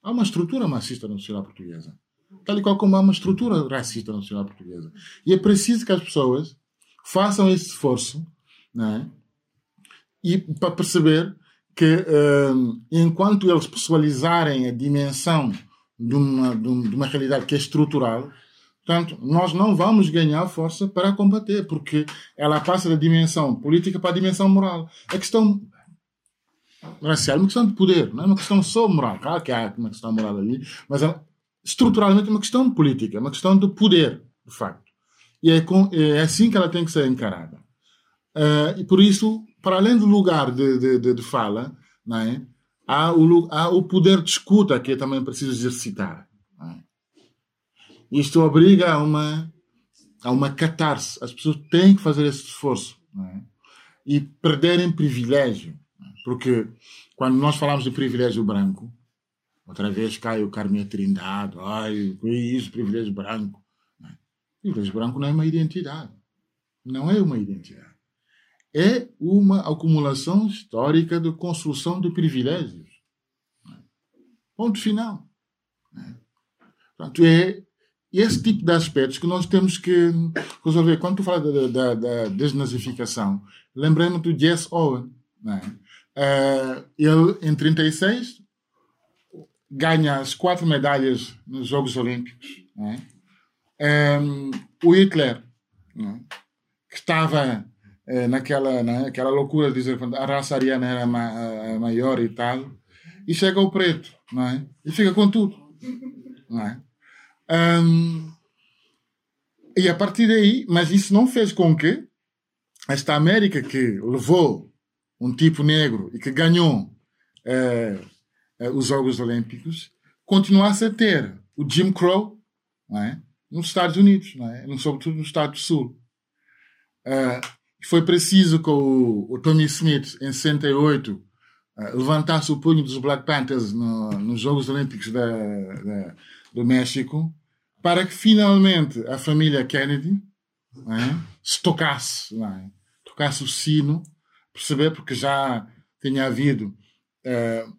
Há uma estrutura machista na sociedade portuguesa. Tal e qual como há uma estrutura racista na sociedade portuguesa. E é preciso que as pessoas façam esse esforço né? e para perceber que uh, enquanto eles pessoalizarem a dimensão de uma, de uma realidade que é estrutural, portanto, nós não vamos ganhar força para combater, porque ela passa da dimensão política para a dimensão moral. A questão racial é uma questão de poder, não é uma questão só moral. Claro que há uma questão moral ali, mas é, estruturalmente é uma questão política, é uma questão de poder, de facto. E é, com, é assim que ela tem que ser encarada. Uh, e por isso, para além do lugar de, de, de, de fala, não é? há, o, há o poder de escuta que é também preciso exercitar. É? Isto obriga a uma, a uma catarse. As pessoas têm que fazer esse esforço é? e perderem privilégio. É? Porque quando nós falamos de privilégio branco, outra vez cai o Carminha Trindade, ai, isso, privilégio branco. Privilégio branco não é uma identidade. Não é uma identidade. É uma acumulação histórica de construção de privilégios. Ponto final. Portanto, é esse tipo de aspectos que nós temos que resolver. Quando tu fala da, da, da desnazificação, lembrei-me do Jess Owen. Uh, ele, em 36, ganha as quatro medalhas nos Jogos Olímpicos. Não um, o Hitler, né, que estava uh, naquela, naquela né, loucura de dizer que a raça ariana era ma maior e tal, e chega o preto, não é? e fica com tudo. Não é? Um, e a partir daí, mas isso não fez com que esta América que levou um tipo negro e que ganhou uh, uh, os Jogos Olímpicos continuasse a ter o Jim Crow, é? nos Estados Unidos, não é? sobretudo no Estado do Sul. Uh, foi preciso que o, o Tommy Smith, em 68, uh, ah, levantasse o punho dos Black Panthers no, nos Jogos Olímpicos da, da, do México para que finalmente a família Kennedy é? se tocasse, é? tocasse o sino, perceber, porque já tinha havido uh,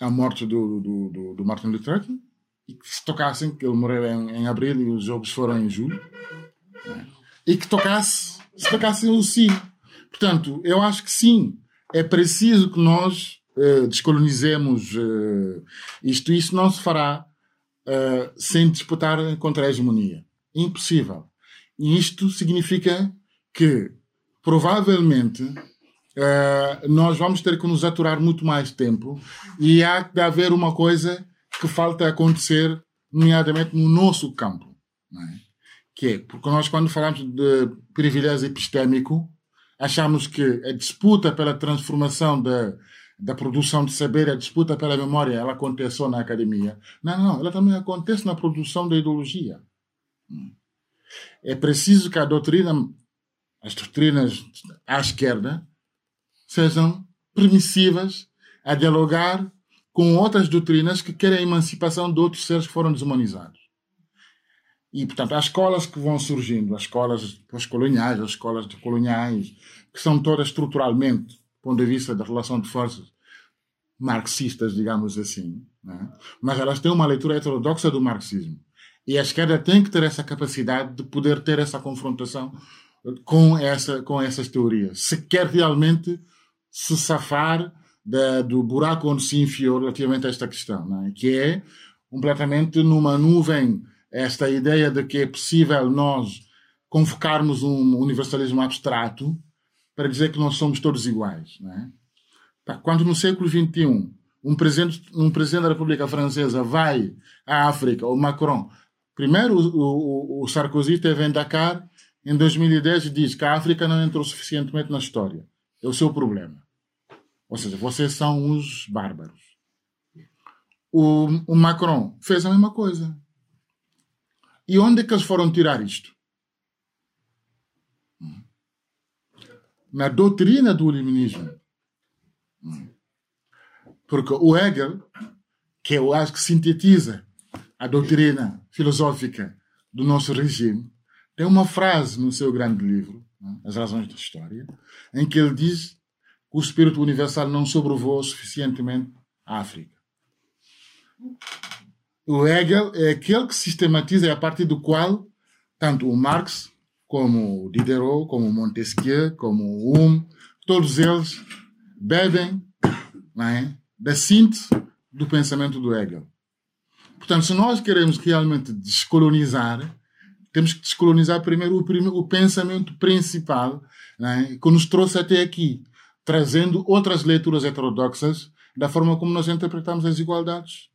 a morte do, do, do, do Martin Luther King, e que se tocassem, que ele morreu em, em abril e os jogos foram em julho, né? e que tocasse, se tocassem o sino. Portanto, eu acho que sim, é preciso que nós uh, descolonizemos uh, isto. Isso não se fará uh, sem disputar contra a hegemonia. Impossível. E isto significa que, provavelmente, nós vamos ter que nos aturar muito mais tempo e há de haver uma coisa que falta acontecer, nomeadamente no nosso campo. É? Que é, porque nós, quando falamos de privilégio epistémico, achamos que a disputa pela transformação da, da produção de saber, a disputa pela memória, ela acontece só na academia. Não, não, ela também acontece na produção da ideologia. É preciso que a doutrina, as doutrinas à esquerda, sejam permissivas a dialogar com outras doutrinas que querem a emancipação de outros seres que foram desumanizados. E, portanto, há escolas que vão surgindo, as escolas pós-coloniais, as escolas coloniais, que são todas estruturalmente, ponto de vista da relação de forças, marxistas, digamos assim. Né? Mas elas têm uma leitura heterodoxa do marxismo. E a esquerda tem que ter essa capacidade de poder ter essa confrontação com, essa, com essas teorias. Se quer realmente se safar do buraco onde se enfiou relativamente a esta questão, é? que é completamente numa nuvem esta ideia de que é possível nós convocarmos um universalismo abstrato para dizer que nós somos todos iguais. É? Quando no século XXI um presidente, um presidente da República Francesa vai à África, o Macron, primeiro o, o, o Sarkozy teve em Dakar em 2010 e diz que a África não entrou suficientemente na história. É o seu problema. Ou seja, vocês são os bárbaros. O, o Macron fez a mesma coisa. E onde é que eles foram tirar isto? Na doutrina do iluminismo. Porque o Hegel, que eu acho que sintetiza a doutrina filosófica do nosso regime, tem uma frase no seu grande livro, As Razões da História, em que ele diz que o espírito universal não sobrevoou suficientemente a África. O Hegel é aquele que sistematiza, é a partir do qual tanto o Marx, como Diderot, como Montesquieu, como Hume, todos eles bebem é, da síntese do pensamento do Hegel. Portanto, se nós queremos realmente descolonizar, temos que descolonizar primeiro o, o pensamento principal é, que nos trouxe até aqui, trazendo outras leituras heterodoxas da forma como nós interpretamos as igualdades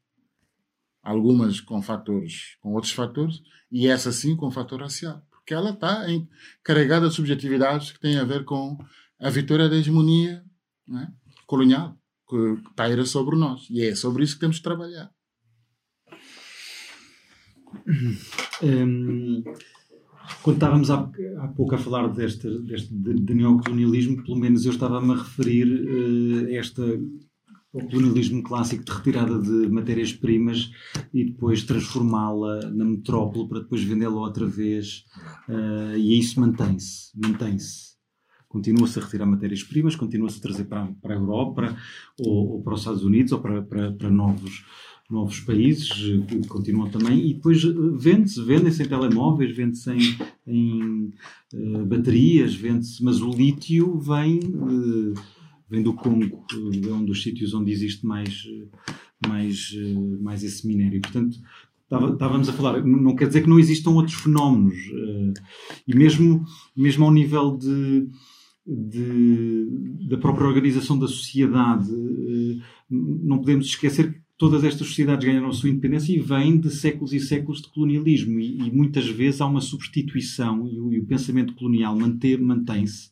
algumas com fatores, com outros fatores, e essa sim com fator racial, porque ela está carregada de subjetividades que têm a ver com a vitória da hegemonia é? colonial que paira sobre nós, e é sobre isso que temos de trabalhar. Hum, quando estávamos há, há, pouco a falar deste, deste de, de neocolonialismo, pelo menos eu estava-me a referir uh, esta o colonialismo clássico de retirada de matérias-primas e depois transformá-la na metrópole para depois vendê-la outra vez uh, e isso mantém-se, mantém-se. Continua-se a retirar matérias-primas, continua-se a trazer para, para a Europa ou, ou, para os Estados Unidos ou para, para, para novos, novos países que continuam também e depois vende-se, vendem-se em telemóveis, vende-se em, em uh, baterias, vende-se, mas o lítio vem... Uh, vem do Congo, é um dos sítios onde existe mais, mais, mais esse minério. Portanto, estávamos a falar, não quer dizer que não existam outros fenómenos. Eh, e mesmo, mesmo ao nível de, de, da própria organização da sociedade, eh, não podemos esquecer que todas estas sociedades ganharam a sua independência e vêm de séculos e séculos de colonialismo. E, e muitas vezes há uma substituição e o, e o pensamento colonial mantém-se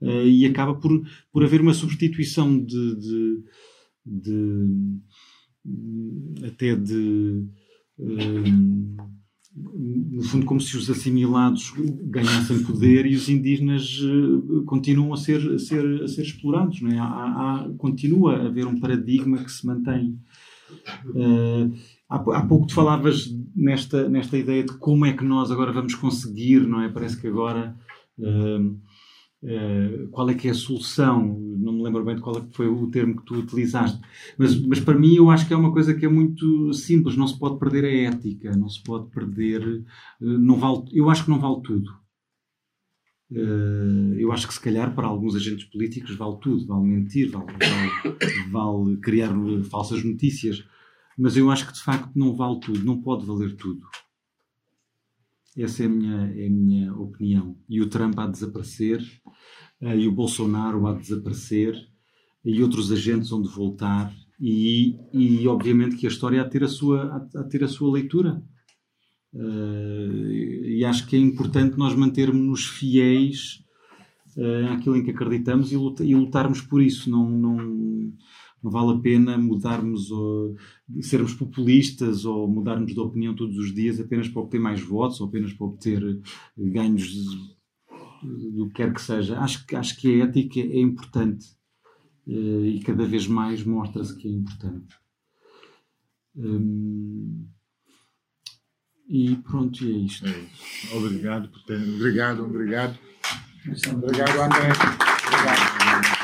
uh, e acaba por, por haver uma substituição de, de, de até de uh, no fundo como se os assimilados ganhassem poder e os indígenas uh, continuam a ser, a ser, a ser explorados. Não é? há, há, continua a haver um paradigma que se mantém. Uh, há, há pouco tu falavas nesta, nesta ideia de como é que nós agora vamos conseguir, não é? Parece que agora uh, Uh, qual é que é a solução, não me lembro bem de qual é que foi o termo que tu utilizaste, mas, mas para mim eu acho que é uma coisa que é muito simples, não se pode perder a ética, não se pode perder, uh, não vale, eu acho que não vale tudo. Uh, eu acho que se calhar para alguns agentes políticos vale tudo, vale mentir, vale, vale, vale criar falsas notícias, mas eu acho que de facto não vale tudo, não pode valer tudo. Essa é a minha, é a minha opinião. E o Trump há de desaparecer, uh, e o Bolsonaro há de desaparecer, e outros agentes vão de voltar, e, e obviamente que a história há de ter a sua, há ter a sua leitura. Uh, e acho que é importante nós mantermos-nos fiéis uh, àquilo em que acreditamos e, luta, e lutarmos por isso. Não, não, não vale a pena mudarmos ou sermos populistas ou mudarmos de opinião todos os dias apenas para obter mais votos ou apenas para obter ganhos do que quer que seja. Acho, acho que a ética é importante eh, e cada vez mais mostra-se que é importante. Hum, e pronto, e é isto. É obrigado, obrigado, obrigado. Obrigado, André. Obrigado.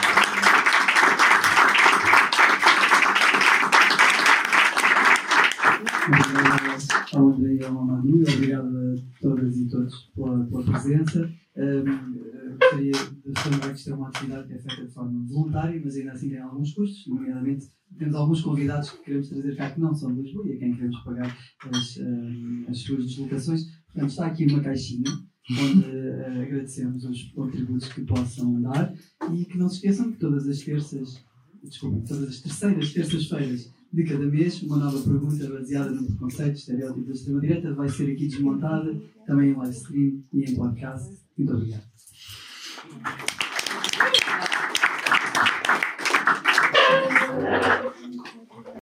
Ao André e ao Manu, obrigado a todas e todos pela, pela presença. Um, gostaria de lembrar que isto é uma atividade que é feita de forma voluntária, mas ainda assim tem alguns custos, nomeadamente temos alguns convidados que queremos trazer cá que não são de Lisboa e a quem queremos pagar as, as suas deslocações. Portanto, está aqui uma caixinha onde uh, agradecemos os contributos que possam dar e que não se esqueçam que todas as terças, desculpa, todas as terceiras terças-feiras de cada mês, uma nova pergunta baseada no preconceito estereótipo da extrema-direita vai ser aqui desmontada, também em live stream e em podcast. Muito obrigado.